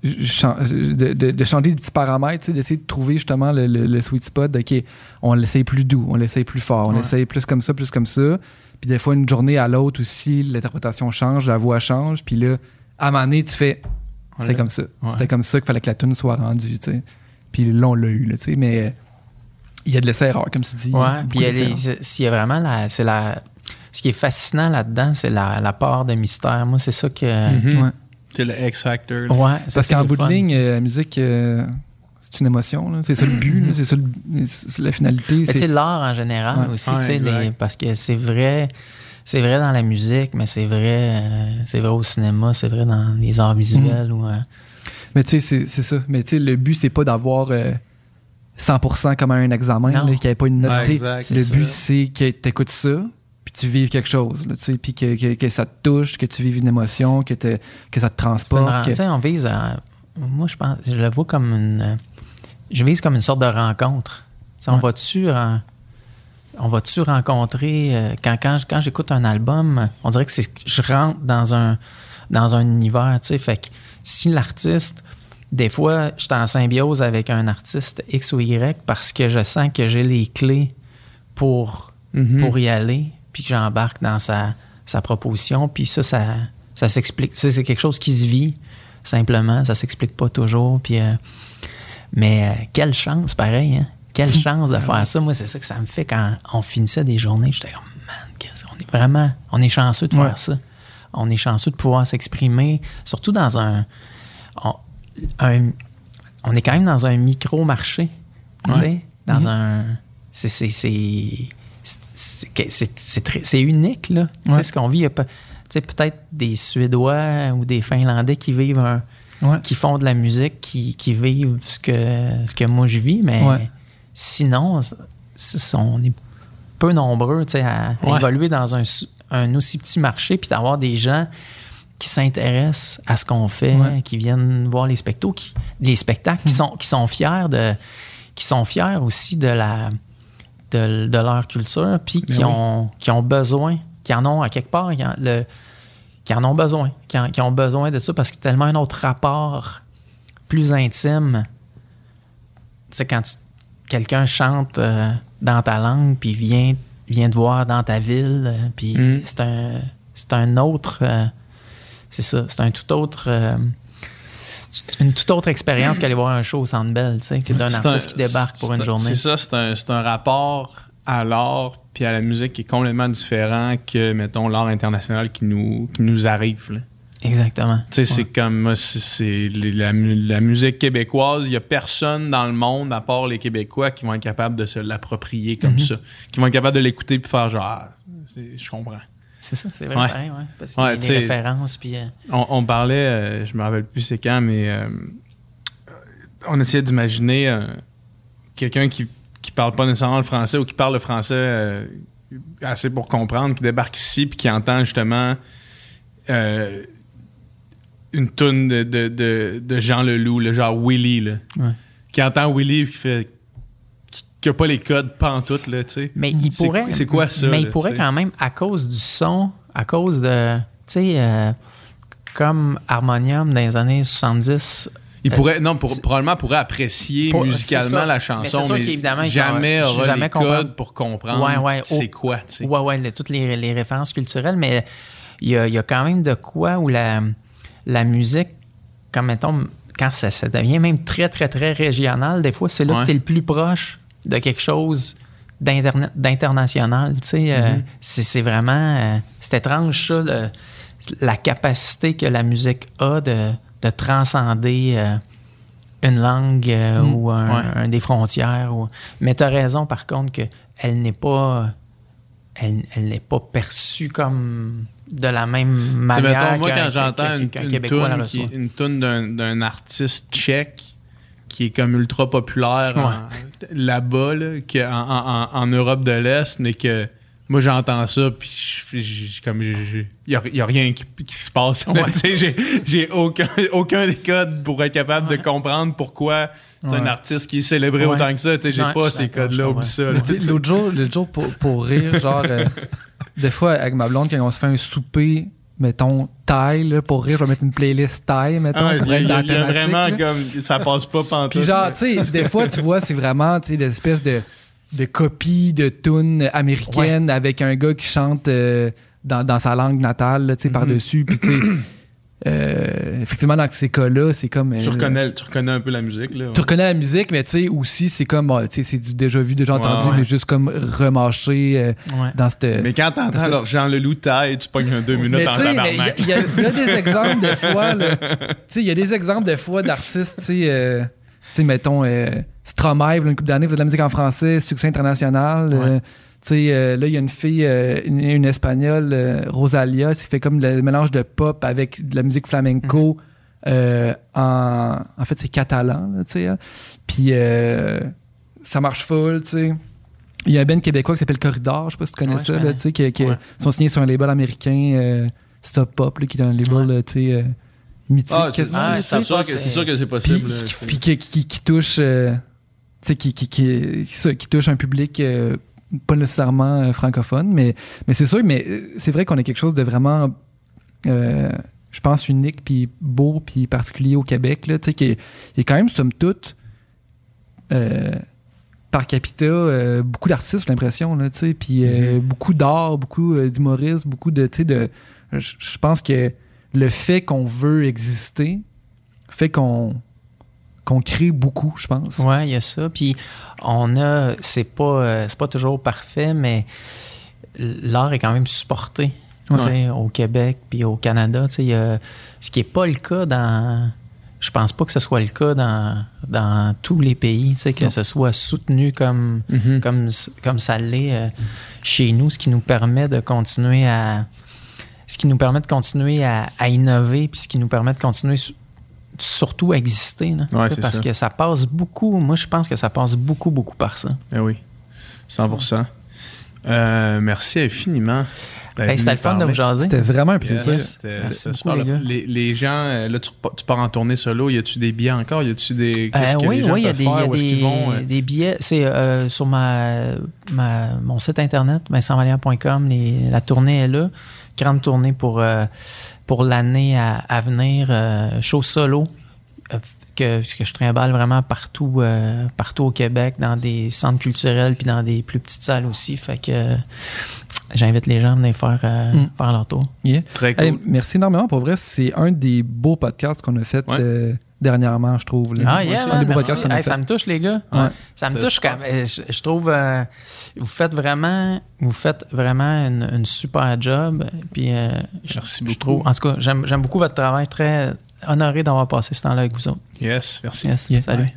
de, de- de changer des petits paramètres, tu sais, d'essayer de trouver justement le, le- le sweet spot. de, OK, on l'essaye plus doux, on l'essaye plus fort, on Ouais. l'essaye plus comme ça, plus comme ça. Puis des fois, une journée à l'autre aussi, l'interprétation change, la voix change. Puis là, à un moment donné, tu fais, c'est comme ça. Ouais. C'était comme ça qu'il fallait que la tune soit rendue, tu sais. Puis là, on l'a eu, là, tu sais. Mais il y a de l'essai-erreur, comme tu dis. Ouais, puis il y a vraiment la, c'est la, ce qui est fascinant là-dedans, c'est la, la part de mystère. Moi, c'est ça que. Mhm. Ouais. C'est le X Factor. là. Ouais, ça, Parce qu'en bout de ligne, euh, la musique, euh, c'est une émotion. là. C'est ça le but, là. c'est ça le- c'est la finalité. C'est- l'art en général Ouais. aussi, Ouais, les- parce que c'est vrai, c'est vrai dans la musique, mais c'est vrai, euh, c'est vrai au cinéma, c'est vrai dans les arts visuels. ou, euh, Mais tu sais, c'est- c'est ça. Mais tu sais, le but, c'est pas d'avoir euh, 100% comme un examen, qu'il n'y ait pas une note. Ouais, exact, le but, c'est que tu écoutes ça, puis tu vives quelque chose. Là, tu sais, puis que, que- que ça te touche, que tu vives une émotion, que, te- que ça te une transporte. ren- que- tu sais, on vise à, moi, je pense, je le vois comme une, je vise comme une sorte de rencontre. On Ouais. va-tu, on va-tu rencontrer, euh, quand, quand, quand j'écoute un album, on dirait que c'est, je rentre dans un, dans un univers, tu sais, fait que si l'artiste, des fois, je suis en symbiose avec un artiste X ou Y parce que je sens que j'ai les clés pour, Mhm. pour y aller, puis que j'embarque dans sa, sa proposition, puis ça, ça, ça s'explique. C'est quelque chose qui se vit, simplement, ça s'explique pas toujours, puis... euh, mais euh, quelle chance, pareil, hein? Quelle chance de faire ça. Moi, c'est ça que ça me fait quand on finissait des journées. J'étais comme, man, qu'est-ce- on est vraiment, on est chanceux de Ouais. faire ça. On est chanceux de pouvoir s'exprimer, surtout dans un, on, un- on est quand même dans un micro-marché, dans un, c'est, unique, là. Tu sais, Ouais. ce qu'on vit, peut-être des Suédois ou des Finlandais qui vivent un, Ouais. qui font de la musique, qui, qui vivent ce que, ce que moi je vis, mais sinon, on est peu nombreux à, évoluer dans un, un aussi petit marché, puis d'avoir des gens qui s'intéressent à ce qu'on fait, Ouais. qui viennent voir les spectacles, qui, les spectacles, qui, sont, qui sont fiers de qui sont fiers aussi de la de, de leur culture, puis qui Ben oui. ont qui ont besoin, qui en ont à quelque part, qui en- le qui en ont besoin, qui, en- qui ont besoin de ça parce que tellement un autre rapport plus intime. Tu sais, quand quelqu'un chante euh, dans ta langue, puis vient, vient te voir dans ta ville, euh, puis Mm. c'est un, c'est un autre. euh, c'est ça, c'est un tout autre. euh, une toute autre expérience qu'aller voir un show au Centre Bell, tu sais, d'un artiste un- qui débarque pour une un- journée. C'est ça, c'est un, un rapport à l'art puis à la musique qui est complètement différent que, mettons, l'art international qui nous, qui nous arrive. là. Exactement. Tu sais, c'est comme c'est- la, mu- la musique québécoise. Il y a personne dans le monde, à part les Québécois, qui vont être capables de se l'approprier comme Mhm. ça. Qui vont être capables de l'écouter puis faire genre, ah, je comprends. C'est ça, c'est vrai, Ouais. pareil, ouais. Parce que Ouais, les, tu sais- références, puis... euh, On, on parlait, euh, je me rappelle plus c'est quand, mais euh, on essayait d'imaginer euh, quelqu'un qui, qui parle pas nécessairement le français ou qui parle le français assez pour comprendre, qui débarque ici puis qui entend justement une toune de, de, de, de Jean Leloup, le genre Willy, là, qui entend Willy puis qui fait qui, a pas les codes pantoute là, tu sais. Mais il pourrait. c'est quoi ça, Mais il pourrait quand même, à cause du son, à cause de. Tu sais, euh, comme Harmonium dans les années 70. Il Euh, pourrait, non, pour, probablement pourrait apprécier Pour- musicalement la Mais chanson, c'est sûr mais, qu'évidemment, il jamais aura jamais les codes pour comprendre Ouais, ouais, c'est oh. quoi, tu sais. Ouais, ouais, le- toutes les, les références culturelles, mais il y a, y a quand même de quoi où la, la musique, comme mettons, quand ça, ça devient même très, très, très régional, des fois, c'est là Ouais. que tu es le plus proche de quelque chose d'interna- d'international. Tu sais, euh, Mhm. c'est c'est vraiment. euh, c'est étrange, ça, le- la capacité que la musique a de, de transcender. euh, une langue Mm. ou un, Ouais. un des frontières. Ou... Mais tu as raison, par contre, qu'elle n'est pas. Elle, elle n'est pas perçue comme de la même manière. mettons, moi, quand j'entends une, une une toune d'un artiste tchèque qui est comme ultra populaire là-bas, là, en, en- en- en Europe de l'Est, mais que moi, j'entends ça, puis je comme il n'y a, y a rien qui, qui se passe. Ouais. tu sais, j'ai, j'ai aucun, aucun des codes pour être capable de comprendre pourquoi c'est un artiste qui est célébré Ouais. autant que ça. Tu sais, j'ai pas ces codes-là, oublie ça. là. L'autre jour, l'autre jour pour, pour rire, genre, euh, des fois, avec ma blonde, quand on se fait un souper, mettons, taille, là, pour rire, je vais mettre une playlist taille, mettons, Ah, pour être dans la thématique, vraiment là. comme ça passe pas pantoute. Puis genre, tu sais, des fois, tu vois, c'est vraiment, tu sais, des espèces de, de copies de tunes américaines avec un gars qui chante euh, dans, dans sa langue natale, tu sais, Mhm. par-dessus. Puis, tu sais, euh, effectivement, dans ces cas-là, c'est comme... tu euh, reconnais, tu reconnais un peu la musique là. ouais. tu reconnais la musique, mais tu sais, aussi, c'est comme, bon, tu sais, c'est du déjà vu, déjà entendu, ouais. mais juste comme remâché euh, Ouais. dans cette... Mais quand t'entends alors Jean Leloup taille, tu pognes un deux minutes Mais en tu sais, mais il y a- tabarnak. il y, a il y a des exemples de fois, là. Tu sais, il y a des exemples de fois d'artistes, tu sais, euh, tu sais, mettons, euh, Stromae, une couple d'années, faisait de la musique en français, succès international. Sais, euh, là, il y a une fille, euh, une, une espagnole, euh, Rosalia, qui fait comme le mélange de pop avec de la musique flamenco. euh, en, en fait, c'est catalan, là, tu sais. hein. Puis euh, ça marche full, tu sais. Il y a un Ben québécois qui s'appelle Corridor, je sais pas si tu connais Ouais, ça, là, connais. tu sais, qui, qui Ouais. sont signés sur un label américain, euh, Stop Pop, là, qui est un label, tu sais, euh, mythique. Ah, c'est quasiment, Ah, c'est- sûr que c'est sûr que c'est Puis, possible. là, qui, c'est- puis qui, qui- qui touche, euh, tu sais, qui, qui, qui, ça, qui touche un public euh, pas nécessairement euh, francophone, mais, mais c'est sûr, mais euh, c'est vrai qu'on a quelque chose de vraiment, euh, je pense, unique, puis beau, puis particulier au Québec, là, tu sais, qui est, quand même, somme toute, euh, par capita, beaucoup d'artistes, j'ai l'impression, là, tu sais, puis euh, beaucoup d'art, beaucoup d'humoristes, beaucoup de, tu sais, de... Je pense que le fait qu'on veut exister fait qu'on qu'on crée beaucoup, je pense. Ouais, il y a ça. Puis on a, c'est pas, euh, c'est pas toujours parfait, mais l'art est quand même supporté au Québec puis au Canada. tu sais, il y a- ce qui est pas le cas dans. Je pense pas que ce soit le cas dans, dans tous les pays, tu sais, que ce soit soutenu comme, Mhm. comme, comme ça l'est euh, chez nous, ce qui nous permet de continuer à ce qui nous permet de continuer à, à innover, puis ce qui nous permet de continuer surtout exister. là, Ouais, parce ça. que ça passe beaucoup, moi je pense que ça passe beaucoup, beaucoup par ça. Eh oui, 100%. Euh, merci infiniment. C'était le fun de vous jaser. C'était vraiment un plaisir. les les, les gens, euh, là, tu, pars en tournée solo. Y a-tu des billets encore? Y a-tu des. Qu'est-ce Euh, que oui, les gens oui, il y a des, y a faire? Où est-ce qu'ils des- vont? euh? des billets. C'est euh, sur ma, ma- mon site internet, vincentvallière.com. La tournée est là. Grande tournée pour, euh, pour l'année à, à venir. euh, show solo euh, que, que je trimballe vraiment partout, euh, partout au Québec, dans des centres culturels puis dans des plus petites salles aussi. Fait que euh, j'invite les gens à venir faire, euh, Mm. faire leur tour. Yeah. Très cool. Hey, merci énormément. Pour vrai, c'est un des beaux podcasts qu'on a fait Ouais. Dernièrement, je trouve. là. Ah, yeah, man, merci. Hey, ça me touche, les gars. Ouais. Ça me touche super. quand même. Je, je trouve euh, vous faites vraiment vous faites vraiment une, une super job. Puis euh, je, Merci je beaucoup. trouve en tout cas j'aime beaucoup votre travail. Très honoré d'avoir passé ce temps-là avec vous autres. Yes, merci. Yes. Salut. Ouais.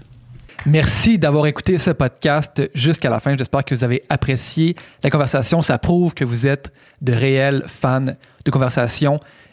Merci d'avoir écouté ce podcast jusqu'à la fin. J'espère que vous avez apprécié la conversation. Ça prouve que vous êtes de réels fans de conversation